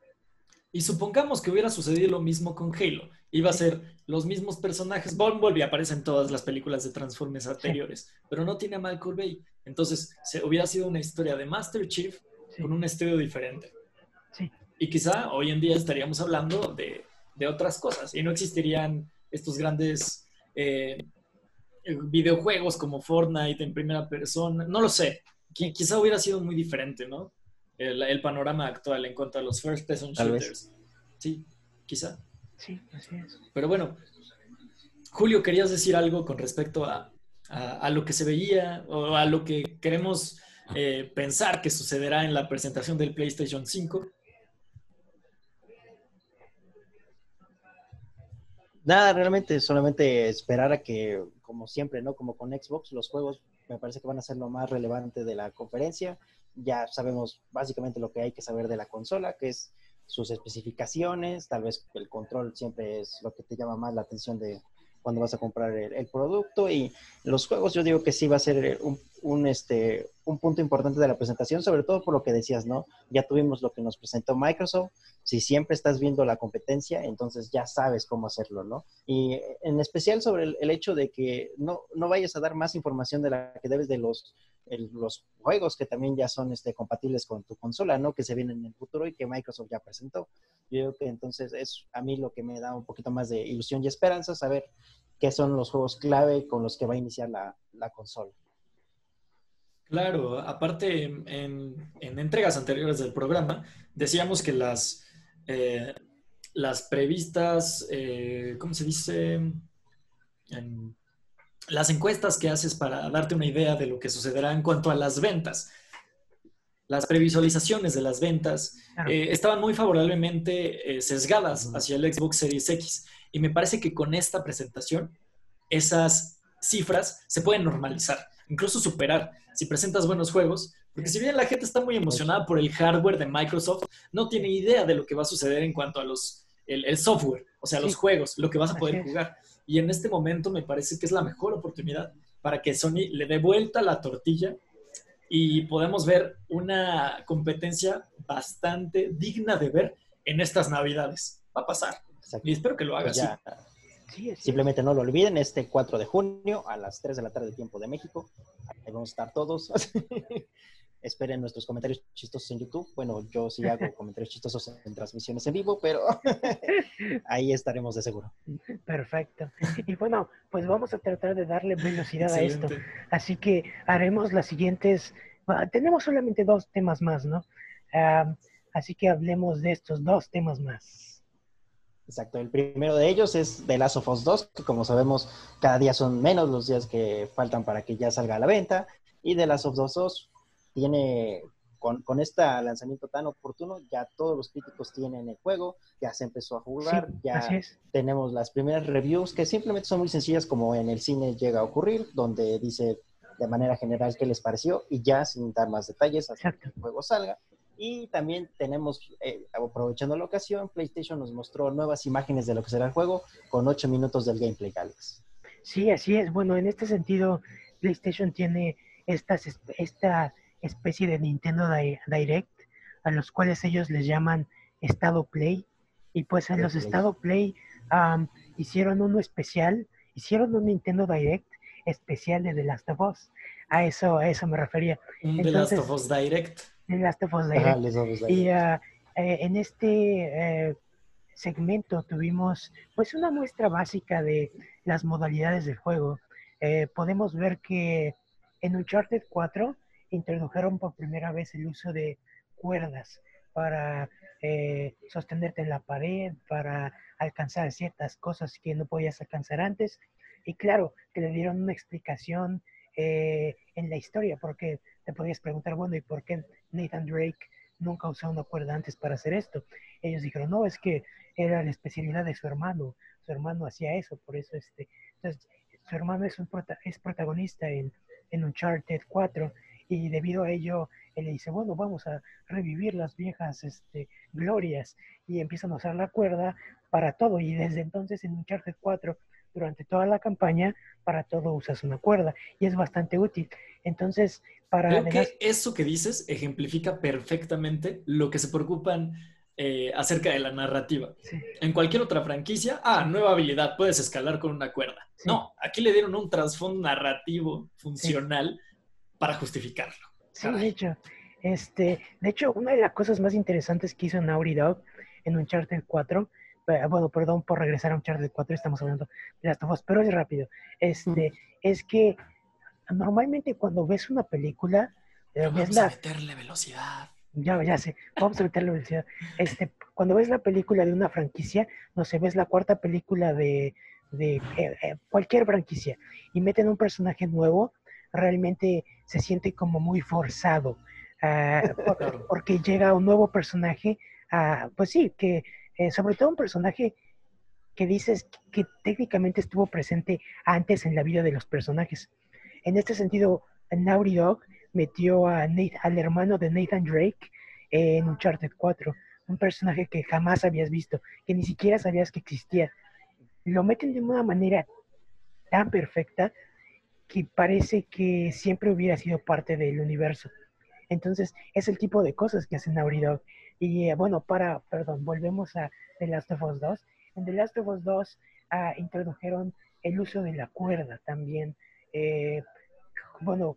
Y supongamos que hubiera sucedido lo mismo con Halo. Iba a ser los mismos personajes. Bumblebee aparece en todas las películas de Transformers anteriores, pero no tiene a Michael Bay. Entonces, se, hubiera sido una historia de Master Chief Sí, con un estudio diferente. sí, Y quizá hoy en día estaríamos hablando de, de otras cosas y no existirían estos grandes eh, videojuegos como Fortnite en primera persona. No lo sé. Qui- Quizá hubiera sido muy diferente, ¿no? El, el panorama actual en cuanto a los first person Tal vez. shooters. Sí, quizá. sí, así es. Pero bueno, Julio, ¿querías decir algo con respecto a, a- a lo que se veía o a lo que queremos eh, pensar que sucederá en la presentación del PlayStation 5? Nada, realmente solamente esperar a que, como siempre, ¿no? Como con Xbox, los juegos me parece que van a ser lo más relevante de la conferencia. Ya sabemos básicamente lo que hay que saber de la consola, que es sus especificaciones, tal vez el control siempre es lo que te llama más la atención de cuando vas a comprar el, el producto y los juegos yo digo que sí va a ser un, un, este, un punto importante de la presentación, sobre todo por lo que decías, ¿no? Ya tuvimos lo que nos presentó Microsoft, si siempre estás viendo la competencia, entonces ya sabes cómo hacerlo, ¿no? Y en especial sobre el, hecho de que no, no vayas a dar más información de la que debes de los los juegos que también ya son este, compatibles con tu consola, ¿no? Que se vienen en el futuro y que Microsoft ya presentó. Yo creo que entonces es a mí lo que me da un poquito más de ilusión y esperanza, saber qué son los juegos clave con los que va a iniciar la, la consola. Claro, aparte en, en entregas anteriores del programa decíamos que las, eh, las previstas, eh, ¿cómo se dice? En- las encuestas que haces para darte una idea de lo que sucederá en cuanto a las ventas, las previsualizaciones de las ventas Claro. eh, estaban muy favorablemente eh, sesgadas hacia el Xbox Series X. Y me parece que con esta presentación esas cifras se pueden normalizar, incluso superar si presentas buenos juegos. Porque si bien la gente está muy emocionada por el hardware de Microsoft, no tiene idea de lo que va a suceder en cuanto a los, el, el software, o sea, Sí. los juegos, lo que vas a poder jugar. Y en este momento me parece que es la mejor oportunidad para que Sony le dé vuelta la tortilla y podemos ver una competencia bastante digna de ver en estas navidades. Va a pasar. Exacto. Y espero que lo haga Pues así. ya, así simplemente no lo olviden, este 4 de junio a las 3 de la tarde, tiempo de México. Ahí vamos a estar todos. Esperen nuestros comentarios chistosos en YouTube. Bueno, yo sí hago comentarios chistosos en transmisiones en vivo, pero ahí estaremos de seguro. Perfecto. Y bueno, pues vamos a tratar de darle velocidad a esto. Así que haremos las siguientes. ah, Tenemos solamente dos temas más, ¿no? Ah, así que hablemos de estos dos temas más. Exacto, el primero de ellos es The Last of Us 2, que como sabemos, cada día son menos los días que faltan para que ya salga a la venta. Y The Last of Us 2 tiene, con, con este lanzamiento tan oportuno, ya todos los críticos tienen el juego, ya se empezó a jugar, Sí, ya tenemos las primeras reviews que simplemente son muy sencillas como en el cine llega a ocurrir, donde dice de manera general qué les pareció y ya sin dar más detalles hasta Exacto. que el juego salga. Y también tenemos, eh, aprovechando la ocasión, PlayStation nos mostró nuevas imágenes de lo que será el juego con 8 minutos del gameplay, Alex. Sí, así es. Bueno, en este sentido, PlayStation tiene estas, esta especie de Nintendo Di- Direct, a los cuales ellos les llaman Estado Play. Y pues en los. Estado Play am, hicieron uno especial, hicieron un Nintendo Direct especial de The Last of Us. A eso, a eso me refería. Un The Last Entonces- of Us Direct. Last of Us Ajá, Y eh, en este eh, segmento tuvimos pues una muestra básica de las modalidades del juego. Eh, podemos ver que en Uncharted 4 introdujeron por primera vez el uso de cuerdas para eh, sostenerte en la pared, para alcanzar ciertas cosas que no podías alcanzar antes. Y claro, que le dieron una explicación eh, en la historia, porque te podías preguntar, bueno, ¿y por qué Nathan Drake nunca usó una cuerda antes para hacer esto? Ellos dijeron, no, es que era la especialidad de su hermano, su hermano hacía eso, por eso este, entonces su hermano es, un prota- es protagonista en, en Uncharted 4 y debido a ello él le dice, bueno, vamos a revivir las viejas este, glorias y empiezan a usar la cuerda para todo y desde entonces en Uncharted 4 durante toda la campaña para todo usas una cuerda y es bastante útil. Entonces, para Creo que eso que dices ejemplifica perfectamente lo que se preocupan eh, acerca de la narrativa. sí, En cualquier otra franquicia, ah, nueva habilidad, puedes escalar con una cuerda. Sí. No, aquí le dieron un trasfondo narrativo funcional para justificarlo. Sí, de hecho, este, de hecho, una de las cosas más interesantes que hizo Naughty Dog en Uncharted 4, eh, bueno, perdón por regresar a Uncharted 4, estamos hablando de las tofas, pero es rápido, este, es que normalmente cuando ves una película, eh, ves Vamos a la, meterle velocidad. ya, ya sé, vamos a meterle velocidad. Este, cuando ves la película de una franquicia, no sé, ves la cuarta película de, de eh, eh, cualquier franquicia y meten un personaje nuevo, realmente se siente como muy forzado. por- porque llega un nuevo personaje, ah, pues sí, que eh, sobre todo un personaje que dices que técnicamente estuvo presente antes en la vida de los personajes. En este sentido, Naughty Dog metió a Nate- al hermano de Nathan Drake en Uncharted 4, un personaje que jamás habías visto, que ni siquiera sabías que existía. Lo meten de una manera tan perfecta que parece que siempre hubiera sido parte del universo. Entonces, es el tipo de cosas que hace Naughty Dog. Y bueno, para, perdón, volvemos a The Last of Us 2. En The Last of Us 2 ah, introdujeron el uso de la cuerda también. Eh, bueno,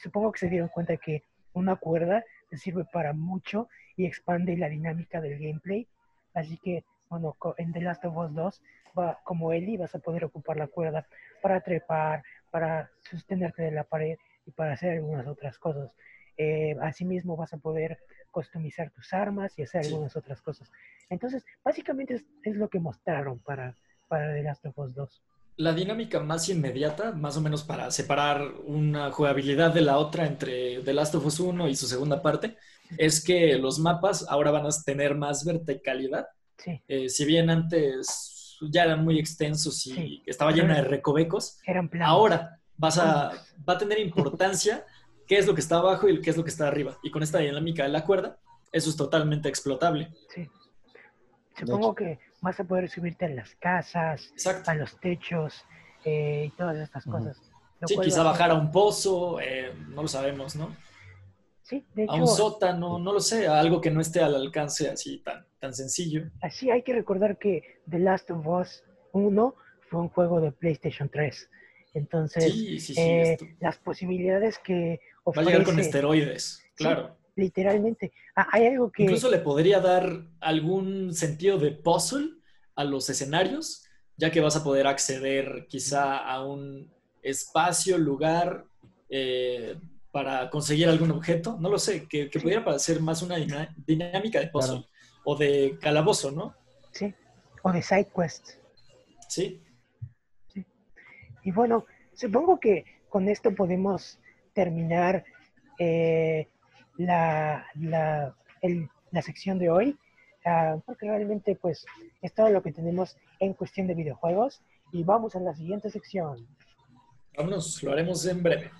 supongo que se dieron cuenta que una cuerda sirve para mucho y expande la dinámica del gameplay. Así que, bueno, en The Last of Us 2, va, como Ellie, vas a poder ocupar la cuerda para trepar, para sostenerte de la pared y para hacer algunas otras cosas. Eh, asimismo, vas a poder customizar tus armas y hacer algunas otras cosas. Entonces, básicamente es, es lo que mostraron para, para The Last of Us 2. La dinámica más inmediata, más o menos para separar una jugabilidad de la otra entre The Last of Us 1 y su segunda parte, es que los mapas ahora van a tener más verticalidad. Sí, Eh, si bien antes ya eran muy extensos y Sí. estaba llena de recovecos, eran planos. ahora vas a, va a tener importancia qué es lo que está abajo y qué es lo que está arriba. Y con esta dinámica de la cuerda, eso es totalmente explotable. Sí. Supongo que vas a poder subirte a las casas, Exacto. a los techos eh, y todas estas cosas. lo Sí, quizá bajar a un pozo, eh, no lo sabemos, ¿no? Sí, de A un sótano, no lo sé, a algo que no esté al alcance así tan, tan sencillo. así hay que recordar que The Last of Us 1 fue un juego de PlayStation 3. Entonces, Sí, sí, sí. eh, las posibilidades que va a ofrece, llegar con esteroides, claro. literalmente, ah, hay algo que... Incluso le podría dar algún sentido de puzzle a los escenarios, ya que vas a poder acceder quizá a un espacio, lugar, eh, para conseguir algún objeto. No lo sé, que, que pudiera parecer más una dinámica de puzzle Claro. o de calabozo, ¿no? Sí, o de side quests. Sí. Y bueno, supongo que con esto podemos terminar eh, la, la, la sección de hoy, ah, porque realmente pues es todo lo que tenemos en cuestión de videojuegos. Y vamos a la siguiente sección. Vámonos, lo haremos en breve.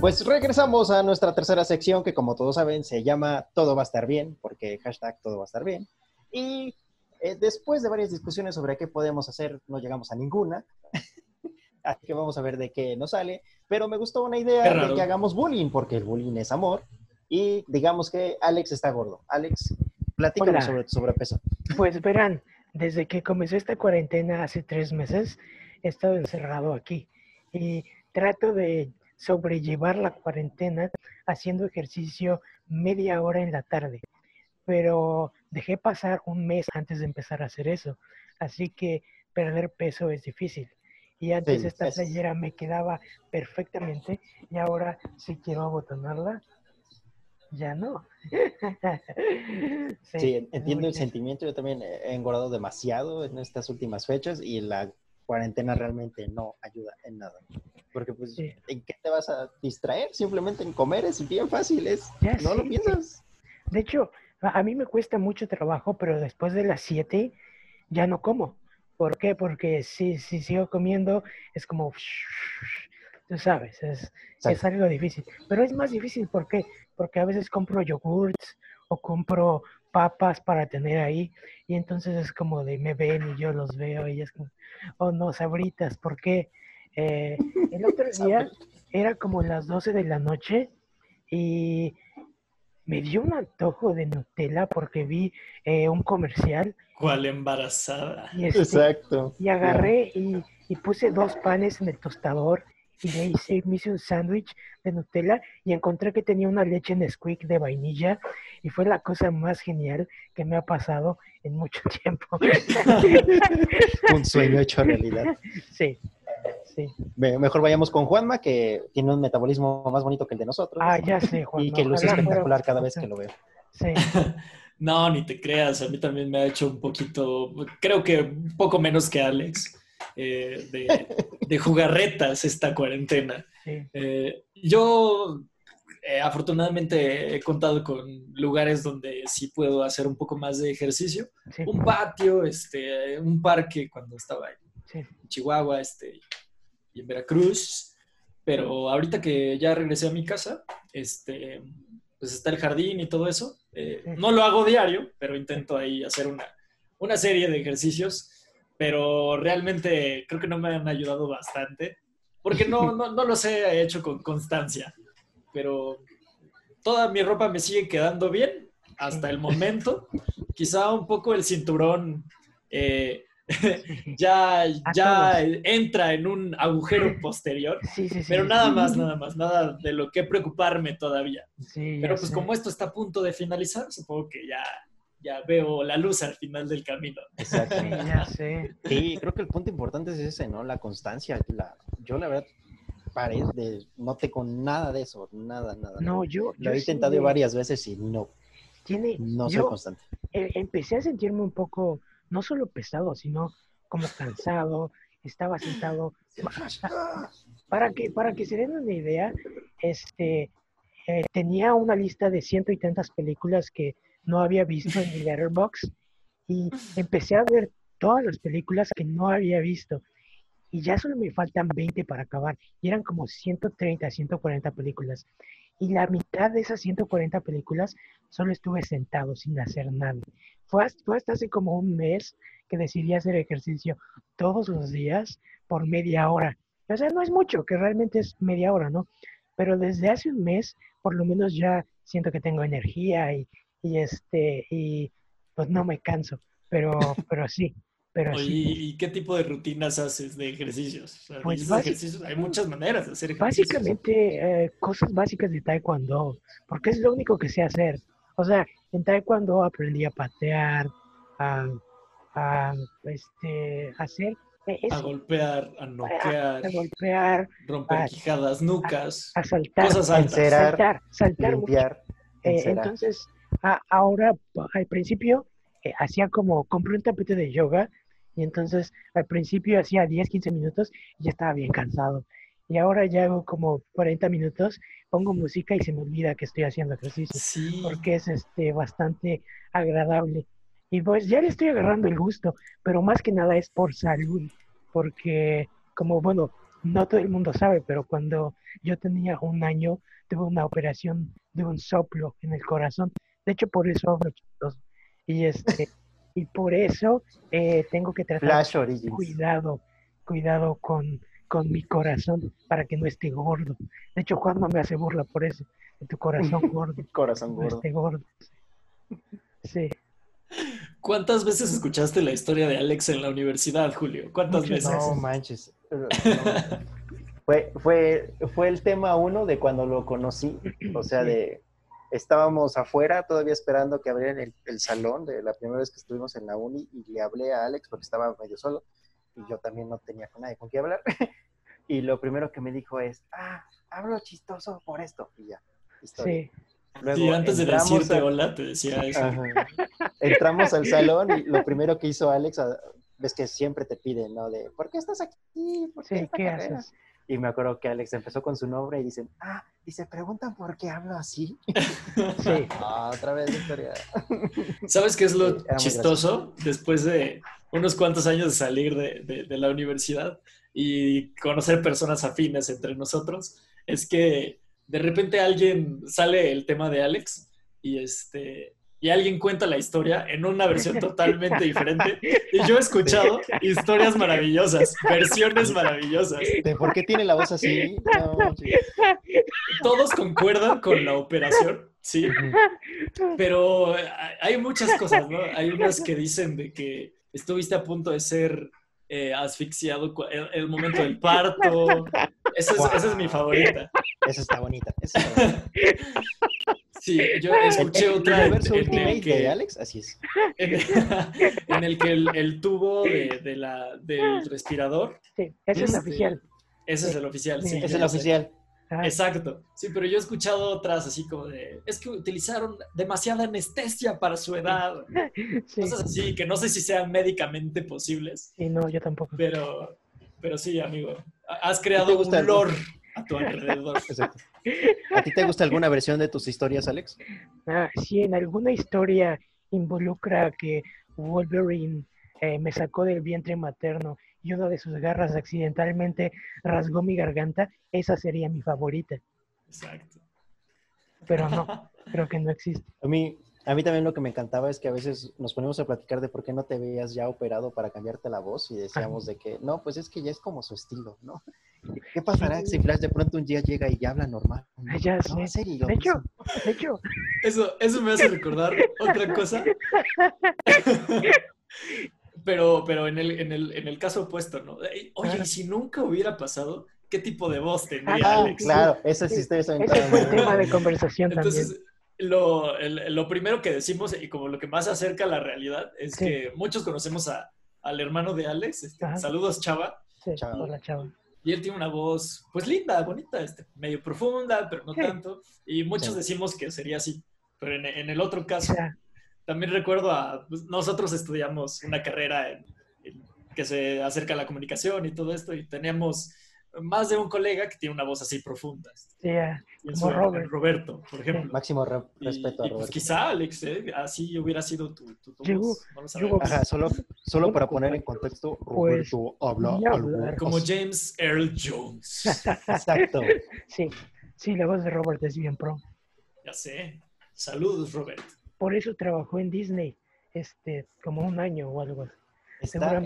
Pues regresamos a nuestra tercera sección que como todos saben se llama Todo va a estar bien, porque hashtag todo va a estar bien. Y eh, después de varias discusiones sobre qué podemos hacer, no llegamos a ninguna. Así que vamos a ver de qué nos sale. Pero me gustó una idea de que hagamos bullying, porque el bullying es amor. Y digamos que Alex está gordo. Alex, platícanos sobre tu sobrepeso. Pues verán, desde que comenzó esta cuarentena hace tres meses, he estado encerrado aquí y trato de sobrellevar la cuarentena haciendo ejercicio media hora en la tarde. Pero dejé pasar un mes antes de empezar a hacer eso, así que perder peso es difícil. Y antes Sí, esta es- playera me quedaba perfectamente y ahora si quiero abotonarla, ya no. Sí, es entiendo el sentimiento. Yo también he engordado demasiado en estas últimas fechas y la cuarentena realmente no ayuda en nada. Porque pues, Sí. ¿en qué te vas a distraer? Simplemente en comer es bien fácil, es, Ya no lo sé. piensas. De hecho, a mí me cuesta mucho trabajo, pero después de las 7 ya no como. ¿Por qué? Porque si, si sigo comiendo es como, tú sabes, es, es algo difícil. Pero es más difícil, ¿por qué? Porque a veces compro yogurts o compro papas para tener ahí y entonces es como de me ven y yo los veo y es como, oh no, sabritas, ¿por qué? Eh, el otro día era como las 12 de la noche y me dio un antojo de Nutella porque vi eh, un comercial ¿Cuál embarazada? y, este, Exacto. y agarré y, y puse dos panes en el tostador y le hice, me hice un sándwich de Nutella y encontré que tenía una leche Nesquik de vainilla y fue la cosa más genial que me ha pasado en mucho tiempo. Un sueño hecho realidad. sí, sí. Me- Mejor vayamos con Juanma, que tiene un metabolismo más bonito que el de nosotros. Ah, ya sé, Juan. y que luce espectacular cada vez que lo veo. Sí, No, ni te creas, a mí también me ha hecho un poquito, creo que un poco menos que Alex, eh, de, de jugarretas esta cuarentena. Eh, yo eh, afortunadamente he contado con lugares donde sí puedo hacer un poco más de ejercicio. sí, Un patio, este, un parque cuando estaba en. Chihuahua este, y en Veracruz. Pero ahorita que ya regresé a mi casa, este, pues está el jardín y todo eso. Eh, Sí. no lo hago diario, pero intento ahí hacer una, una serie de ejercicios. Pero realmente creo que no me han ayudado bastante. Porque no, no, no los he hecho con constancia. Pero toda mi ropa me sigue quedando bien hasta el momento. Quizá un poco el cinturón eh, ya, ya entra en un agujero posterior. Sí, sí, sí. Pero nada más, nada más, nada de lo que preocuparme todavía. Pero pues sé. como esto está a punto de finalizar, supongo que ya, ya veo la luz al final del camino. Exacto. Sí, ya sé. Sí, creo que el punto importante es ese, ¿no? La constancia. La, yo, la verdad, paré de, no tengo nada de eso, nada, nada. No, nada. yo... Lo yo he sí intentado varias veces y no, Tiene, no soy yo constante. eh, empecé a sentirme un poco, no solo pesado, sino como cansado. Estaba sentado. Para que, para que se den una idea, este, eh, tenía una lista de ciento y tantas películas que no había visto en mi Letterboxd y empecé a ver todas las películas que no había visto y ya solo me faltan 20 para acabar y eran como 130, 140 películas y la mitad de esas 140 películas solo estuve sentado sin hacer nada. Fue hasta, fue hasta hace como un mes que decidí hacer ejercicio todos los días por media hora. O sea, no es mucho, que realmente es media hora, ¿no? Pero desde hace un mes, por lo menos ya siento que tengo energía y, y este, y pues no me canso. Pero, pero sí, pero Oye, sí. ¿y qué tipo de rutinas haces de ejercicios? O sea, Pues ejercicios, Hay muchas maneras de hacer ejercicios. Básicamente, eh, cosas básicas de Taekwondo, porque es lo único que sé hacer. O sea, en Taekwondo aprendí a patear, a, a, este, hacer eh, A golpear, a noquear, a golpear, romper a- quijadas, nucas, a saltar, cosas altas. Encerar, saltar, saltar mucho. limpiar, Eh, entonces, a- ahora, al principio, eh, hacía como, compré un tapete de yoga y entonces al principio hacía 10, 15 minutos y ya estaba bien cansado. Y ahora ya hago como 40 minutos, pongo música y se me olvida que estoy haciendo ejercicio Sí. porque es este, bastante agradable. Y pues ya le estoy agarrando el gusto, pero más que nada es por salud, porque como bueno, no todo el mundo sabe, pero cuando yo tenía un año tuve una operación de un soplo en el corazón. De hecho, por eso hablo chistoso. Y este, y por eso eh, tengo que tratar Flash Origins. cuidado, cuidado con, con mi corazón para que no esté gordo. De hecho, Juan no me hace burla por eso, de tu corazón gordo Corazón no gordo. esté gordo. Sí, ¿Cuántas veces escuchaste la historia de Alex en la universidad, Julio? ¿Cuántas veces? No manches. No. Fue, fue, fue el tema uno de cuando lo conocí. O sea, de estábamos afuera todavía esperando que abrieran el, el salón de la primera vez que estuvimos en la uni y le hablé a Alex porque estaba medio solo y yo también no tenía con nadie con quien hablar. Y lo primero que me dijo es, ah, hablo chistoso por esto. Y ya. historia. sí, Luego Sí, antes de decirte a- hola, te decía eso. Ajá. Entramos al salón y lo primero que hizo Alex, ves que siempre te piden, ¿no? De, ¿por qué estás aquí? ¿Por qué sí, esta ¿qué carrera?" haces? Y me acuerdo que Alex empezó con su nombre y dicen, ah, y se preguntan por qué hablo así. Sí, Ah, otra vez historia. ¿Sabes qué es lo chistoso? Después de unos cuantos años de salir de, de- de la universidad y conocer personas afines entre nosotros, es que de repente alguien sale el tema de Alex y este y alguien cuenta la historia en una versión totalmente diferente. Y yo he escuchado historias maravillosas, versiones maravillosas. ¿De por qué tiene la voz así? No, manches. Todos concuerdan con la operación, sí, Pero hay muchas cosas, ¿no? Hay unas que dicen de que estuviste a punto de ser eh, asfixiado el, el momento del parto. Esa es, esa es mi favorita. Esa está bonita. Esa está bonita. Sí, yo escuché El- el otra en, en el que, de Alex, así es. en, en el, que el, el tubo de, de la, del respirador, sí, ese es Este, oficial. ese es el oficial. Sí, Sí. Ese es el oficial. Exacto. Sí, pero yo he escuchado otras así como de, es que utilizaron demasiada anestesia para su edad. sí, Cosas así que no sé si sean médicamente posibles, sí, no, yo tampoco. pero, pero sí, amigo. Has ¿Te creado un el- lore a tu alrededor. Exacto. ¿A ti te gusta alguna versión de tus historias, Alex? Ah, si en alguna historia involucra que Wolverine eh, me sacó del vientre materno y una de sus garras accidentalmente rasgó mi garganta, esa sería mi favorita. Exacto. Pero no, creo que no existe. A mí, a mí también lo que me encantaba es que a veces nos ponemos a platicar de por qué no te veías ya operado para cambiarte la voz y decíamos de que, no, pues es que ya es como su estilo, ¿no? ¿Qué pasará si Flash de pronto un día llega y ya habla normal? ¿no? Ya No, sé. en serio. De hecho, de hecho, Eso, eso me hace recordar otra cosa. Pero, pero en, el, en, el, en el caso opuesto, ¿no? Oye, y si nunca hubiera pasado, ¿qué tipo de voz tendría Ah, Alex? Claro, ese sí estoy Ese fue el tema de conversación también. Entonces, lo, el- lo primero que decimos, y como lo que más se acerca a la realidad, es Sí. que muchos conocemos a- al hermano de Alex. este, saludos, Chava. Sí, Chava. hola, chava. Y él tiene una voz, pues linda, bonita, este, medio profunda, pero no Sí. tanto. Y muchos Sí. decimos que sería así. Pero en, en el otro caso, también recuerdo a. pues, nosotros estudiamos una carrera en- en- que se acerca a la comunicación y todo esto, y teníamos más de un colega que tiene una voz así profunda. sí, ah, Y en Como época, Robert. Roberto, por ejemplo. Máximo re- Y, respeto y, a pues Roberto. quizá, Alex, ¿eh? así hubiera sido tu, tu, tu voz. No Ajá, solo, solo para poner en compañero, contexto, pues, Roberto habla voy a algo. Como. James Earl Jones. Exacto. sí, sí, la voz de Robert es bien pro. ya sé. Saludos, Robert. Por eso trabajó en Disney, este, como un año o algo. así.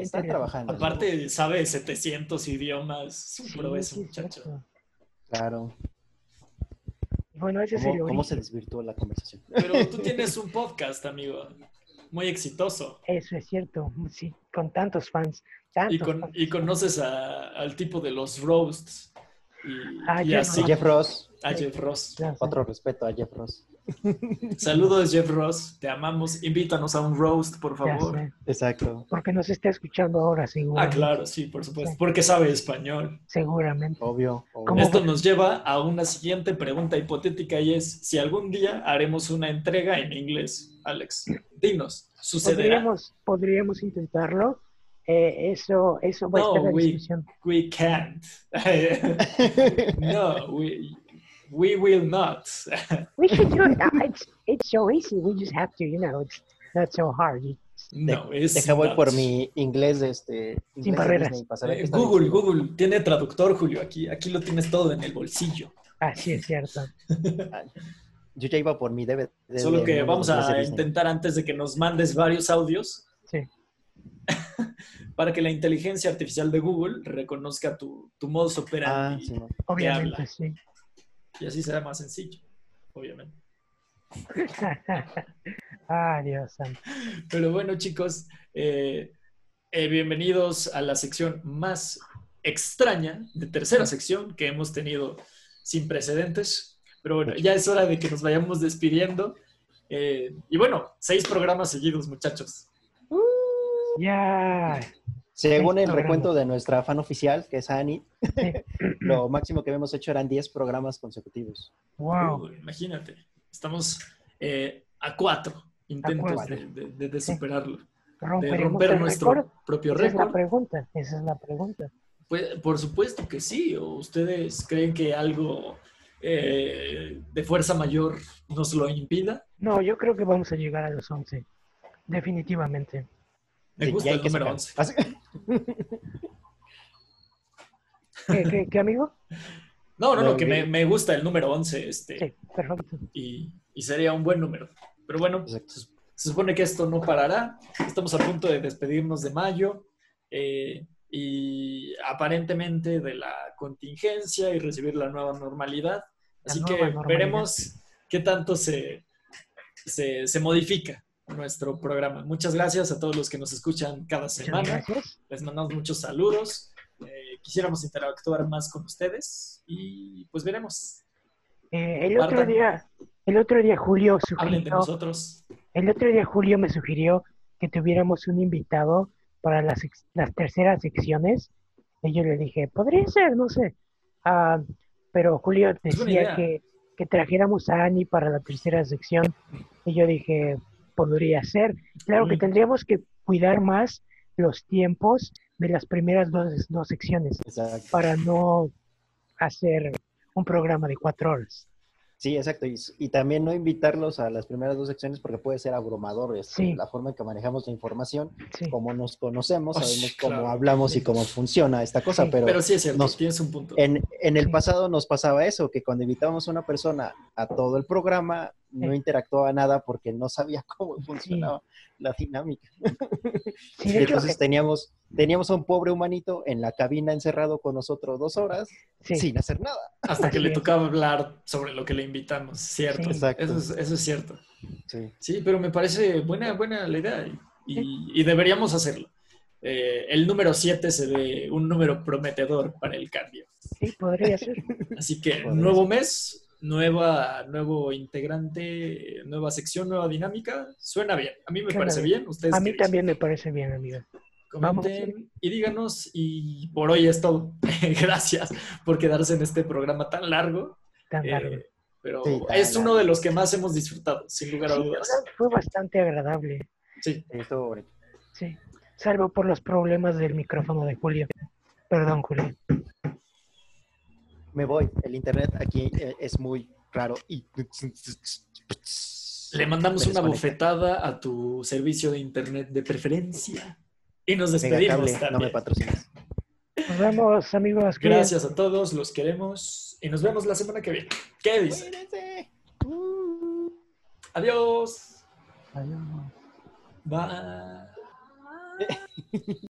Está, trabajando. Aparte, sabe 700 idiomas. Es un Sí, sí, muchacho. exacto. Claro. Bueno, ese es ¿Cómo, el cómo se desvirtuó la conversación? Pero tú tienes un podcast, amigo. Muy exitoso. Eso es cierto, sí, con tantos fans. Tantos Y, con- fans. y conoces a- al tipo de los roasts. Y, Ah, y Jeff así. Sí, Jeff Ross. A Jeff Ross. Otro respeto a Jeff Ross. Saludos, Jeff Ross. Te amamos. Invítanos a un roast, por favor. Exacto. Porque nos está escuchando ahora, seguro. Ah, claro, sí, por supuesto. Sí. Porque sabe español. Seguramente. Obvio. Esto nos lleva a una siguiente pregunta hipotética y es si algún día haremos una entrega en inglés. Alex, dinos, ¿sucederá? Podríamos, podríamos intentarlo. Eh, eso, eso va a No, estar en la we- descripción. We can't. no, we, we will not. We should do it. Uh, It's, it's so easy. We just have to, you know, it's not so hard. No, es Deja voy por mi inglés este. inglés de barreras. Eh, Google. Google, tiene traductor, Julio, aquí, aquí lo tienes todo en el bolsillo. Así es cierto. Yo ya iba por mi DVD. Solo que vamos a intentar antes de que nos mandes varios audios Sí. para que la inteligencia artificial de Google reconozca tu, tu modus Ah, operandi sí, no. Obviamente, habla. sí. Y así será más sencillo, obviamente. ah, Dios santo. Pero bueno, chicos, eh, eh, bienvenidos a la sección más extraña, de tercera sección que hemos tenido sin precedentes. Pero bueno, ya es hora de que nos vayamos despidiendo. Eh, y bueno, seis programas seguidos, muchachos. Ya. Según el recuento de nuestra fan oficial, que es Annie, lo máximo que habíamos hecho eran 10 programas consecutivos. Wow. Uy, imagínate, estamos eh, a cuatro intentos cuatro. de, de- de- de Sí. superarlo, de ¿Romperemos romper nuestro récord? propio Esa es la récord. pregunta. Esa es la pregunta. Pues, por supuesto que sí. ¿O ustedes creen que algo eh, de fuerza mayor nos lo impida? No, yo creo que vamos a llegar a los 11. Definitivamente. Me gusta el que número sacar. 11. Así- ¿Qué, qué, qué, amigo? No, no, no, que me, me gusta el número 11 este, Sí, perfecto. y, y sería un buen número. Pero bueno, se, se supone que esto no parará. Estamos a punto de despedirnos de mayo eh, y aparentemente de la contingencia y recibir la nueva normalidad. Así nueva que normalidad. veremos qué tanto se, se, se modifica nuestro programa. Muchas gracias a todos los que nos escuchan cada semana. Les mandamos muchos saludos. Eh, quisiéramos interactuar más con ustedes y pues veremos. Eh, el otro día, el otro día Julio de sugirió, nosotros. el otro día Julio me sugirió que tuviéramos un invitado para las, las terceras secciones. Y yo le dije, podría ser, no sé. Ah, pero Julio decía que, que trajéramos a Annie para la tercera sección. Y yo dije, podría ser. Claro que tendríamos que cuidar más los tiempos de las primeras dos, dos secciones Exacto. para no hacer un programa de cuatro horas. Sí, exacto. Y, y también no invitarlos a las primeras dos secciones porque puede ser abrumador este, Sí. la forma en que manejamos la información, Sí. cómo nos conocemos, sabemos cómo claro. hablamos y cómo funciona esta cosa, Sí. pero, Pero sí es cierto, nos- tienes un punto. en, en el Sí. pasado nos pasaba eso, que cuando invitábamos a una persona a todo el programa, no Sí. interactuaba nada porque no sabía cómo funcionaba la dinámica. Sí, entonces teníamos, teníamos a un pobre humanito en la cabina encerrado con nosotros dos horas sí. sin hacer nada. Hasta que le tocaba hablar sobre lo que le invitamos, cierto. Sí. Exacto. Eso, es, eso es cierto. Sí. Sí, pero me parece buena, buena la idea y, y- y deberíamos hacerlo. eh, el número 7 se ve un número prometedor para el cambio. Sí, podría ser. Así que Podría nuevo mes, nueva, nuevo integrante, nueva sección, nueva dinámica. Suena bien. A mí me Suena parece bien. bien. ¿Ustedes A mí dicen? también me parece bien, amigo. Vamos. Comenten y díganos. Y por hoy es todo. Gracias por quedarse en este programa tan largo. Tan eh, largo. pero Sí, tan es uno de los que más hemos disfrutado, sin lugar a Sí, la dudas. verdad fue bastante agradable. Sí. Estuvo bonito. Sí. Salvo por los problemas del micrófono de Julio. Perdón, Julio. Me voy. El internet aquí eh, es muy raro y... Le mandamos una bofetada a tu servicio de internet de preferencia. Y nos despedimos cable, no me patrocinas. Nos vemos, amigos. Gracias a todos, los queremos y nos vemos la semana que viene. ¿Qué dice? Uh. Adiós. Adiós. Bye.